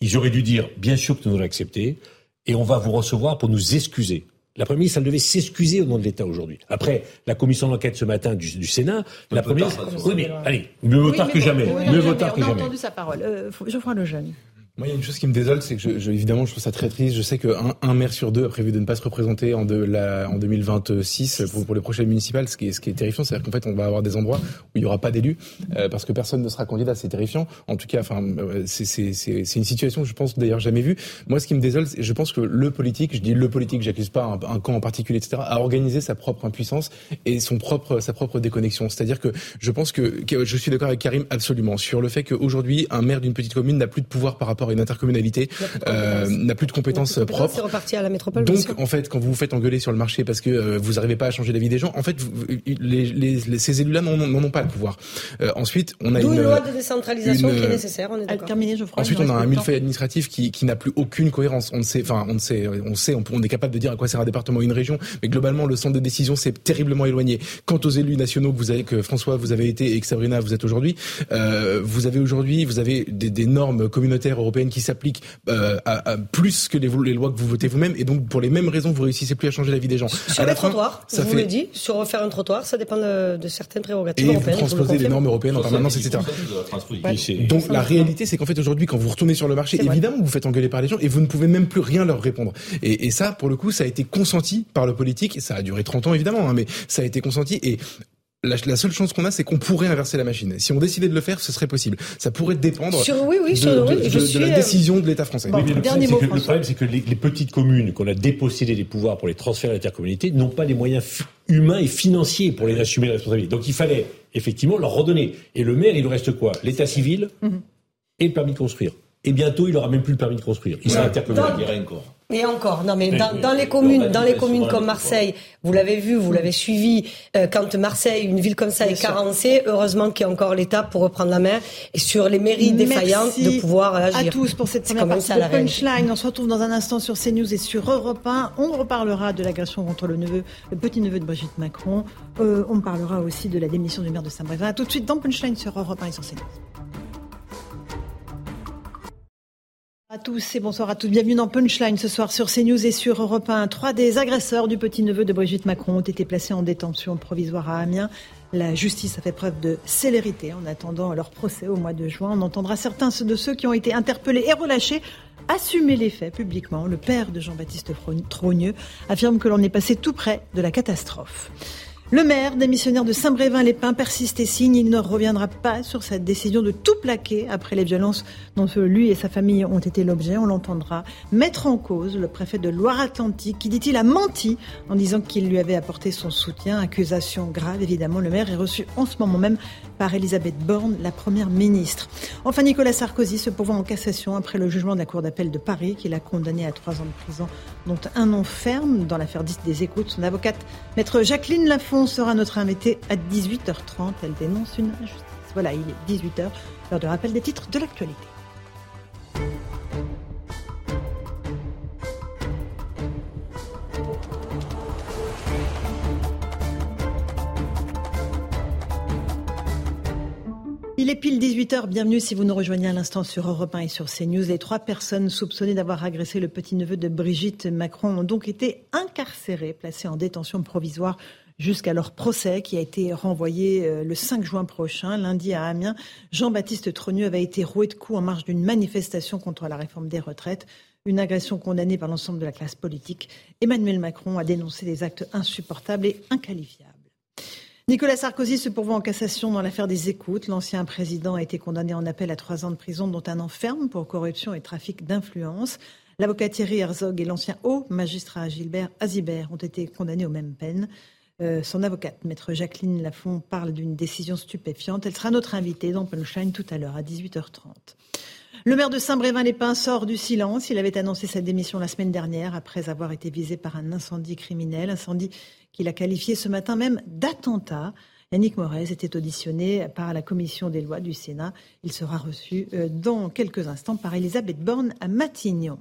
Ils auraient dû dire, bien sûr que nous allons l'accepter, et on va vous recevoir pour nous excuser. La première ministre, elle devait s'excuser au nom de l'État aujourd'hui. Après, la commission d'enquête ce matin du, du Sénat, la première ministre... Oui, mais allez, mieux vaut Oui, tard que bon, jamais. oui, Mieux vaut mais tard que on a jamais. entendu sa parole. Euh, Geoffroy Lejeune. Moi, il y a une chose qui me désole, c'est que je, je- évidemment, je trouve ça très triste. Je sais qu'un un maire sur deux a prévu de ne pas se représenter en, de la, en 2026 pour, pour les prochaines municipales, ce qui est, ce qui est terrifiant. C'est-à-dire qu'en fait, on va avoir des endroits où il n'y aura pas d'élus euh, parce que personne ne sera candidat. C'est terrifiant. En tout cas, enfin, euh, c'est- une situation, je pense, d'ailleurs jamais vue. Moi, ce qui me désole, c'est- je pense que le politique, je dis le politique, j'accuse pas un, un camp en particulier, etc., a organisé sa propre impuissance et son propre, sa propre déconnexion. C'est-à-dire que je pense que, que je suis d'accord avec Karim absolument sur le fait qu'aujourd'hui, un maire d'une petite commune n'a plus de pouvoir par rapport une intercommunalité, euh, n'a plus de compétences C'est propres. reparti à la métropole. Donc, en fait, quand vous vous faites engueuler sur le marché parce que euh, vous n'arrivez pas à changer la vie des gens, en fait, vous- les, les- les- ces élus-là n'en ont pas le pouvoir. Euh, ensuite, on a D'où une, une loi de décentralisation une, qui est nécessaire, on est d'accord. Ensuite, on a un millefeuille administratif qui, qui n'a plus aucune cohérence. On ne sait, enfin, on ne sait, on sait, on, est capable de dire à quoi sert un département ou une région, mais globalement, le centre de décision s'est terriblement éloigné. Quant aux élus nationaux que vous avez, que François, vous avez été et que Sabrina, vous êtes aujourd'hui, euh, vous avez aujourd'hui, vous avez des, des normes communautaires européennes qui s'appliquent euh, à, à plus que les, les lois que vous votez vous-même, et donc pour les mêmes raisons, vous réussissez plus à changer la vie des gens. Sur à la les fin, trottoirs, ça je vous fait le dis, sur refaire un trottoir, ça dépend de, de certaines et prérogatives vous européennes. je vous transposez les normes européennes en permanence, etc. Ouais. Donc la réalité, c'est qu'en fait aujourd'hui, quand vous retournez sur le marché, évidemment, vous vous faites engueuler par les gens et vous ne pouvez même plus rien leur répondre. Et, et ça, pour le coup, ça a été consenti par le politique. Et ça a duré 30 ans évidemment, hein, mais ça a été consenti et la, la seule chance qu'on a, c'est qu'on pourrait inverser la machine. Si on décidait de le faire, ce serait possible. Ça pourrait dépendre Sur- oui, oui, de, sur- oui, de- je de- de suis, la euh, décision de l'État français. Oui, mais le Dernier problème, mot, c'est que, le problème, c'est que les, les petites communes qu'on a dépossédées des pouvoirs pour les transférer à l'intercommunalité n'ont pas les moyens humains et financiers pour les assumer les responsabilités. Donc il fallait effectivement leur redonner. Et le maire, il lui reste quoi? L'état civil Mhm. et le permis de construire. Et bientôt, il aura même plus le permis de construire. Il sera intercommunal. Encore. Et encore, non mais dans, dans les communes, dans les communes comme Marseille, vous l'avez vu, vous l'avez suivi, euh, quand Marseille, une ville comme ça est carencée, heureusement qu'il y a encore l'État pour reprendre la main et sur les mairies défaillantes Merci de pouvoir agir. à tous pour cette première partie de. Punchline. On se retrouve dans un instant sur CNews et sur Europe 1. On reparlera de l'agression contre le neveu, le petit-neveu de Brigitte Macron. Euh, on parlera aussi de la démission du maire de Saint-Brévin. À tout de suite dans Punchline sur Europe 1 et sur CNews. À tous et bonsoir à toutes. Bienvenue dans Punchline ce soir sur CNews et sur Europe 1. Trois des agresseurs du petit-neveu de Brigitte Macron ont été placés en détention provisoire à Amiens. La justice a fait preuve de célérité en attendant leur procès au mois de juin. On entendra certains de ceux qui ont été interpellés et relâchés assumer les faits publiquement. Le père de Jean-Baptiste Trogneux affirme que l'on est passé tout près de la catastrophe. Le maire démissionnaire de Saint-Brévin-les-Pins persiste et signe. Il ne reviendra pas sur sa décision de tout plaquer après les violences dont lui et sa famille ont été l'objet. On l'entendra mettre en cause le préfet de Loire-Atlantique qui, dit-il, a menti en disant qu'il lui avait apporté son soutien. Accusation grave, évidemment. Le maire est reçu en ce moment même par Elisabeth Borne, la première ministre. Enfin, Nicolas Sarkozy se pourvoit en cassation après le jugement de la Cour d'appel de Paris qui l'a condamné à trois ans de prison, dont un an ferme dans l'affaire 10 des écoutes. Son avocate, maître Jacqueline Lafont, sera notre invitée à 18h30. Elle dénonce une injustice. Voilà, il est 18h, l'heure de rappel des titres de l'actualité. Il est pile 18h, bienvenue si vous nous rejoignez à l'instant sur Europe 1 et sur CNews. Les trois personnes soupçonnées d'avoir agressé le petit-neveu de Brigitte Macron ont donc été incarcérées, placées en détention provisoire jusqu'à leur procès qui a été renvoyé euh, le 5 juin prochain, lundi à Amiens. Jean-Baptiste Trogneux avait été roué de coups en marge d'une manifestation contre la réforme des retraites. Une agression condamnée par l'ensemble de la classe politique. Emmanuel Macron a dénoncé des actes insupportables et inqualifiables. Nicolas Sarkozy se pourvoit en cassation dans l'affaire des écoutes. L'ancien président a été condamné en appel à trois ans de prison, dont un an ferme pour corruption et trafic d'influence. L'avocat Thierry Herzog et l'ancien haut magistrat Gilbert Azibert ont été condamnés aux mêmes peines. Euh, son avocate, maître Jacqueline Lafont, parle d'une décision stupéfiante. Elle sera notre invitée dans Punchline tout à l'heure à 18h30. Le maire de Saint-Brévin-les-Pins sort du silence. Il avait annoncé sa démission la semaine dernière après avoir été visé par un incendie criminel, incendie qu'il a qualifié ce matin même d'attentat. Yannick Morez était auditionné par la commission des lois du Sénat. Il sera reçu euh, dans quelques instants par Elisabeth Borne à Matignon.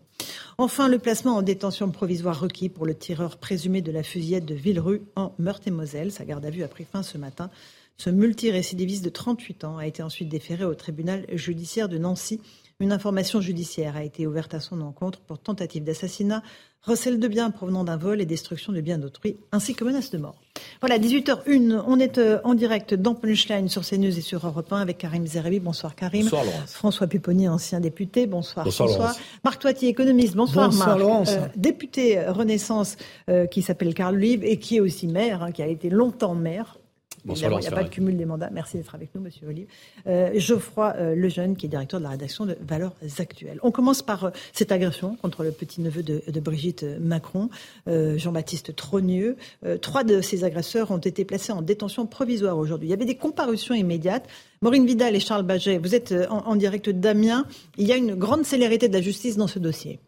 Enfin, le placement en détention provisoire requis pour le tireur présumé de la fusillade de Villerue en Meurthe-et-Moselle. Sa garde à vue a pris fin ce matin. Ce multirécidiviste de 38 ans a été ensuite déféré au tribunal judiciaire de Nancy une information judiciaire a été ouverte à son encontre pour tentative d'assassinat, recel de biens provenant d'un vol et destruction de biens d'autrui, ainsi que menace de mort. Voilà, 18h01, on est euh, en direct dans Punchline sur CNews et sur Europe 1 avec Karim Zeribi. Bonsoir Karim. Bonsoir Laurence. François Pupponi, ancien député. Bonsoir, Bonsoir François. Marc Toitier, économiste. Bonsoir, Bonsoir Marc. Laurence. Euh, député Renaissance euh, qui s'appelle Carl Liv et qui est aussi maire, hein, qui a été longtemps maire. Bonsoir, il n'y a pas de cumul des mandats. Merci d'être avec nous, Monsieur Olive. Euh, Geoffroy euh, Lejeune, qui est directeur de la rédaction de Valeurs Actuelles. On commence par euh, cette agression contre le petit-neveu de, de, Brigitte Macron, euh, Jean-Baptiste Trogneux. Euh, trois de ces agresseurs ont été placés en détention provisoire aujourd'hui. Il y avait des comparutions immédiates. Maureen Vidal et Charles Baget, vous êtes en, en direct d'Amiens. Il y a une grande célérité de la justice dans ce dossier.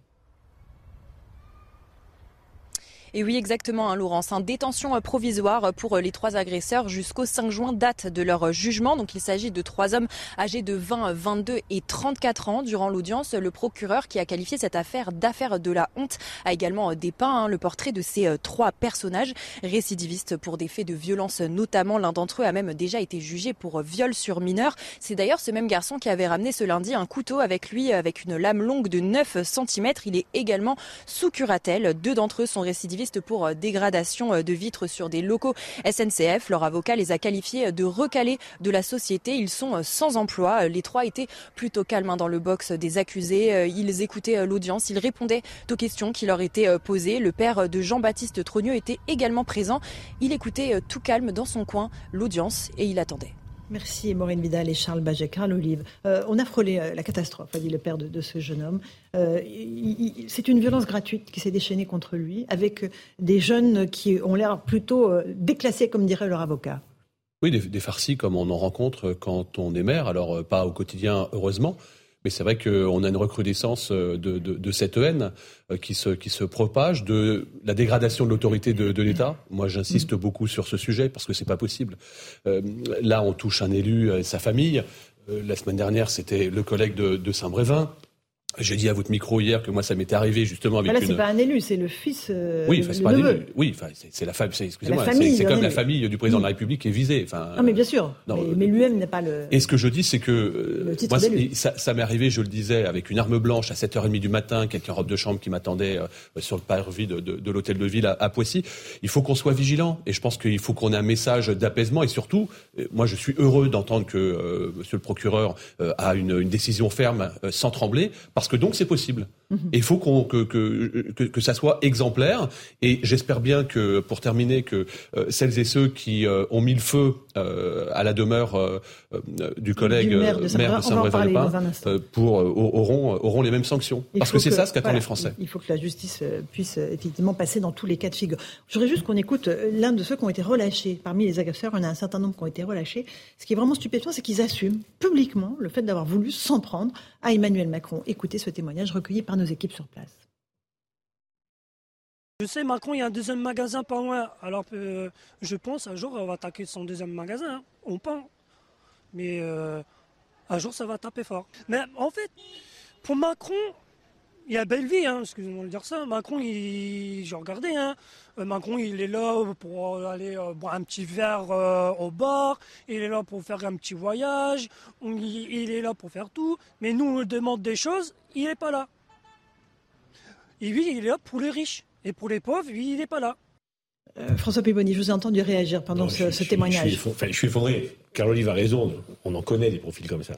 Et oui, exactement, hein, Laurence. Un détention provisoire pour les trois agresseurs jusqu'au 5 juin, date de leur jugement. Donc il s'agit de trois hommes âgés de 20, 22 et 34 ans. Durant l'audience, le procureur qui a qualifié cette affaire d'affaire de la honte a également dépeint hein, le portrait de ces trois personnages récidivistes pour des faits de violence notamment. L'un d'entre eux a même déjà été jugé pour viol sur mineur. C'est d'ailleurs ce même garçon qui avait ramené ce lundi un couteau avec lui avec une lame longue de 9 cm. Il est également sous curatelle. Deux d'entre eux sont récidivistes pour euh, dégradation euh, de vitres sur des locaux SNCF. Leur avocat les a qualifiés de recalés de la société. Ils sont euh, sans emploi. Les trois étaient plutôt calmes hein, dans le box des accusés. Ils écoutaient l'audience. Ils répondaient aux questions qui leur étaient posées. Le père de Jean-Baptiste Trogneux était également présent. Il écoutait tout calme dans son coin l'audience et il attendait. Merci Maureen Vidal et Charles Baget. Carl Olive, euh, on a frôlé euh, la catastrophe, a dit le père de, de ce jeune homme. Euh, c'est une violence gratuite qui s'est déchaînée contre lui, avec des jeunes qui ont l'air plutôt déclassés, comme dirait leur avocat. Oui, des, des farcis comme on en rencontre quand on est maire, alors pas au quotidien, heureusement. Mais c'est vrai qu'on a une recrudescence de, de, de, cette haine qui se, qui se propage, de la dégradation de l'autorité de, de l'État. Moi, j'insiste beaucoup sur ce sujet parce que c'est pas possible. Euh, là, on touche un élu et sa famille. Euh, la semaine dernière, c'était le collègue de, de Saint-Brévin. J'ai dit à votre micro hier que moi ça m'était arrivé justement avec là, une. c'est pas un élu, c'est le fils. Euh, oui, enfin, c'est pas un neveu. élu. Oui, enfin, c'est la, fa... excusez-moi, c'est comme la famille du président de la République qui est visée. Enfin, Non, mais bien sûr. non, mais euh, mais lui-même n'est pas le. Et ce que je dis, c'est que euh, Le titre moi, ça, ça m'est arrivé, je le disais, avec une arme blanche à 7h30 du matin, quelqu'un en robe de chambre qui m'attendait euh, sur le parvis de, de, de l'hôtel de ville à, à Poissy. Il faut qu'on soit vigilant et je pense qu'il faut qu'on ait un message d'apaisement et surtout, euh, moi je suis heureux d'entendre que euh, Monsieur le procureur euh, a une, une décision ferme euh, sans trembler parce que donc c'est possible. Et il faut qu'on, que, que, que, que, ça soit exemplaire. Et j'espère bien que, pour terminer, que euh, celles et ceux qui euh, ont mis le feu euh, à la demeure euh, du collègue Du maire de Saint-Brévin-les-Pins pour auront auront les mêmes sanctions. Il parce que c'est ça ce qu'attendent voilà, les Français. Il faut que la justice euh, puisse euh, effectivement passer dans tous les cas de figure. Je voudrais juste qu'on écoute euh, l'un de ceux qui ont été relâchés. Parmi les agresseurs, il y en a un certain nombre qui ont été relâchés. Ce qui est vraiment stupéfiant, c'est qu'ils assument publiquement le fait d'avoir voulu s'en prendre à Emmanuel Macron. Écoutez ce témoignage recueilli par nos équipes sur place. Je sais, Macron, il y a un deuxième magasin pas loin. Alors euh, je pense un jour, on va attaquer son deuxième magasin. hein. On pense. Mais euh, un jour, ça va taper fort. Mais en fait, pour Macron, il a belle vie, hein, excusez-moi de dire ça. Macron, il, j'ai regardé, hein. Euh, Macron, il est là pour aller euh, boire un petit verre au bar. Il est là pour faire un petit voyage. Il est là pour faire tout. Mais nous, on lui demande des choses, il n'est pas là. Et lui, il est là pour les riches. Et pour les pauvres, lui, il n'est pas là. Euh, François Piboni, je vous ai entendu réagir pendant ce, ce Je suis, témoignage. effo- enfin, je suis effondré. A raison. On en connaît des profils comme ça.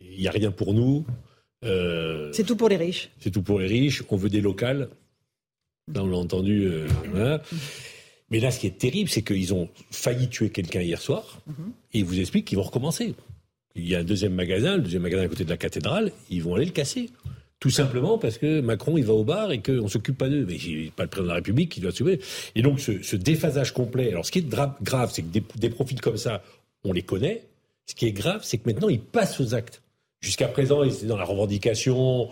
Il n'y a rien pour nous. Euh, C'est tout pour les riches. c'est tout pour les riches. On veut des locales. Là, on l'a entendu. euh, voilà. Mais là, ce qui est terrible, c'est qu'ils ont failli tuer quelqu'un hier soir. Et ils vous expliquent qu'ils vont recommencer. Il y a un deuxième magasin, le deuxième magasin à côté de la cathédrale. Ils vont aller le casser. Tout simplement parce que Macron, il va au bar et qu'on ne s'occupe pas d'eux. Mais pas le président de la République qui doit s'occuper. Et donc, ce, ce déphasage complet. Alors, ce qui est grave, c'est que des, des profils comme ça, on les connaît. Ce qui est grave, c'est que maintenant, ils passent aux actes. Jusqu'à présent, ils étaient dans la revendication,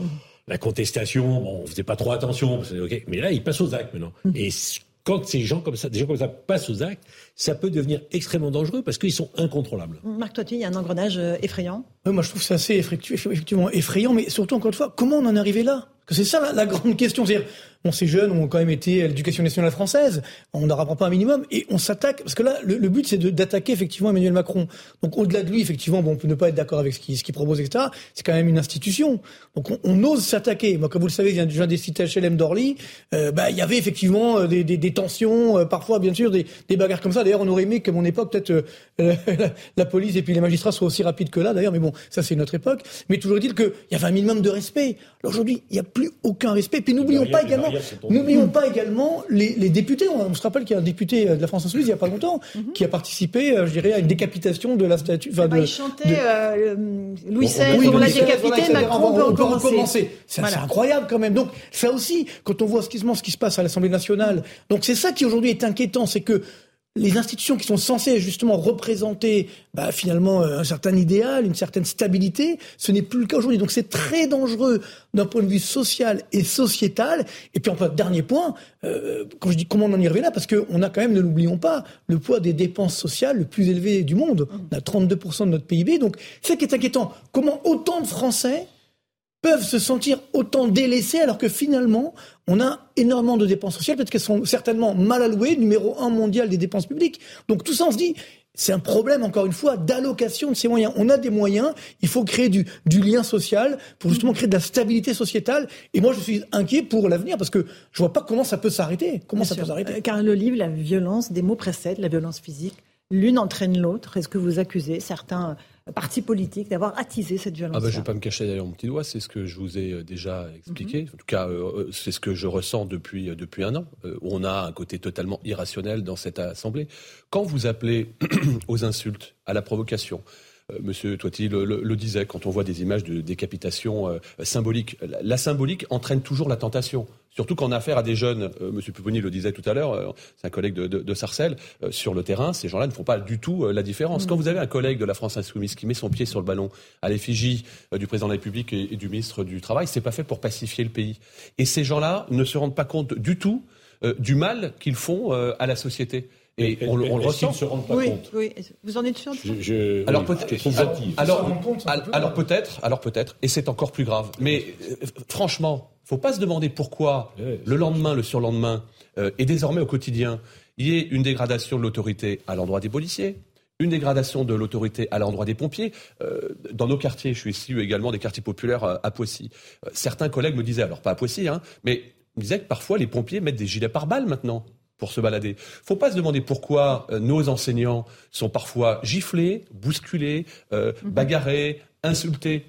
la contestation. Bon, on faisait pas trop attention. c'est ok. Mais là, ils passent aux actes maintenant. Et s- quand ces gens comme ça, des gens comme ça passent aux actes, ça peut devenir extrêmement dangereux parce qu'ils sont incontrôlables. Marc Toiti, il y a un engrenage euh, effrayant. Moi, je trouve ça assez effectu- effectivement effrayant, mais surtout, encore une fois, comment on en est arrivé là? Parce que c'est ça la, la grande question. C'est-à-dire, bon, ces jeunes ont quand même été à l'éducation nationale française, on n'en apprend pas un minimum, et on s'attaque, parce que là, le, le but, c'est d'attaquer effectivement Emmanuel Macron. Donc, au-delà de lui, effectivement, bon, on peut ne pas être d'accord avec ce qu'il propose, etc., c'est quand même une institution. Donc, on, on ose s'attaquer. Moi, comme vous le savez, je viens, des sites HLM d'Orly, euh, bah, il y avait effectivement euh, des, des, des tensions, euh, parfois, bien sûr, des, des bagarres comme ça. D'ailleurs, on aurait aimé qu'à mon époque, peut-être, euh, [LAUGHS] la, la police et puis les magistrats soient aussi rapides que là, d'ailleurs, mais bon, ça, c'est notre époque. Mais toujours est-il qu'il y avait un minimum de respect. Aujourd'hui, il n'y a plus aucun respect. Puis n'oublions pas également, n'oublions pas également les, les députés. On, on se rappelle qu'il y a un député euh, de la France Insoumise il n'y a pas longtemps qui a participé, euh, je dirais, à une décapitation de la statue. enfin, Bah, de- il chantait de- euh, le- Louis oui, XVI, on l'a Louis XVI, voilà, décapité. Macron on, peut on recommencer. C'est incroyable quand même. Donc ça aussi, quand on voit ce qui se passe à l'Assemblée nationale, donc c'est ça qui aujourd'hui est inquiétant, c'est que les institutions qui sont censées justement représenter bah, finalement euh, un certain idéal, une certaine stabilité, ce n'est plus le cas aujourd'hui. Donc c'est très dangereux d'un point de vue social et sociétal. Et puis enfin, dernier point, euh, quand je dis comment on en est arrivé là, parce qu'on a quand même, ne l'oublions pas, le poids des dépenses sociales le plus élevé du monde. On a 32% de notre PIB. Donc c'est qui est inquiétant. Comment autant de Français peuvent se sentir autant délaissés alors que finalement, on a énormément de dépenses sociales, peut-être qu'elles sont certainement mal allouées, numéro un mondial des dépenses publiques. Donc tout ça, on se dit, c'est un problème, encore une fois, d'allocation de ces moyens. On a des moyens, il faut créer du, du lien social pour justement créer de la stabilité sociétale. Et moi, je suis inquiet pour l'avenir parce que je vois pas comment ça peut s'arrêter. Comment Bien ça sûr. peut s'arrêter Euh, Car le livre, la violence, des mots précèdent la violence physique. L'une entraîne l'autre. Est-ce que vous accusez certains euh, partis politiques d'avoir attisé cette violence Ah bah, je ne vais pas me cacher derrière mon petit doigt, c'est ce que je vous ai euh, déjà expliqué. En tout cas, euh, euh, c'est ce que je ressens depuis, euh, depuis un an. Euh, on a un côté totalement irrationnel dans cette assemblée. Quand vous appelez [CLEARS THROAT] aux insultes, à la provocation, euh, Monsieur Toiti le, le- le disait, quand on voit des images de décapitation euh, symbolique, la, la symbolique entraîne toujours la tentation. Surtout quand on a affaire à des jeunes, euh, Monsieur Pupponi le disait tout à l'heure, euh, c'est un collègue de, de, de Sarcelles, euh, sur le terrain, ces gens-là ne font pas du tout euh, la différence. Quand vous avez un collègue de la France Insoumise qui met son pied sur le ballon à l'effigie euh, du président de la République et, et du ministre du Travail, c'est pas fait pour pacifier le pays. Et ces gens-là ne se rendent pas compte du tout euh, du mal qu'ils font euh, à la société. Et on, le- on ressent. ne se rendent pas Oui, compte? oui. Vous en êtes sûr de ça Je, Alors oui, peut-être, je trouve alors, hâtive. alors, al- alors peut-être, alors peut-être, et c'est encore plus grave. Mais euh, franchement, faut pas se demander pourquoi le lendemain, le surlendemain, euh, et désormais au quotidien, il y ait une dégradation de l'autorité à l'endroit des policiers, une dégradation de l'autorité à l'endroit des pompiers. Euh, dans nos quartiers, je suis issu également des quartiers populaires euh, à Poissy. Euh, certains collègues me disaient, alors pas à Poissy, hein, mais ils disaient que parfois les pompiers mettent des gilets pare-balles maintenant pour se balader. Faut pas se demander pourquoi euh, nos enseignants sont parfois giflés, bousculés, euh, bagarrés, insultés.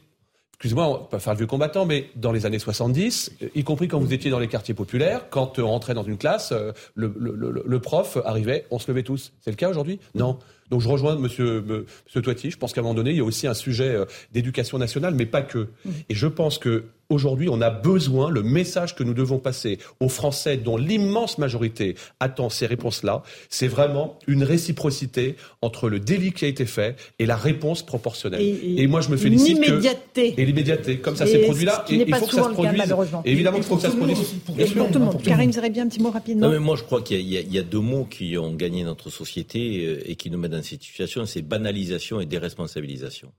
excusez-moi, pas faire le vieux combattant, mais dans les années 70, y compris quand vous étiez dans les quartiers populaires, quand on rentrait dans une classe, le, le, le prof arrivait, on se levait tous. C'est le cas aujourd'hui? Non. Donc je rejoins Monsieur, Monsieur Toiti. Je pense qu'à un moment donné, il y a aussi un sujet d'éducation nationale, mais pas que. Mmh. Et je pense que aujourd'hui, on a besoin, le message que nous devons passer aux Français, dont l'immense majorité attend ces réponses-là, c'est vraiment une réciprocité entre le délit qui a été fait et la réponse proportionnelle. Et, moi, je me félicite l'immédiateté. Et l'immédiateté, comme ça s'est produit là, et il faut que ça se produise. Et évidemment, il faut que ça se produise. Pour tout le monde. Karim bien un petit mot rapidement. Non, mais moi, je crois qu'il y, y, a deux mots qui ont gagné notre société euh, et qui nous mettent dans cette situation, c'est banalisation et déresponsabilisation.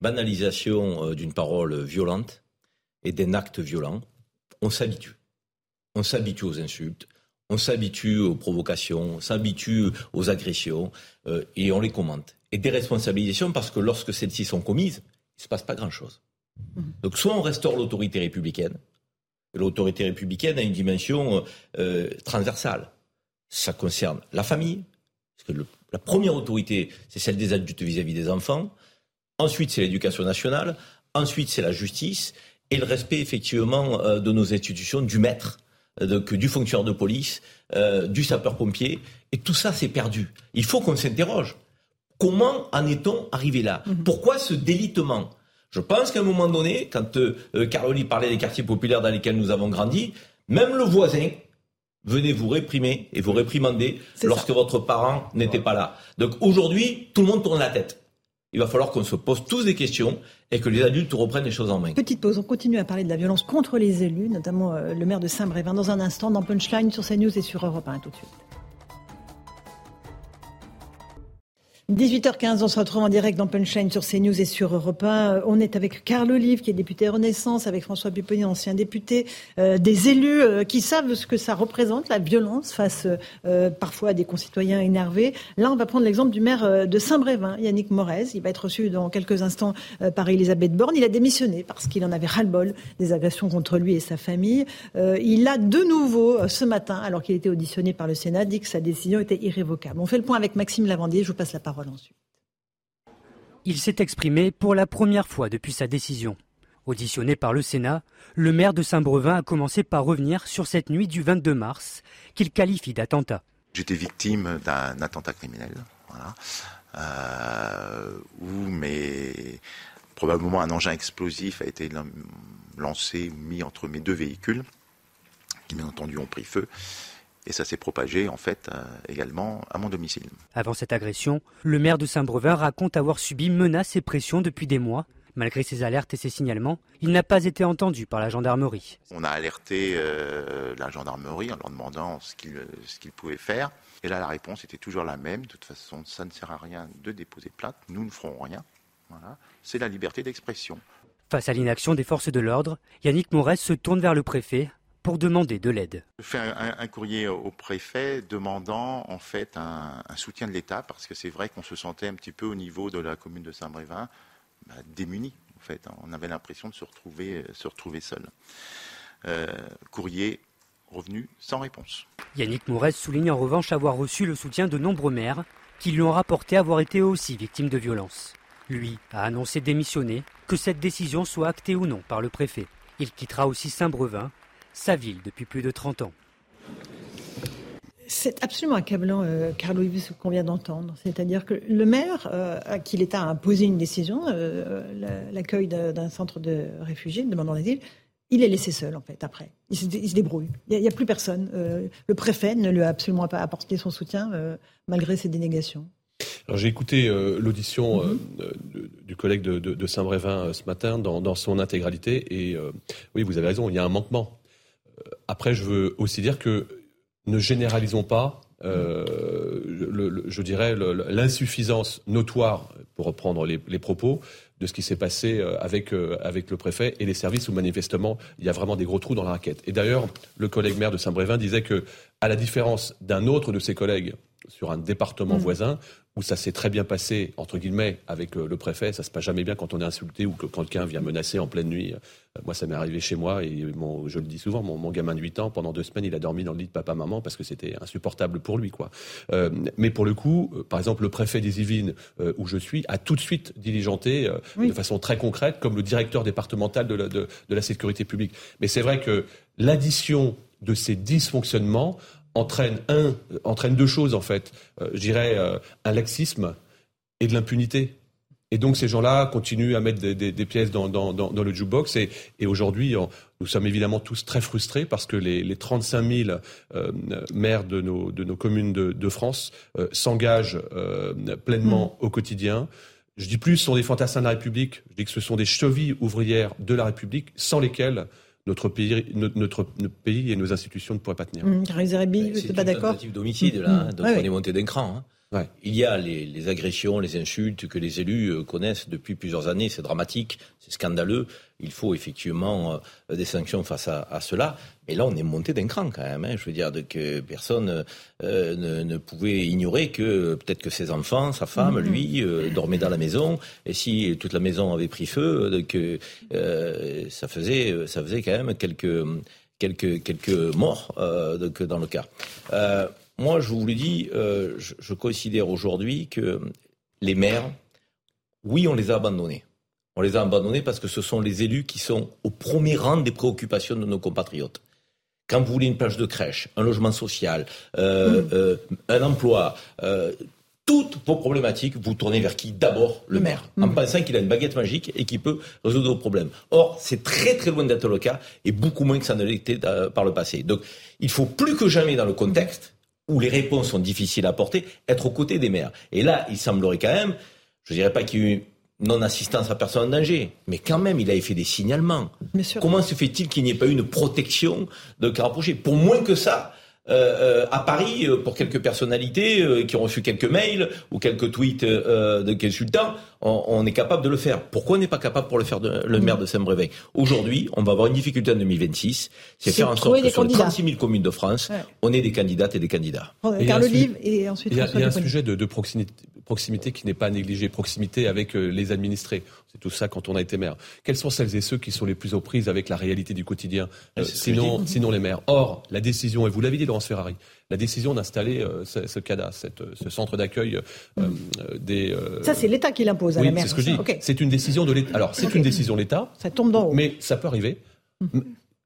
Banalisation euh, d'une parole violente et d'un acte violent, on s'habitue. On s'habitue aux insultes, on s'habitue aux provocations, on s'habitue aux agressions euh, et on les commente. Et des responsabilisations parce que lorsque celles-ci sont commises, il ne se passe pas grand-chose. Mmh. Donc soit on restaure l'autorité républicaine, et l'autorité républicaine a une dimension euh, transversale. Ça concerne la famille, parce que la première autorité, c'est celle des adultes vis-à-vis -vis des enfants. Ensuite, c'est l'éducation nationale. Ensuite, c'est la justice et le respect effectivement euh, de nos institutions, du maître, euh, donc, du fonctionnaire de police, euh, du sapeur-pompier. Et tout ça, c'est perdu. Il faut qu'on s'interroge. Comment en est-on arrivé là? Mhm. Pourquoi ce délitement? Je pense qu'à un moment donné, quand euh, Caroli parlait des quartiers populaires dans lesquels nous avons grandi, même le voisin venait vous réprimer et vous réprimander lorsque votre parent n'était pas là. Donc aujourd'hui, tout le monde tourne la tête il va falloir qu'on se pose tous des questions et que les adultes reprennent les choses en main. Petite pause, on continue à parler de la violence contre les élus, notamment euh, le maire de Saint-Brévin, dans un instant, dans Punchline, sur CNews et sur Europe 1, tout de suite. 18h15, on se retrouve en direct dans Punchline sur CNews et sur Europe 1. On est avec Carl Olive, qui est député Renaissance, avec François Pupponi, ancien député, euh, des élus euh, qui savent ce que ça représente, la violence face euh, parfois à des concitoyens énervés. Là, on va prendre l'exemple du maire de Saint-Brévin, Yannick Morez. Il va être reçu dans quelques instants par Elisabeth Borne. Il a démissionné parce qu'il en avait ras-le-bol des agressions contre lui et sa famille. il a de nouveau, ce matin, alors qu'il était auditionné par le Sénat, dit que sa décision était irrévocable. On fait le point avec Maxime Lavandier. Je vous passe la parole. Il s'est exprimé pour la première fois depuis sa décision. Auditionné par le Sénat, le maire de Saint-Brevin a commencé par revenir sur cette nuit du 22 mars, qu'il qualifie d'attentat. J'étais victime d'un attentat criminel, euh, où probablement un engin explosif a été lancé ou mis entre mes deux véhicules, qui bien entendu ont pris feu et ça s'est propagé en fait euh, également à mon domicile. Avant cette agression, le maire de Saint-Breuvin raconte avoir subi menaces et pressions depuis des mois. Malgré ses alertes et ses signalements, il n'a pas été entendu par la gendarmerie. On a alerté euh, la gendarmerie en leur demandant ce qu'ils pouvaient faire. Et là, la réponse était toujours la même. De toute façon, ça ne sert à rien de déposer plainte. Nous ne ferons rien. Voilà. C'est la liberté d'expression. Face à l'inaction des forces de l'ordre, Yannick Morès se tourne vers le préfet pour demander de l'aide. Je fais un, courrier au préfet demandant en fait un, soutien de l'État parce que c'est vrai qu'on se sentait un petit peu au niveau de la commune de Saint-Brévin bah, démunis. En fait, on avait l'impression de se retrouver, se retrouver seul. Euh, courrier revenu sans réponse. Yannick Mourez souligne en revanche avoir reçu le soutien de nombreux maires qui lui ont rapporté avoir été aussi victimes de violences. Lui a annoncé démissionner, que cette décision soit actée ou non par le préfet. Il quittera aussi Saint-Brevin sa ville depuis plus de 30 ans. C'est absolument accablant, euh, Carlo ce qu'on vient d'entendre. C'est-à-dire que le maire, euh, à qui l'État a imposé une décision, euh, l'accueil d'un centre de réfugiés, de demandant d'asile, il est laissé seul, en fait, après. Il se, débrouille. Il n'y a, plus personne. Euh, le préfet ne lui a absolument pas apporté son soutien, malgré ses dénégations. j'ai écouté l'audition mm-hmm. du collègue de, Saint-Brévin ce matin dans, dans, son intégralité. Et oui, vous avez raison, il y a un manquement après, je veux aussi dire que ne généralisons pas, euh, je dirais, l'insuffisance notoire, pour reprendre les, propos, de ce qui s'est passé euh, avec, euh, avec le préfet et les services où manifestement il y a vraiment des gros trous dans la raquette. Et d'ailleurs, le collègue maire de Saint-Brévin disait que, à la différence d'un autre de ses collègues sur un département Mm. voisin où ça s'est très bien passé, entre guillemets, avec euh, le préfet. Ça se passe jamais bien quand on est insulté ou que quelqu'un vient menacer en pleine nuit. Euh, Moi, ça m'est arrivé chez moi et mon, je le dis souvent, mon, mon gamin de 8 ans, pendant deux semaines, il a dormi dans le lit de papa-maman parce que c'était insupportable pour lui. quoi. Euh, mais pour le coup, euh, par exemple, le préfet des Yvelines, euh, où je suis, a tout de suite diligenté Oui. de façon très concrète, comme le directeur départemental de la, de, de la sécurité publique. Mais c'est vrai que l'addition de ces dysfonctionnements entraîne un, entraîne deux choses en fait. Euh, je dirais euh, un laxisme et de l'impunité. Et donc ces gens-là continuent à mettre des, des- des pièces dans, dans, dans, dans le jukebox. Et, et aujourd'hui, nous sommes évidemment tous très frustrés parce que les, les 35 000 euh, maires de nos, de nos communes de, de France euh, s'engagent euh, pleinement au quotidien. Je dis plus, ce sont des fantassins de la République. Je dis que ce sont des chevilles ouvrières de la République sans lesquelles notre pays, notre, notre- notre pays et nos institutions ne pourraient pas tenir. Karim Zeribi, vous C'est n'êtes pas une d'accord tentative d'homicide, là, hein, Hum, donc ouais, on ouais. est monté d'un cran. hein. Il y a les, les agressions, les insultes que les élus euh, connaissent depuis plusieurs années. C'est dramatique, c'est scandaleux. Il faut effectivement euh, des sanctions face à, à cela. Mais là, on est monté d'un cran quand même. hein. Je veux dire de que personne euh, ne, ne pouvait ignorer que euh, peut-être que ses enfants, sa femme, Mhm. lui, euh, dormaient dans la maison. Et si toute la maison avait pris feu, que euh, ça faisait, ça faisait quand même quelques quelques quelques morts donc, dans le cas. Moi, je vous le dis, je, je considère aujourd'hui que les maires, oui, on les a abandonnés. On les a abandonnés parce que ce sont les élus qui sont au premier rang des préoccupations de nos compatriotes. Quand vous voulez une plage de crèche, un logement social, euh, euh, un emploi, euh, toutes vos problématiques, vous tournez vers qui D'abord le maire, en pensant qu'il a une baguette magique et qu'il peut résoudre vos problèmes. Or, c'est très très loin d'être le cas et beaucoup moins que ça ne l'était par le passé. Donc, il faut plus que jamais dans le contexte où les réponses sont difficiles à apporter, être aux côtés des maires. Et là, il semblerait quand même, je dirais pas qu'il y ait eu non-assistance à personne en danger, mais quand même, il avait fait des signalements. Comment se fait-il qu'il n'y ait pas eu une protection de cas rapprochés Pour moins que ça, euh, euh, à Paris, euh, pour quelques personnalités euh, qui ont reçu quelques mails ou quelques tweets euh, de consultants, on, on est capable de le faire. Pourquoi on n'est pas capable pour le faire de, le maire de Saint-Brévin Aujourd'hui, on va avoir une difficulté en 2026, c'est C'est faire en sorte des que sur les candidats. 36 000 communes de France, Ouais. on ait des candidates et des candidats. Un sujet- Olive et ensuite Il y a, François il y a un sujet de, de proximité, proximité qui n'est pas négligé, proximité avec euh, les administrés. C'est tout ça quand on a été maire. Quels sont celles et ceux qui sont les plus aux prises avec la réalité du quotidien euh, sinon, dis. sinon les maires? Or, la décision, et vous l'avez dit Laurence Ferrari, la décision d'installer euh, ce, ce CADA, cette, ce centre d'accueil euh, des... euh, Ça, c'est l'État qui l'impose à oui, la maire. c'est ce que je dis. Ok. C'est une décision de l'État. Alors, c'est une décision de l'État. Ça tombe d'en haut. Mais ça peut arriver.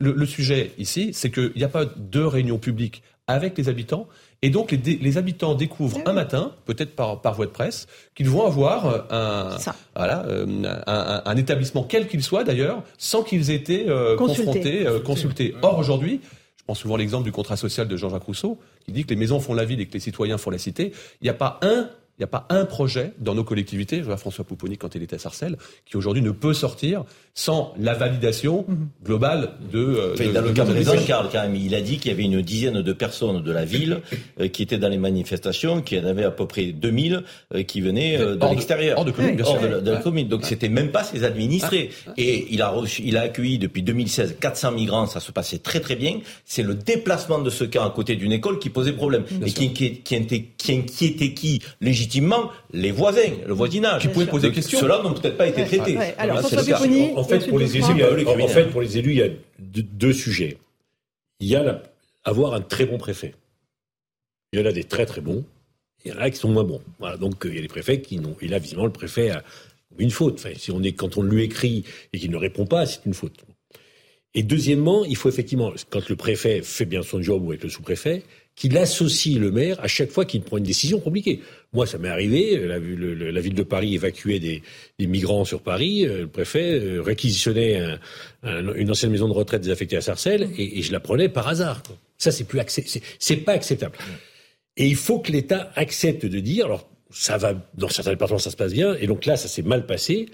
Le, le sujet ici, c'est qu'il n'y a pas de réunion publique avec les habitants. Et donc, les, habitants découvrent un matin, peut-être par, par voie de presse, qu'ils vont avoir un, voilà, euh, un, un- un établissement, quel qu'il soit d'ailleurs, sans qu'ils aient été euh, Consultés. confrontés, euh, consultés. Or, aujourd'hui, je prends souvent l'exemple du contrat social de Jean-Jacques Rousseau, qui dit que les maisons font la ville et que les citoyens font la cité. Il n'y a pas un il n'y a pas un projet dans nos collectivités, je vois François Pouponi quand il était à Sarcelles, qui aujourd'hui ne peut sortir sans la validation globale de. euh, Enfin, de- dans le de cas présent. Karl, quand même, il a dit qu'il y avait une dizaine de personnes de la ville euh, qui étaient dans les manifestations, qu'il y en avait à peu près 2000 euh, qui venaient euh, de Hors de- l'extérieur. hors de commune, bien sûr. de la, de la Ouais. commune. Donc c'était même pas ses administrés. Et il a reçu, il a accueilli depuis 2016 400 migrants, ça se passait très très bien. C'est le déplacement de ce camp à côté d'une école qui posait problème. Et qui, qui, inquié- qui inquiétait qui Légitimement Les voisins, le voisinage. Qui pouvaient poser des questions. Ceux-là n'ont peut-être pas été traités. Ouais. Alors, François En fait, pour les élus, en- fait, pour les élus, il y a deux, sujets. Il y a la- avoir un très bon préfet. Il y en a des très très bons. Il y en a qui sont moins bons. Voilà. Donc, euh, il y a des préfets qui n'ont. Et là, visiblement, le préfet a une faute. Enfin, si on est, quand on lui écrit et qu'il ne répond pas, c'est une faute. Et deuxièmement, il faut effectivement, quand le préfet fait bien son job ou avec le sous-préfet, qu'il associe le maire à chaque fois qu'il prend une décision compliquée. Moi, ça m'est arrivé, le- la ville de Paris évacuait des, migrants sur Paris, euh, le préfet euh, réquisitionnait un- un- une ancienne maison de retraite désaffectée à Sarcelles, et, je la prenais par hasard. Ça, c'est plus c'est pas acceptable. Et il faut que l'État accepte de dire, alors ça va, dans certains départements ça se passe bien, et donc là ça s'est mal passé,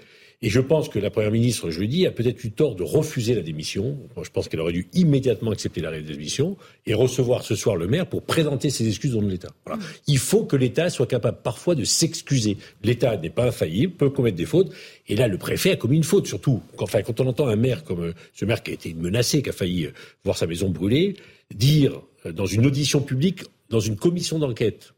et je pense que la Première ministre, je le dis, a peut-être eu tort de refuser la démission. Je pense qu'elle aurait dû immédiatement accepter la démission et recevoir ce soir le maire pour présenter ses excuses au nom de l'État. Voilà. Il faut que l'État soit capable parfois de s'excuser. L'État n'est pas infaillible, peut commettre des fautes, et là le préfet a commis une faute, surtout. Enfin, quand on entend un maire comme euh, ce maire qui a été menacé, qui a failli euh, voir sa maison brûler, dire euh, dans une audition publique, dans une commission d'enquête,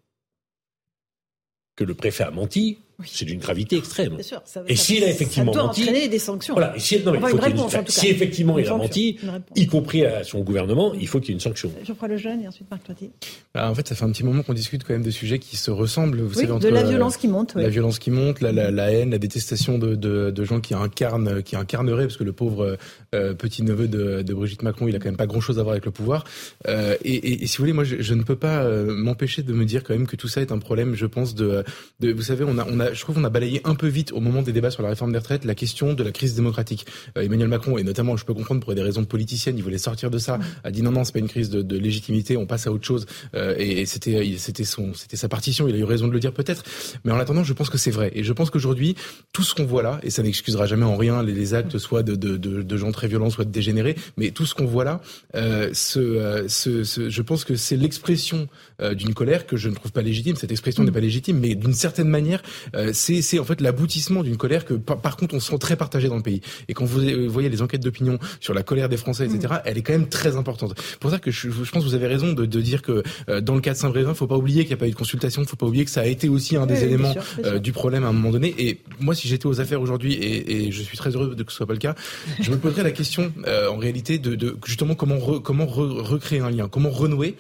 que le préfet a menti, c'est d'une gravité extrême. Bien sûr, ça- et ça- s'il a ça effectivement doit menti, entraîner des sanctions. Voilà. Et si, non, mais il Enfin, faut une qu'il y ait une- réponse, en tout si cas. effectivement Une il a menti, y compris à son gouvernement, il faut qu'il y ait une sanction. Geoffroy Lejeune et ensuite Marc Toiti. Bah, en fait, ça fait un petit moment qu'on discute quand même de sujets qui se ressemblent. Vous Oui, savez, de entre, la euh, violence qui monte, oui. La violence qui monte, la, la, la haine, la détestation de, de, de gens qui incarnent, qui incarneraient, parce que le pauvre euh, petit neveu de, de Brigitte Macron, il a quand même pas grand chose à voir avec le pouvoir. Euh, et, et, et si vous voulez, moi, je, je ne peux pas m'empêcher de me dire quand même que tout ça est un problème, je pense, de, de vous savez, on a, on a, je trouve qu'on a balayé un peu vite au moment des débats sur la réforme des retraites la question de la crise démocratique. Euh, Emmanuel Macron, et notamment, je peux comprendre pour des raisons politiciennes, il voulait sortir de ça, a dit non, non, c'est pas une crise de, de légitimité, on passe à autre chose. Euh, et et c'était, c'était son, c'était sa partition. Il a eu raison de le dire peut-être. Mais en attendant, je pense que c'est vrai. Et je pense qu'aujourd'hui, tout ce qu'on voit là, et ça n'excusera jamais en rien les, les actes soit de, de, de, de gens très violents, soit de dégénérés, mais tout ce qu'on voit là, euh, ce, euh, ce, ce- je pense que c'est l'expression euh, d'une colère que je ne trouve pas légitime. Cette expression n'est pas légitime, mais d'une certaine manière, euh, c'est, c'est en fait l'aboutissement d'une colère que, par, par contre, on sent très partagée dans le pays. Et quand vous euh, voyez les enquêtes d'opinion sur la colère des Français, etc., elle est quand même très importante. C'est pour ça que je, je pense que vous avez raison de, de dire que euh, dans le cas de Saint-Brévin, il faut pas oublier qu'il n'y a pas eu de consultation, il faut pas oublier que ça a été aussi un des Oui, éléments sûr, euh, du problème à un moment donné. Et moi, si j'étais aux affaires aujourd'hui, et, et je suis très heureux de que ce soit pas le cas, je me poserais la question, euh, en réalité, de, de justement comment re- comment re- recréer un lien, comment renouer.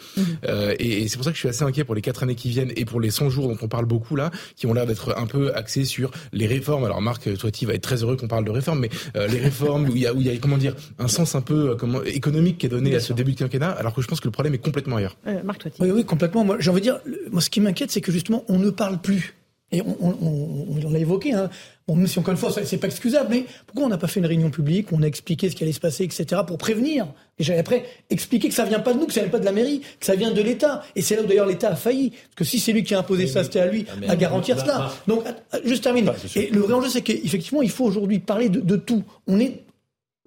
Euh, et et c'est pour ça que je suis assez inquiet pour les quatre années qui viennent et pour les 100 jours dont on parle beaucoup là, qui ont l'air d'être un peu axés sur les réformes. Alors Marc Toiti va être très heureux qu'on parle de réformes, mais euh, les réformes où il y a où il y a comment dire un sens un peu euh, comment économique qui est donné à ce début de quinquennat, alors que je pense que le problème est complètement ailleurs. Euh, Marc Toiti. Oui, oui, complètement. Moi, j'ai envie de dire, le- moi, ce qui m'inquiète, c'est que justement, on ne parle plus. Et on, on, on, on l'a évoqué, hein. Bon, même si encore une fois, c'est pas excusable, mais pourquoi on n'a pas fait une réunion publique, on a expliqué ce qui allait se passer, etc., pour prévenir Déjà, et après, expliquer que ça vient pas de nous, que ça vient pas de la mairie, que ça vient de l'État? Et c'est là où d'ailleurs l'État a failli. Parce que si c'est lui qui a imposé ça, c'était à lui mais- à garantir bah, cela. bah. Donc, att- juste termine. Et le vrai enjeu, c'est qu'effectivement, il faut aujourd'hui parler de, de tout. On est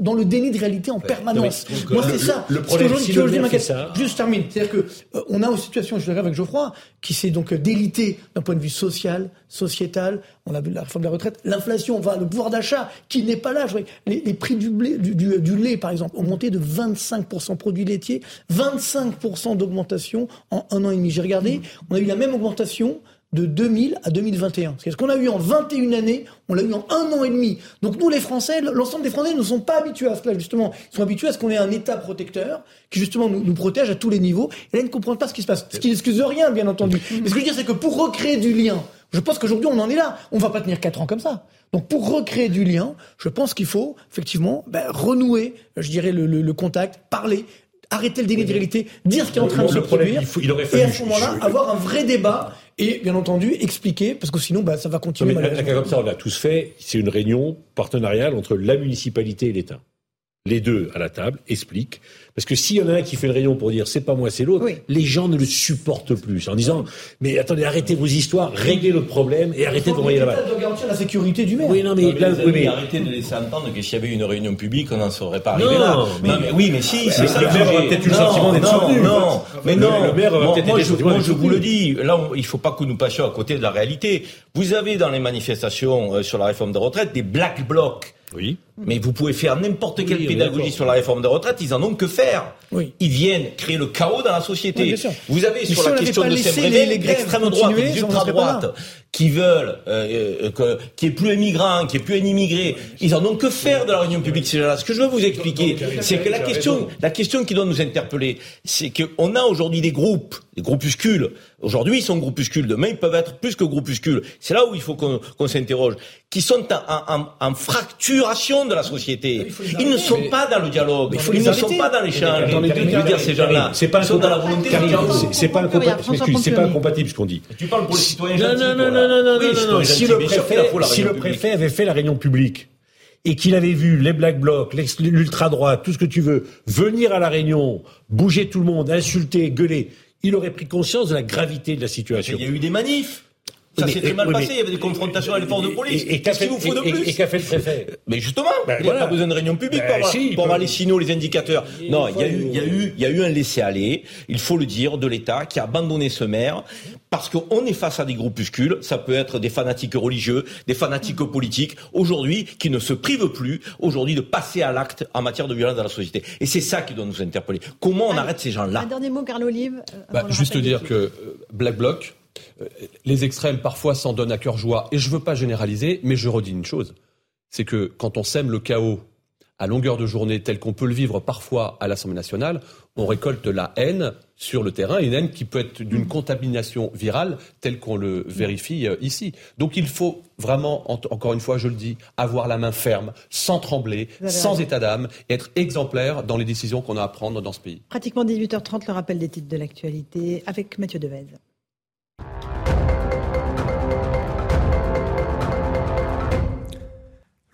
dans le déni de réalité en permanence. Donc, Moi, le- c'est ça. le problème, si ça- Juste termine. C'est-à-dire que euh, on a une situation, je suis d'accord avec Geoffroy, qui s'est donc euh, délité d'un point de vue social, sociétal. On a vu la réforme de la retraite, l'inflation, enfin, le pouvoir d'achat qui n'est pas là. Je les, les prix du, blé, du, du- du lait, par exemple, ont monté de 25% produits laitiers, 25% d'augmentation en un an et demi. J'ai regardé, on a eu la même augmentation de 2000 à 2021. C'est ce qu'on a eu en 21 années, on l'a eu en un an et demi. Donc nous, les Français, l'ensemble des Français ne sont pas habitués à cela, justement. Ils sont habitués à ce qu'on ait un État protecteur qui, justement, nous, nous protège à tous les niveaux. Et là, ils ne comprennent pas ce qui se passe. Ce qui n'excuse rien, bien entendu. Mais ce que je veux dire, c'est que pour recréer du lien, je pense qu'aujourd'hui, on en est là. On va pas tenir quatre ans comme ça. Donc, pour recréer du lien, je pense qu'il faut, effectivement, ben, renouer, je dirais, le, le- le contact, parler, arrêter le déni de réalité, dire ce qui est en train Le- de se produire. il faut- il aurait et à ce moment-là, avoir un vrai débat et, bien entendu, expliquer, parce que sinon, ben, ça va Non, continuer mais un malheureusement. cas comme ça, on l'a tous fait. C'est une réunion partenariale entre la municipalité et l'État. Les deux à la table expliquent. Parce que s'il y en a un qui fait une réunion pour dire c'est pas moi, c'est l'autre, les gens ne le supportent plus. En disant mais attendez, arrêtez vos histoires, réglez le problème et arrêtez de envoyer la balle. Doit garantir la sécurité du maire. Oui, non, mais, Non, mais là, les oui, amis, mais- arrêtez de laisser entendre que s'il y avait une réunion publique, on n'en serait pas arrivé Non, là. mais- Non, mais oui, mais si, c'est Mais ça. le maire aura peut-être eu le sentiment d'être non, soutenu. Non, mais Le- non. le maire Moi, je, le moi, je vous le dis. Là, on- il faut pas que nous passions à côté de la réalité. Vous avez dans les manifestations euh, sur la réforme des retraites des black blocs. Oui. Mais vous pouvez faire n'importe quelle Oui, pédagogie sur la réforme des retraites, ils en ont que faire. Ils viennent créer le chaos dans la société. Oui, bien sûr. vous avez Mais sur si la question de grèves l'extrême droite et continuer, n'en qui veulent euh, euh, que, qu'il n'y ait plus un migrant, qu'il n'y ait plus un immigré, ils en ont que faire de la réunion publique. C'est là. Ce que je veux vous expliquer, c'est que la question, la question qui doit nous interpeller, c'est qu'on a aujourd'hui des groupes, des groupuscules. Aujourd'hui, ils sont groupuscules. Demain, ils peuvent être plus que groupuscules. C'est là où il faut qu'on, s'interroge. Qui sont en, en- en fracturation de la société. Ils ne sont pas dans le dialogue. Ils ne sont pas dans l'échange. Ces gens-là, c'est pas pas incompatible. C'est pas incompatible ce qu'on dit. Tu parles pour les citoyens Non, non, non, non, non, non, Oui, non, non. Si le préfet, si le préfet avait fait la réunion publique et qu'il avait vu les black blocs, l'ex- l'ultra droite, tout ce que tu veux, venir à la réunion, bouger tout le monde, insulter, gueuler, il aurait pris conscience de la gravité de la situation. Il y a eu des manifs. Ça s'est très mal mais- passé, il y avait des confrontations à l'effort de police. et- et qu'a Qu'est-ce qu'il fait- vous faut de plus et qu'a fait le préfet Mais justement, Ben il n'y a voilà. pas besoin de réunion publique Ben pour avoir, si, pour avoir les signaux, les indicateurs. Non, il y a eu, il y a eu, il y a eu un laisser-aller, il faut le dire, de l'État qui a abandonné ce maire parce qu'on est face à des groupuscules, ça peut être des fanatiques religieux, des fanatiques politiques, aujourd'hui, qui ne se privent plus, aujourd'hui, de passer à l'acte en matière de violence dans la société. Et c'est ça qui doit nous interpeller. Comment on arrête ces gens-là Un dernier mot, Carl Olive. euh, Bah, juste dire que euh, Black Bloc, les extrêmes parfois s'en donnent à cœur joie. Et je ne veux pas généraliser, mais je redis une chose. C'est que quand on sème le chaos à longueur de journée tel qu'on peut le vivre parfois à l'Assemblée nationale, on récolte la haine sur le terrain, une haine qui peut être d'une contamination virale telle qu'on le vérifie euh, ici. Donc il faut vraiment, encore une fois, je le dis, avoir la main ferme, sans trembler, sans état d'âme, et être exemplaire dans les décisions qu'on a à prendre dans ce pays. Pratiquement 18h30, le rappel des titres de l'actualité avec Mathieu Devez.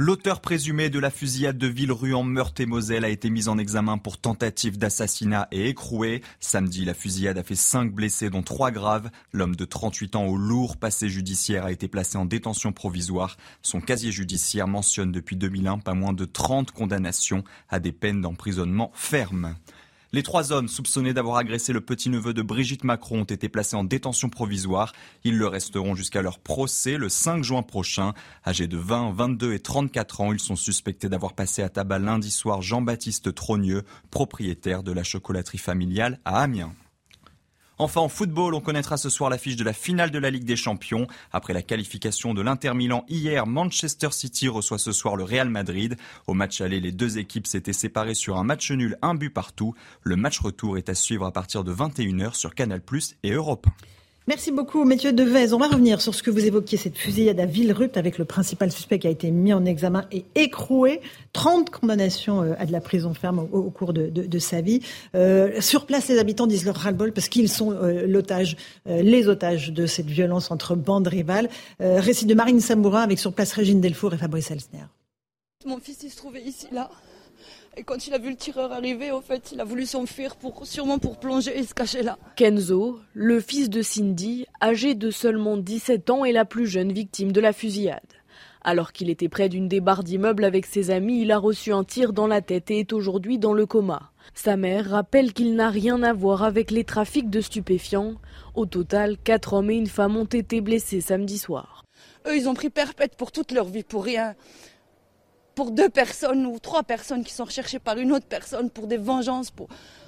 L'auteur présumé de la fusillade de Villerue en Meurthe-et-Moselle a été mis en examen pour tentative d'assassinat et écroué. Samedi, la fusillade a fait cinq blessés, dont trois graves. L'homme de 38 ans au lourd passé judiciaire a été placé en détention provisoire. Son casier judiciaire mentionne depuis 2001 pas moins de 30 condamnations à des peines d'emprisonnement fermes. Les trois hommes soupçonnés d'avoir agressé le petit-neveu de Brigitte Macron ont été placés en détention provisoire. Ils le resteront jusqu'à leur procès le 5 juin prochain. Âgés de 20, 22 et 34 ans, ils sont suspectés d'avoir passé à tabac lundi soir Jean-Baptiste Trogneux, propriétaire de la chocolaterie familiale à Amiens. Enfin, en football, on connaîtra ce soir l'affiche de la finale de la Ligue des Champions. Après la qualification de l'Inter Milan hier, Manchester City reçoit ce soir le Real Madrid. Au match aller, les deux équipes s'étaient séparées sur un match nul, un but partout. Le match retour est à suivre à partir de 21h sur Canal+ et Europe. Merci beaucoup, Mathieu Devez. On va revenir sur ce que vous évoquiez, cette fusillade à Villerupt avec le principal suspect qui a été mis en examen et écroué. 30 condamnations euh, à de la prison ferme au, cours de, sa vie. Euh, sur place, les habitants disent leur ras-le-bol parce qu'ils sont euh, l'otage, les otages de cette violence entre bandes rivales. récit de Marine Samourin avec sur place Régine Delfour et Fabrice Elsner. Mon fils, il se trouvait ici, là. Et quand il a vu le tireur arriver, au fait, il a voulu s'enfuir pour, sûrement pour plonger et se cacher là. Kenzo, le fils de Cindy, âgé de seulement 17 ans, est la plus jeune victime de la fusillade. Alors qu'il était près d'une des barres d'immeuble avec ses amis, il a reçu un tir dans la tête et est aujourd'hui dans le coma. Sa mère rappelle qu'il n'a rien à voir avec les trafics de stupéfiants. Au total, quatre hommes et une femme ont été blessés samedi soir. Eux, ils ont pris perpète pour toute leur vie, pour rien pour deux personnes ou trois personnes qui sont recherchées par une autre personne pour des vengeances. Pour...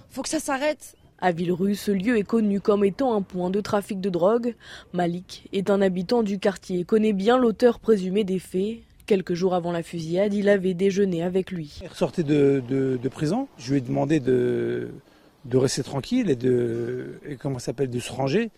faut que ça s'arrête. À Villerue, ce lieu est connu comme étant un point de trafic de drogue. Malik est un habitant du quartier et connaît bien l'auteur présumé des faits. Quelques jours avant la fusillade, il avait déjeuné avec lui. Il ressortait de, de prison. Je lui ai demandé de, de rester tranquille et de et comment s'appelle de se ranger.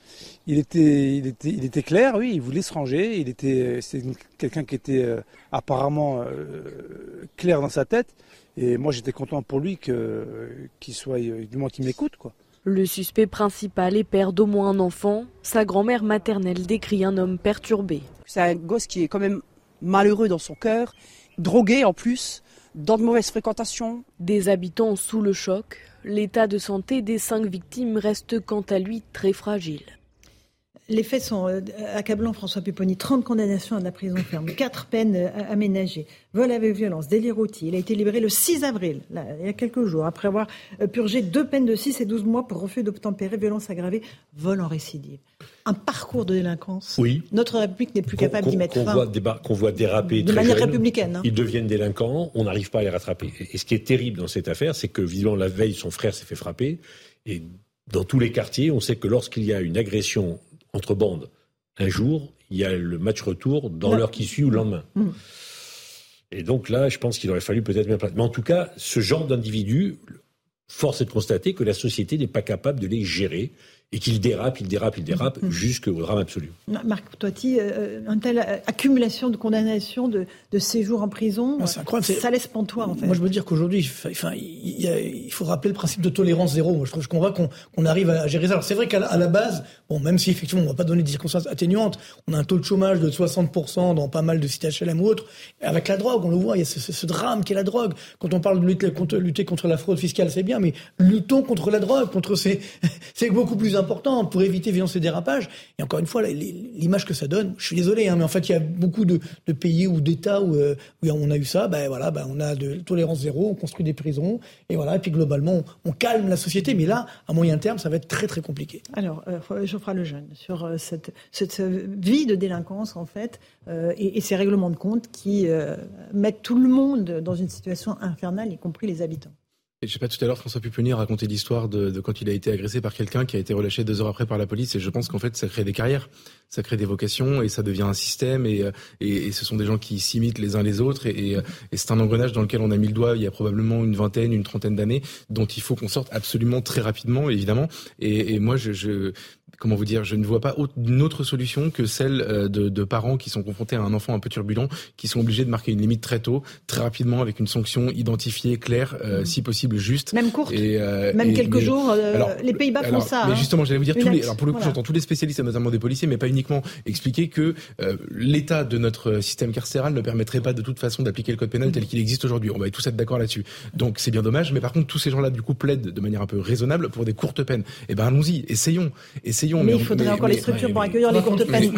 Il était il était il était clair, oui, il voulait se ranger. Il était c'est quelqu'un qui était euh, apparemment euh, clair dans sa tête. Et moi j'étais content pour lui que qu'il soit du moins qu'il m'écoute quoi. Le suspect principal est père d'au moins un enfant. Sa grand-mère maternelle décrit un homme perturbé. C'est un gosse qui est quand même malheureux dans son cœur, drogué en plus, dans de mauvaises fréquentations. Des habitants sous le choc, L'état de santé des cinq victimes reste quant à lui très fragile. Les faits sont euh, accablants, François Pupponi. 30 condamnations à la prison ferme, 4 peines euh, aménagées, vol avec violence, délit routier. Il a été libéré le 6 avril, il y a quelques jours, après avoir euh, purgé deux peines de 6 et 12 mois pour refus d'obtempérer, violence aggravée, vol en récidive. Un parcours de délinquance. Oui. Notre République n'est plus capable d'y mettre fin. Qu'on voit déraper de manière républicaine. Hein. Ils deviennent délinquants, on n'arrive pas à les rattraper. Et ce qui est terrible dans cette affaire, c'est que visiblement la veille, son frère s'est fait frapper. Et dans tous les quartiers, on sait que lorsqu'il y a une agression entre bandes. Un jour, il y a le match retour dans l'heure qui suit ou le lendemain. Mm. Et donc là, je pense qu'il aurait fallu peut-être mettre Mais en tout cas, ce genre d'individus, force est de constater que la société n'est pas capable de les gérer et qu'il dérape, il dérape, il dérape, mm-hmm. jusqu'au drame absolu. Marc Toiti, euh, euh, une telle euh, accumulation de condamnations, de, de séjours en prison, ah, ça laisse pantois en fait. Moi je veux dire qu'aujourd'hui, enfin, il, faut rappeler le principe de tolérance zéro. Moi je trouve qu'on voit qu'on arrive à gérer ça. Alors c'est vrai qu'à la, base, bon, même si effectivement on ne va pas donner des circonstances atténuantes, on a un taux de chômage de 60% dans pas mal de sites HLM ou autres. avec la drogue, on le voit, il y a ce, drame qui est la drogue. Quand on parle de lutter contre, lutter contre la fraude fiscale, c'est bien, mais luttons contre la drogue, contre ces, [LAUGHS] c'est beaucoup plus important pour éviter violence et dérapage. Et encore une fois, l'image que ça donne, je suis désolé, hein, mais en fait, il y a beaucoup de, pays ou d'États où, euh, où, on a eu ça. Ben voilà, ben on a de tolérance zéro, on construit des prisons, et voilà. Et puis globalement, on, calme la société. Mais là, à moyen terme, ça va être très très compliqué. Alors, euh, Geoffroy Lejeune, sur euh, cette, cette, vie de délinquance en fait, euh, et, et, ces règlements de compte qui mettent tout le monde dans une situation infernale, y compris les habitants. Et je sais pas, tout à l'heure, François Pupponi racontait l'histoire de, de, quand il a été agressé par quelqu'un qui a été relâché deux heures après par la police. Et je pense qu'en fait, ça crée des carrières, ça crée des vocations et ça devient un système. Et, et, et ce sont des gens qui s'imitent les uns les autres. Et, et c'est un engrenage dans lequel on a mis le doigt il y a probablement une vingtaine, une trentaine d'années, dont il faut qu'on sorte absolument très rapidement, évidemment. Et, et moi, je, je comment vous dire, je ne vois pas une autre solution que celle euh, de, de, parents qui sont confrontés à un enfant un peu turbulent, qui sont obligés de marquer une limite très tôt, très rapidement, avec une sanction identifiée, claire, euh, mmh. si possible juste. Même courte. Et, euh, Même et, quelques mais, jours. Euh, alors, les Pays-Bas font ça. Mais hein. justement, j'allais vous dire tous les. Alors pour le coup, voilà. j'entends tous les spécialistes, notamment des policiers, mais pas uniquement, expliquer que euh, l'état de notre système carcéral ne permettrait pas de toute façon d'appliquer le code pénal mmh. tel qu'il existe aujourd'hui. On va tous être d'accord là-dessus. Donc c'est bien dommage. Mais par contre, tous ces gens-là, du coup, plaident de manière un peu raisonnable pour des courtes peines. Eh ben allons-y, essayons, essayons. Mais, mais il faudrait mais, encore les structures pour accueillir les courtes peines.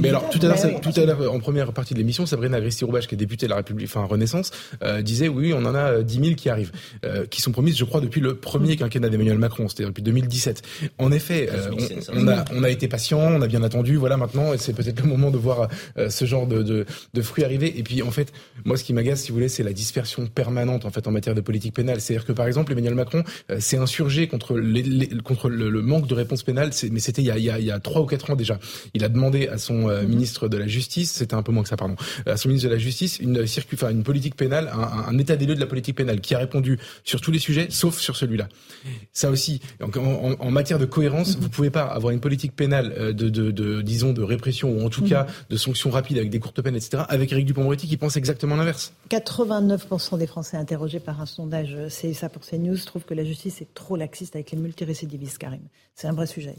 Mais alors, tout à l'heure, tout à l'heure, en première partie de l'émission, Sabrina Agresti-Roubache, qui est députée de la République, enfin Renaissance, euh, disait oui, on en a 10 000 qui arrivent, euh, qui sont promises, je crois, depuis le premier quinquennat d'Emmanuel Macron, c'est-à-dire depuis 2017. En effet, euh, on, on, a, on a été patient, on a bien attendu, voilà maintenant, et c'est peut-être le moment de voir euh, ce genre de, de, de, fruits arriver. Et puis, en fait, moi, ce qui m'agace, si vous voulez, c'est la dispersion permanente en fait en matière de politique pénale. C'est-à-dire que, par exemple, Emmanuel Macron s'est insurgé contre, les, les, contre le, le, manque de réponse pénale, mais c'était il y a, il y a, il y a 3 ou 4 ans déjà. Il a demandé à son euh, ministre de la Justice, c'était un peu moins que ça, pardon, à son ministre de la Justice, une, enfin, une politique pénale, un, un, état des lieux de la politique pénale, qui a répondu sur tous les sujets, sauf sur celui-là. Ça aussi, en, en, en matière de cohérence, mm -hmm. vous pouvez pas avoir une politique pénale euh, de, de, de, disons, de répression, ou en tout mm -hmm. cas de sanctions rapides avec des courtes peines, etc., avec Éric Dupond-Moretti qui pense exactement l'inverse. 89% des Français interrogés par un sondage CSA pour CNews trouvent que la justice est trop laxiste avec les multirécidivistes, Karim. C'est un vrai sujet.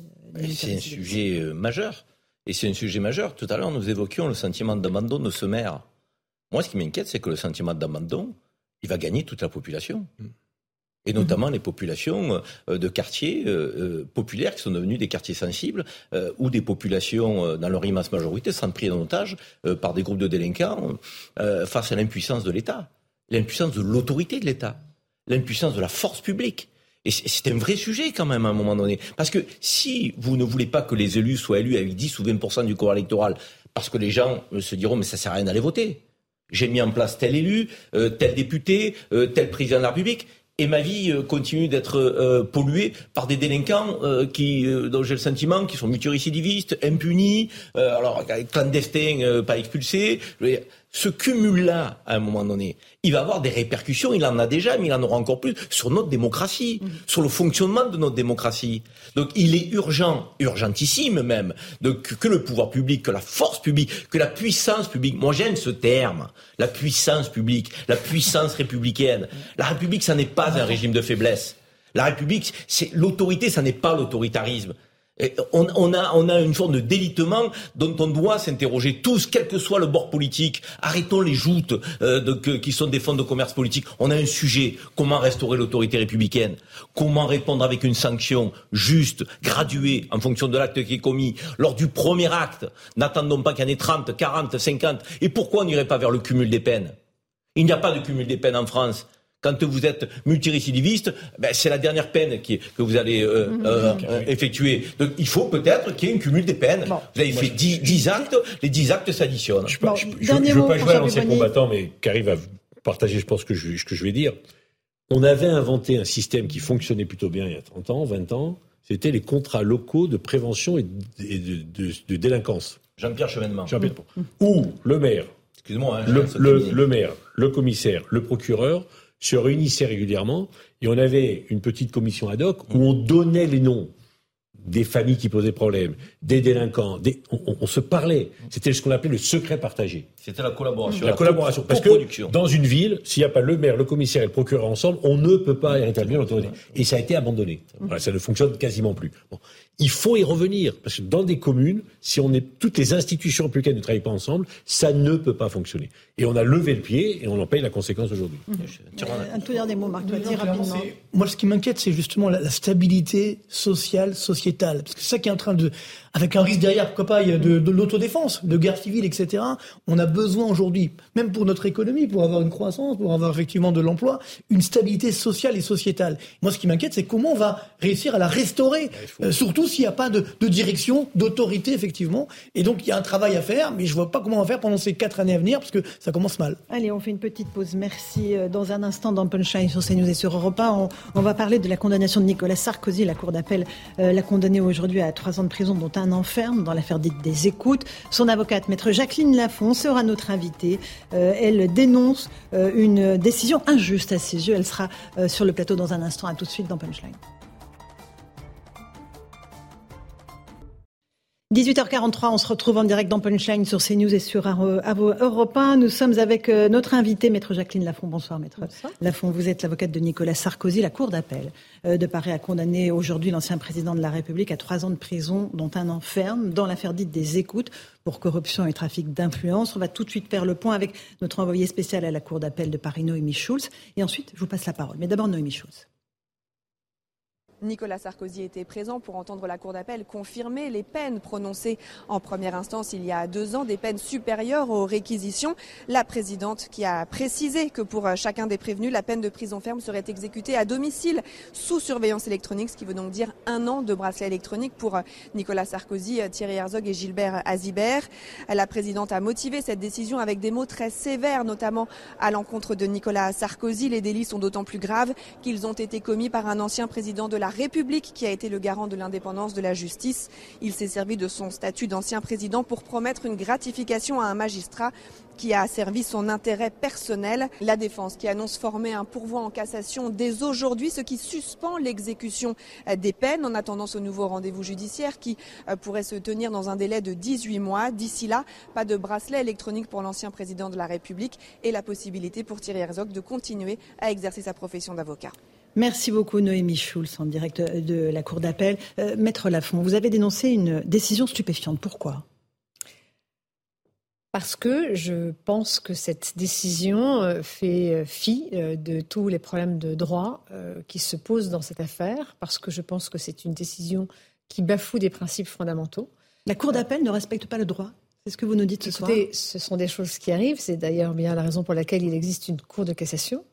C'est un sujet euh, majeur. Et c'est un sujet majeur. Tout à l'heure, nous évoquions le sentiment d'abandon de ce maire. Moi, ce qui m'inquiète, c'est que le sentiment d'abandon, il va gagner toute la population. Et notamment les populations euh, de quartiers euh, populaires qui sont devenus des quartiers sensibles, ou des populations, dans leur immense majorité, sont prises en otage par des groupes de délinquants face à l'impuissance de l'État, l'impuissance de l'autorité de l'État, l'impuissance de la force publique. Et c'est un vrai sujet quand même à un moment donné. Parce que si vous ne voulez pas que les élus soient élus avec 10 ou 20% du corps électoral, parce que les gens se diront mais ça sert à rien d'aller voter. J'ai mis en place tel élu, euh, tel député, euh, tel président de la République, et ma vie euh, continue d'être polluée par des délinquants qui, dont j'ai le sentiment, qui sont multirécidivistes, impunis, alors clandestins, pas expulsés. Ce cumul-là, à un moment donné, il va avoir des répercussions, il en a déjà, mais il en aura encore plus sur notre démocratie, mmh. sur le fonctionnement de notre démocratie. Donc il est urgent, urgentissime même, de, que, le pouvoir public, que la force publique, que la puissance publique, moi j'aime ce terme, la puissance publique, la puissance républicaine. La République, ça n'est pas un régime de faiblesse. La République, c'est l'autorité, ça n'est pas l'autoritarisme. On, a, une forme de délitement dont on doit s'interroger tous, quel que soit le bord politique. Arrêtons les joutes euh, qui sont des fonds de commerce politique. On a un sujet. Comment restaurer l'autorité républicaine? Comment répondre avec une sanction juste, graduée, en fonction de l'acte qui est commis? Lors du premier acte, n'attendons pas qu'il y en ait 30, 40, 50. Et pourquoi on n'irait pas vers le cumul des peines? Il n'y a pas de cumul des peines en France quand vous êtes multirécidiviste, ben, c'est la dernière peine qui, que vous allez euh, mmh, euh, euh, effectuer. Donc il faut peut-être qu'il y ait une cumul des peines. Bon. Vous avez Moi, fait 10, 10, actes, les 10 actes s'additionnent. Je ne veux pas jouer à l'ancien combattant, mais qui arrive à partager, je pense, que je, que je vais dire. On avait inventé un système qui fonctionnait plutôt bien il y a 30 ans, 20 ans. C'était les contrats locaux de prévention et de, de, de, de délinquance. Jean-Pierre Chevènement. Jean-Pierre. Mmh. Où le maire, Excuse-moi, hein, le, le, le maire, le commissaire, le procureur se réunissaient régulièrement et on avait une petite commission ad hoc où on donnait les noms des familles qui posaient problème, des délinquants, des... On, on, se parlait. C'était ce qu'on appelait le secret partagé. C'était la collaboration. La, la collaboration. Parce que dans une ville, s'il n'y a pas le maire, le commissaire et le procureur ensemble, on ne peut pas rétablir l'autorité. Et ça a été abandonné. Voilà, ça ne fonctionne quasiment plus. Bon. Il faut y revenir. Parce que dans des communes, si on est, toutes les institutions républicaines ne travaillent pas ensemble, ça ne peut pas fonctionner. Et on a levé le pied et on en paye la conséquence aujourd'hui. Mmh. Euh, un tout dernier mot, Marc, tu rapidement. Moi, ce qui m'inquiète, c'est justement la, la, stabilité sociale, sociétale. Parce que c'est ça qui est en train de, avec un risque derrière, pourquoi pas, de, de l'autodéfense, de guerre civile, etc. On a besoin aujourd'hui, même pour notre économie, pour avoir une croissance, pour avoir effectivement de l'emploi, une stabilité sociale et sociétale. Moi, ce qui m'inquiète, c'est comment on va réussir à la restaurer, euh, surtout s'il n'y a pas de, de direction, d'autorité, effectivement. Et donc, il y a un travail à faire, mais je vois pas comment on va faire pendant ces quatre années à venir, parce que ça commence mal. Allez, on fait une petite pause. Merci. Euh, dans un instant, dans Punchline sur CNews et sur Europe 1, on, on va parler de la condamnation de Nicolas Sarkozy. La Cour d'appel euh, l'a condamné aujourd'hui à trois ans de prison, dont un enferme dans l'affaire dite des écoutes. Son avocate, maître Jacqueline Lafont, sera notre invitée. Euh, elle dénonce euh, une décision injuste à ses yeux. Elle sera euh, sur le plateau dans un instant. À tout de suite dans Punchline. 18h43, on se retrouve en direct dans Punchline sur CNews et sur Europe 1. Nous sommes avec euh, notre invitée, maître Jacqueline Lafont. Bonsoir, maître Bonsoir. Lafont. Vous êtes l'avocate de Nicolas Sarkozy. La Cour d'appel euh, de Paris a condamné aujourd'hui l'ancien président de la République à trois ans de prison, dont un an ferme, dans l'affaire dite des écoutes pour corruption et trafic d'influence. On va tout de suite faire le point avec notre envoyé spécial à la Cour d'appel de Paris, Noémie Schulz. Et ensuite, je vous passe la parole. Mais d'abord, Noémie Schulz. Nicolas Sarkozy était présent pour entendre la Cour d'appel confirmer les peines prononcées en première instance il y a deux ans, des peines supérieures aux réquisitions. La présidente qui a précisé que pour chacun des prévenus, la peine de prison ferme serait exécutée à domicile sous surveillance électronique, ce qui veut donc dire un an de bracelet électronique pour Nicolas Sarkozy, Thierry Herzog et Gilbert Azibert. La présidente a motivé cette décision avec des mots très sévères, notamment à l'encontre de Nicolas Sarkozy. Les délits sont d'autant plus graves qu'ils ont été commis par un ancien président de la République qui a été le garant de l'indépendance de la justice. Il s'est servi de son statut d'ancien président pour promettre une gratification à un magistrat qui a servi son intérêt personnel. La défense qui annonce former un pourvoi en cassation dès aujourd'hui, ce qui suspend l'exécution des peines en attendant ce nouveau rendez-vous judiciaire qui pourrait se tenir dans un délai de 18 mois. D'ici là, pas de bracelet électronique pour l'ancien président de la République et la possibilité pour Thierry Herzog de continuer à exercer sa profession d'avocat. Merci beaucoup Noémie Schulz en direct de la Cour d'appel. Euh, Maître Lafont, vous avez dénoncé une décision stupéfiante. Pourquoi? Parce que je pense que cette décision euh, fait fi euh, de tous les problèmes de droit qui se posent dans cette affaire, parce que je pense que c'est une décision qui bafoue des principes fondamentaux. La Cour d'appel ne respecte pas le droit c'est ce que vous nous dites ce Écoutez, soir? Ce sont des choses qui arrivent. C'est d'ailleurs bien la raison pour laquelle il existe une Cour de cassation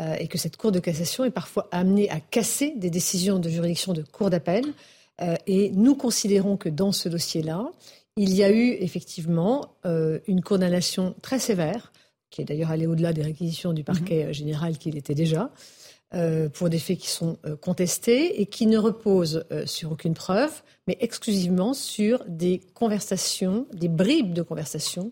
euh, et que cette Cour de cassation est parfois amenée à casser des décisions de juridiction de Cour d'appel. Euh, et nous considérons que dans ce dossier-là, il y a eu effectivement euh, une condamnation très sévère, qui est d'ailleurs allée au-delà des réquisitions du parquet mmh. général qu'il était déjà, pour des faits qui sont contestés et qui ne reposent sur aucune preuve, mais exclusivement sur des conversations, des bribes de conversations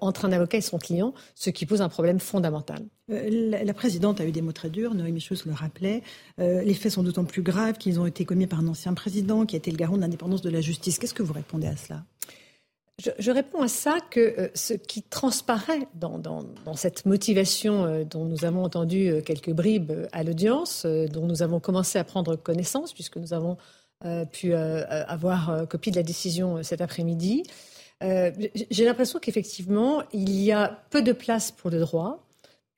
entre un avocat et son client, ce qui pose un problème fondamental. La, la, présidente a eu des mots très durs, Noémie Schulz le rappelait. Euh, les faits sont d'autant plus graves qu'ils ont été commis par un ancien président qui a été le garant de l'indépendance de la justice. Qu'est-ce que vous répondez à cela? Je, je, réponds à ça que euh, ce qui transparaît dans, dans, dans cette motivation euh, dont nous avons entendu euh, quelques bribes à l'audience, dont nous avons commencé à prendre connaissance, puisque nous avons pu avoir copie de la décision cet après-midi, j'ai l'impression qu'effectivement, il y a peu de place pour le droit,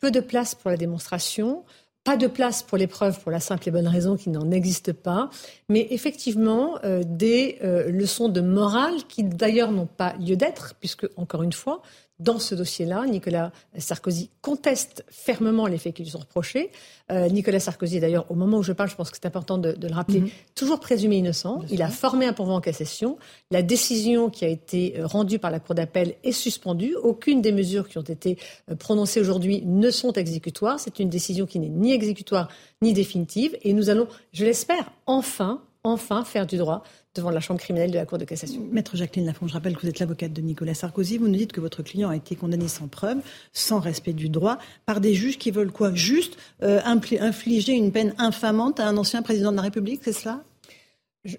peu de place pour la démonstration, pas de place pour l'épreuve pour la simple et bonne raison qu'il n'en existe pas, mais effectivement euh, des euh, leçons de morale qui d'ailleurs n'ont pas lieu d'être, puisque, encore une fois, dans ce dossier-là, Nicolas Sarkozy conteste fermement les faits qui lui sont reprochés. Euh, Nicolas Sarkozy, d'ailleurs, au moment où je parle, je pense que c'est important de, de, le rappeler, mm-hmm. toujours présumé innocent. Il a formé un pourvoi en cassation. La décision qui a été rendue par la Cour d'appel est suspendue. Aucune des mesures qui ont été prononcées aujourd'hui ne sont exécutoires. C'est une décision qui n'est ni exécutoire ni définitive. Et nous allons, je l'espère, enfin, enfin faire du droit devant la chambre criminelle de la Cour de cassation. Maître Jacqueline Lafont, je rappelle que vous êtes l'avocate de Nicolas Sarkozy. Vous nous dites que votre client a été condamné sans preuve, sans respect du droit, par des juges qui veulent quoi? Juste euh, infliger une peine infamante à un ancien président de la République, c'est cela?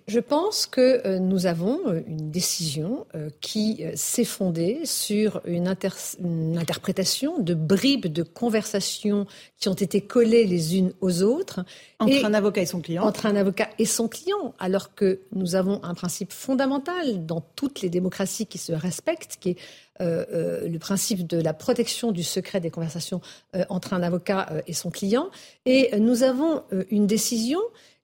Je pense que euh, nous avons euh, une décision qui s'est fondée sur une, inter une, interprétation de bribes de conversations qui ont été collées les unes aux autres. Entre et un avocat et son client. Entre un avocat et son client, alors que nous avons un principe fondamental dans toutes les démocraties qui se respectent, qui est euh, euh, le principe de la protection du secret des conversations euh, entre un avocat et son client. Et nous avons une décision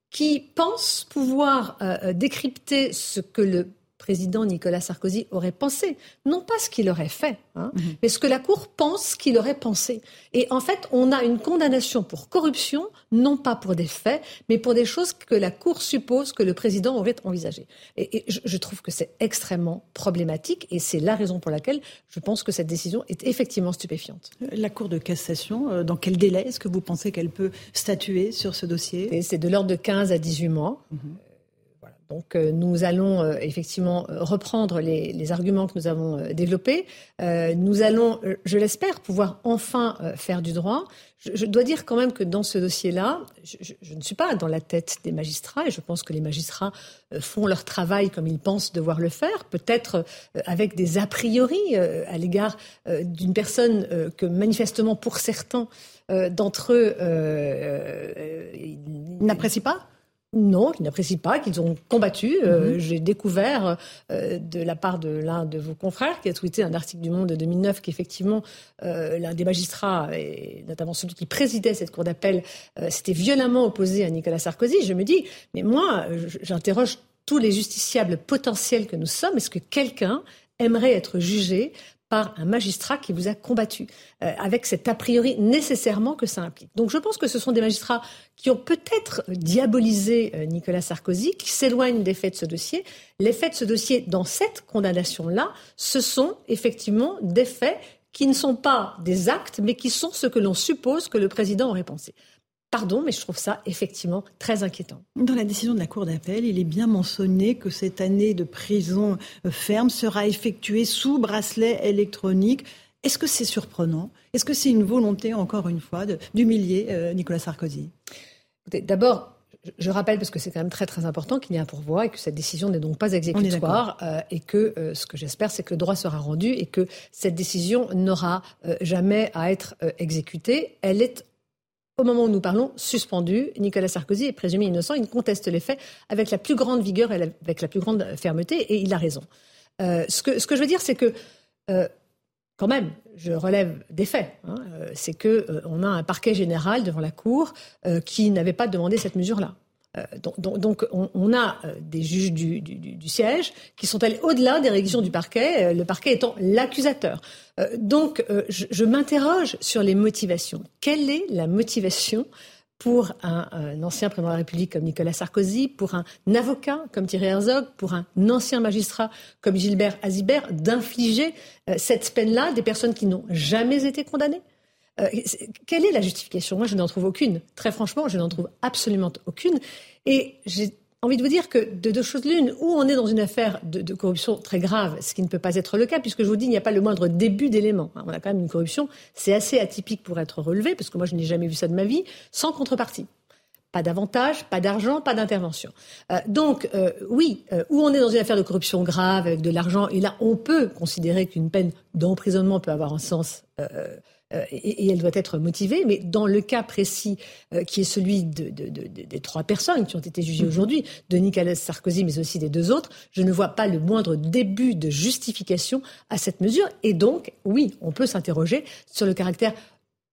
qui pense pouvoir euh, décrypter ce que le président Nicolas Sarkozy aurait pensé, non pas ce qu'il aurait fait, hein, mhm. mais ce que la Cour pense qu'il aurait pensé. Et en fait, on a une condamnation pour corruption, non pas pour des faits, mais pour des choses que la Cour suppose que le président aurait envisagées. Et, je, je, trouve que c'est extrêmement problématique, et c'est la raison pour laquelle je pense que cette décision est effectivement stupéfiante. La Cour de cassation, euh, dans quel délai est-ce que vous pensez qu'elle peut statuer sur ce dossier? C'est de l'ordre de 15 à 18 mois. Mhm. Donc euh, nous allons euh, effectivement euh, reprendre les, arguments que nous avons développés. nous allons, je l'espère, pouvoir enfin faire du droit. Je, dois dire quand même que dans ce dossier-là, je, ne suis pas dans la tête des magistrats et je pense que les magistrats font leur travail comme ils pensent devoir le faire, peut-être avec des a priori à l'égard d'une personne que manifestement pour certains d'entre eux n'apprécient pas non, qu'ils n'apprécient pas, qu'ils ont combattu. Euh, mhm. J'ai découvert euh, de la part de l'un de vos confrères qui a tweeté un article du Monde de 2009 qu'effectivement euh, l'un des magistrats, et notamment celui qui présidait cette cour d'appel, s'était violemment opposé à Nicolas Sarkozy. Je me dis, mais moi, j'interroge tous les justiciables potentiels que nous sommes. Est-ce que quelqu'un aimerait être jugé par un magistrat qui vous a combattu, euh, avec cet a priori nécessairement que ça implique. Donc je pense que ce sont des magistrats qui ont peut-être diabolisé euh, Nicolas Sarkozy, qui s'éloignent des faits de ce dossier. Les faits de ce dossier, dans cette condamnation-là, ce sont effectivement des faits qui ne sont pas des actes, mais qui sont ce que l'on suppose que le président aurait pensé. Pardon, mais je trouve ça effectivement très inquiétant. Dans la décision de la Cour d'appel, il est bien mentionné que cette année de prison euh, ferme sera effectuée sous bracelet électronique. Est-ce que c'est surprenant? Est-ce que c'est une volonté, encore une fois, d'humilier euh, Nicolas Sarkozy? D'abord, je rappelle, parce que c'est quand même très très important, qu'il y a un pourvoi et que cette décision n'est donc pas exécutoire euh, et que ce que j'espère, c'est que le droit sera rendu et que cette décision n'aura jamais à être exécutée. Elle est au moment où nous parlons, suspendu. Nicolas Sarkozy est présumé innocent. Il conteste les faits avec la plus grande vigueur et avec la plus grande fermeté, et il a raison. Euh, ce, que, je veux dire, c'est que, euh, quand même, je relève des faits. Hein, euh, c'est qu'on a un parquet général devant la Cour qui n'avait pas demandé cette mesure-là. Euh, donc, on, a euh, des juges du, siège qui sont allés au-delà des réquisitions du parquet, euh, le parquet étant l'accusateur. donc je, m'interroge sur les motivations. Quelle est la motivation pour un, ancien président de la République comme Nicolas Sarkozy, pour un avocat comme Thierry Herzog, pour un ancien magistrat comme Gilbert Azibert, d'infliger cette peine-là des personnes qui n'ont jamais été condamnées? Euh, quelle est la justification? Moi, je n'en trouve aucune. Très franchement, je n'en trouve absolument aucune. Et j'ai envie de vous dire que de deux choses l'une, ou on est dans une affaire de, corruption très grave, ce qui ne peut pas être le cas, puisque je vous dis, il n'y a pas le moindre début d'élément. On a quand même une corruption, c'est assez atypique pour être relevé, parce que moi, je n'ai jamais vu ça de ma vie, sans contrepartie. Pas d'avantage, pas d'argent, pas d'intervention. Euh, donc, euh, oui, ou on est dans une affaire de corruption grave avec de l'argent, et là, on peut considérer qu'une peine d'emprisonnement peut avoir un sens euh, et, elle doit être motivée. Mais dans le cas précis euh, qui est celui des trois personnes qui ont été jugées mhm. aujourd'hui, de Nicolas Sarkozy, mais aussi des deux autres, je ne vois pas le moindre début de justification à cette mesure. Et donc, oui, on peut s'interroger sur le caractère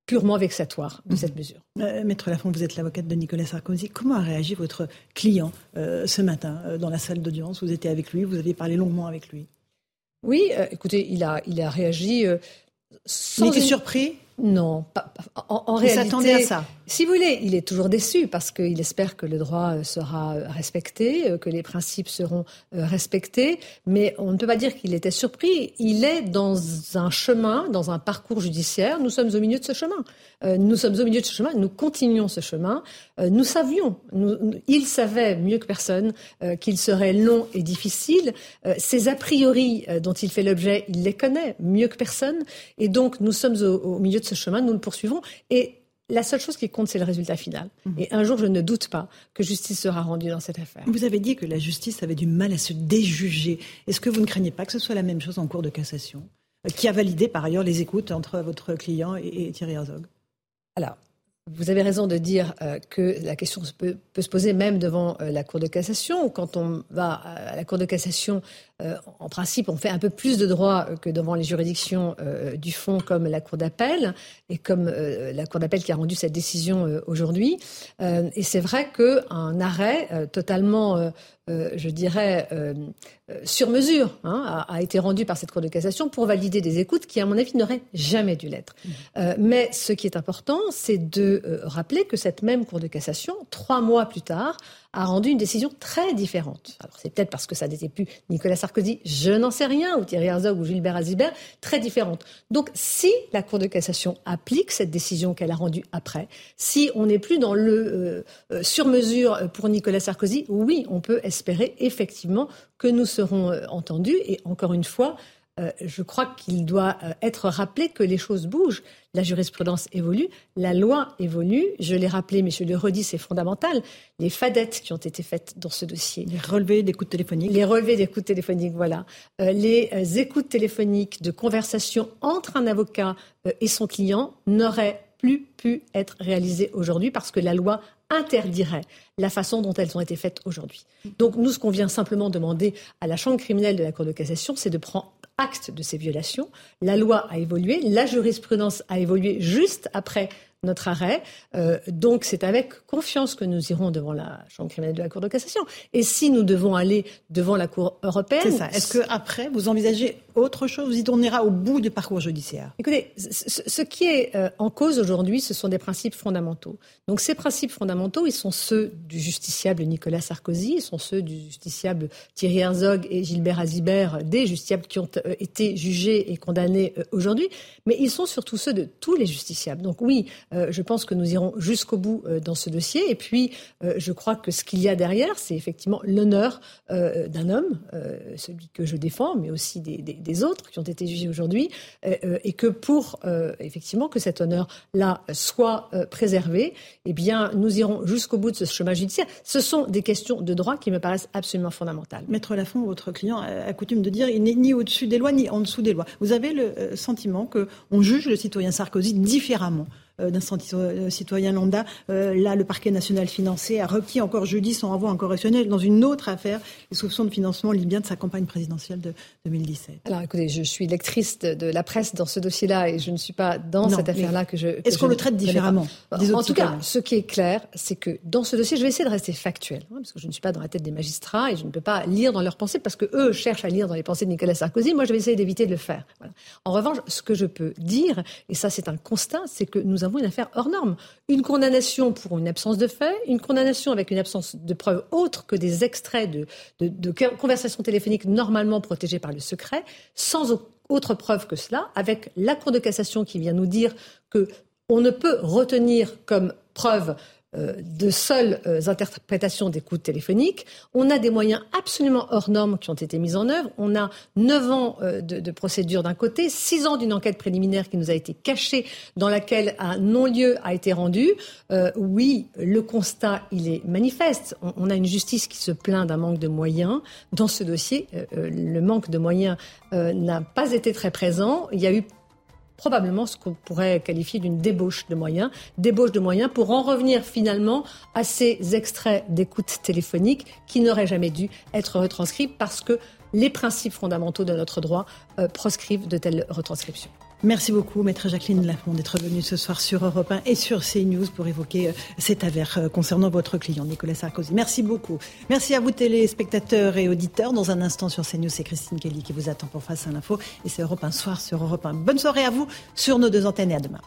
purement vexatoire de cette mesure. Euh, Maître Lafont, vous êtes l'avocate de Nicolas Sarkozy. Comment a réagi votre client ce matin dans la salle d'audience? Vous étiez avec lui, vous avez parlé longuement avec lui. Oui, écoutez, il a, il a réagi il était surpris? Non, pas, en, réalité. à ça. Si vous voulez, il est toujours déçu parce qu'il espère que le droit euh, sera euh, respecté, euh, que les principes seront respectés, mais on ne peut pas dire qu'il était surpris. Il est dans un chemin, dans un parcours judiciaire. Nous sommes au milieu de ce chemin. Nous sommes au milieu de ce chemin. Nous continuons ce chemin. Nous savions, il savait mieux que personne qu'il serait long et difficile. Ces a priori dont il fait l'objet, il les connaît mieux que personne. Et donc, nous sommes au, au milieu de ce chemin. Nous le poursuivons. Et la seule chose qui compte, c'est le résultat final. Mhm. Et un jour, je ne doute pas que justice sera rendue dans cette affaire. Vous avez dit que la justice avait du mal à se déjuger. Est-ce que vous ne craignez pas que ce soit la même chose en cours de cassation, euh, qui a validé par ailleurs les écoutes entre votre client et, Thierry Herzog? Alors, vous avez raison de dire euh, que la question peut, se poser même devant euh, la Cour de cassation. Quand on va à la Cour de cassation, euh, en principe, on fait un peu plus de droits que devant les juridictions du fond, comme la Cour d'appel, et comme la Cour d'appel qui a rendu cette décision aujourd'hui. et c'est vrai qu'un arrêt totalement je dirais, sur mesure, hein, a, été rendu par cette Cour de cassation pour valider des écoutes qui, à mon avis, n'auraient jamais dû l'être. Mmh. mais ce qui est important, c'est de rappeler que cette même Cour de cassation, trois mois plus tard, a rendu une décision très différente. Alors c'est peut-être parce que ça n'était plus Nicolas Sarkozy, je n'en sais rien, ou Thierry Herzog ou Gilbert Azibert, très différente. Donc si la Cour de cassation applique cette décision qu'elle a rendue après, si on n'est plus dans le euh, euh, sur-mesure pour Nicolas Sarkozy, oui, on peut espérer effectivement que nous serons euh, entendus. Et encore une fois, euh, je crois qu'il doit euh, être rappelé que les choses bougent. La jurisprudence évolue, la loi évolue. Je l'ai rappelé, mais je le redis, c'est fondamental. Les fadettes qui ont été faites dans ce dossier. Les relevés d'écoute téléphonique. Les relevés d'écoute téléphonique, voilà. Euh, les écoutes téléphoniques de conversation entre un avocat et son client n'auraient plus pu être réalisées aujourd'hui parce que la loi interdirait la façon dont elles ont été faites aujourd'hui. Donc nous, ce qu'on vient simplement demander à la Chambre criminelle de la Cour de cassation, c'est de prendre acte de ces violations. La loi a évolué, la jurisprudence a évolué juste après notre arrêt. Euh, donc c'est avec confiance que nous irons devant la Chambre criminelle de la Cour de cassation. Et si nous devons aller devant la Cour européenne... C'est ça. Est-ce qu'après, vous envisagez autre chose Vous y tournera au bout du parcours judiciaire Écoutez, ce qui est euh, en cause aujourd'hui, ce sont des principes fondamentaux. Donc ces principes fondamentaux, ils sont ceux du justiciable Nicolas Sarkozy, ils sont ceux du justiciable Thierry Herzog et Gilbert Azibert, des justiciables qui ont euh, été jugés et condamnés aujourd'hui, mais ils sont surtout ceux de tous les justiciables. Donc oui, euh, je pense que nous irons jusqu'au bout euh, dans ce dossier. Et puis, euh, je crois que ce qu'il y a derrière, c'est effectivement l'honneur d'un homme, celui que je défends, mais aussi des, autres qui ont été jugés aujourd'hui, et que pour effectivement que cet honneur-là soit préservé, eh bien, nous irons jusqu'au bout de ce chemin judiciaire. Ce sont des questions de droit qui me paraissent absolument fondamentales. Maître Lafont, votre client a coutume de dire il n'est ni au-dessus des lois ni en dessous des lois. Vous avez le sentiment qu'on juge le citoyen Sarkozy différemment euh, d'un euh, citoyen lambda. Euh, là, le parquet national financier a requis encore jeudi son renvoi en correctionnel dans une autre affaire, les soupçons de financement libyen de sa campagne présidentielle de 2017. Alors écoutez, je suis lectrice de, la presse dans ce dossier-là et je ne suis pas dans cette affaire-là que je. Est-ce qu'on le traite différemment En tout cas, ce qui est clair, c'est que dans ce dossier, je vais essayer de rester factuel, hein, parce que je ne suis pas dans la tête des magistrats et je ne peux pas lire dans leurs pensées, parce que eux cherchent à lire dans les pensées de Nicolas Sarkozy. Moi, je vais essayer d'éviter de le faire. En revanche, ce que je peux dire, et ça c'est un constat, c'est que nous avons une affaire hors norme. Une condamnation pour une absence de fait, une condamnation avec une absence de preuves autres que des extraits de, de, conversations téléphoniques normalement protégées par le secret, sans autre preuve que cela, avec la Cour de cassation qui vient nous dire que on ne peut retenir comme preuve de seules euh, interprétations d'écoute téléphonique. On a des moyens absolument hors normes qui ont été mis en œuvre. On a neuf ans euh, de, procédure d'un côté, six ans d'une enquête préliminaire qui nous a été cachée, dans laquelle un non-lieu a été rendu. oui, le constat, il est manifeste. On, a une justice qui se plaint d'un manque de moyens. Dans ce dossier, le manque de moyens n'a pas été très présent. Il y a eu probablement ce qu'on pourrait qualifier d'une débauche de moyens, débauche de moyens pour en revenir finalement à ces extraits d'écoute téléphonique qui n'auraient jamais dû être retranscrits parce que les principes fondamentaux de notre droit euh, proscrivent de telles retranscriptions. Merci beaucoup, maître Jacqueline Lafond, d'être venue ce soir sur Europe 1 et sur CNews pour évoquer euh, cette affaire euh, concernant votre client, Nicolas Sarkozy. Merci beaucoup. Merci à vous, téléspectateurs et auditeurs. Dans un instant sur CNews, c'est Christine Kelly qui vous attend pour Face à l'info. Et c'est Europe 1 soir sur Europe 1. Bonne soirée à vous sur nos deux antennes et à demain.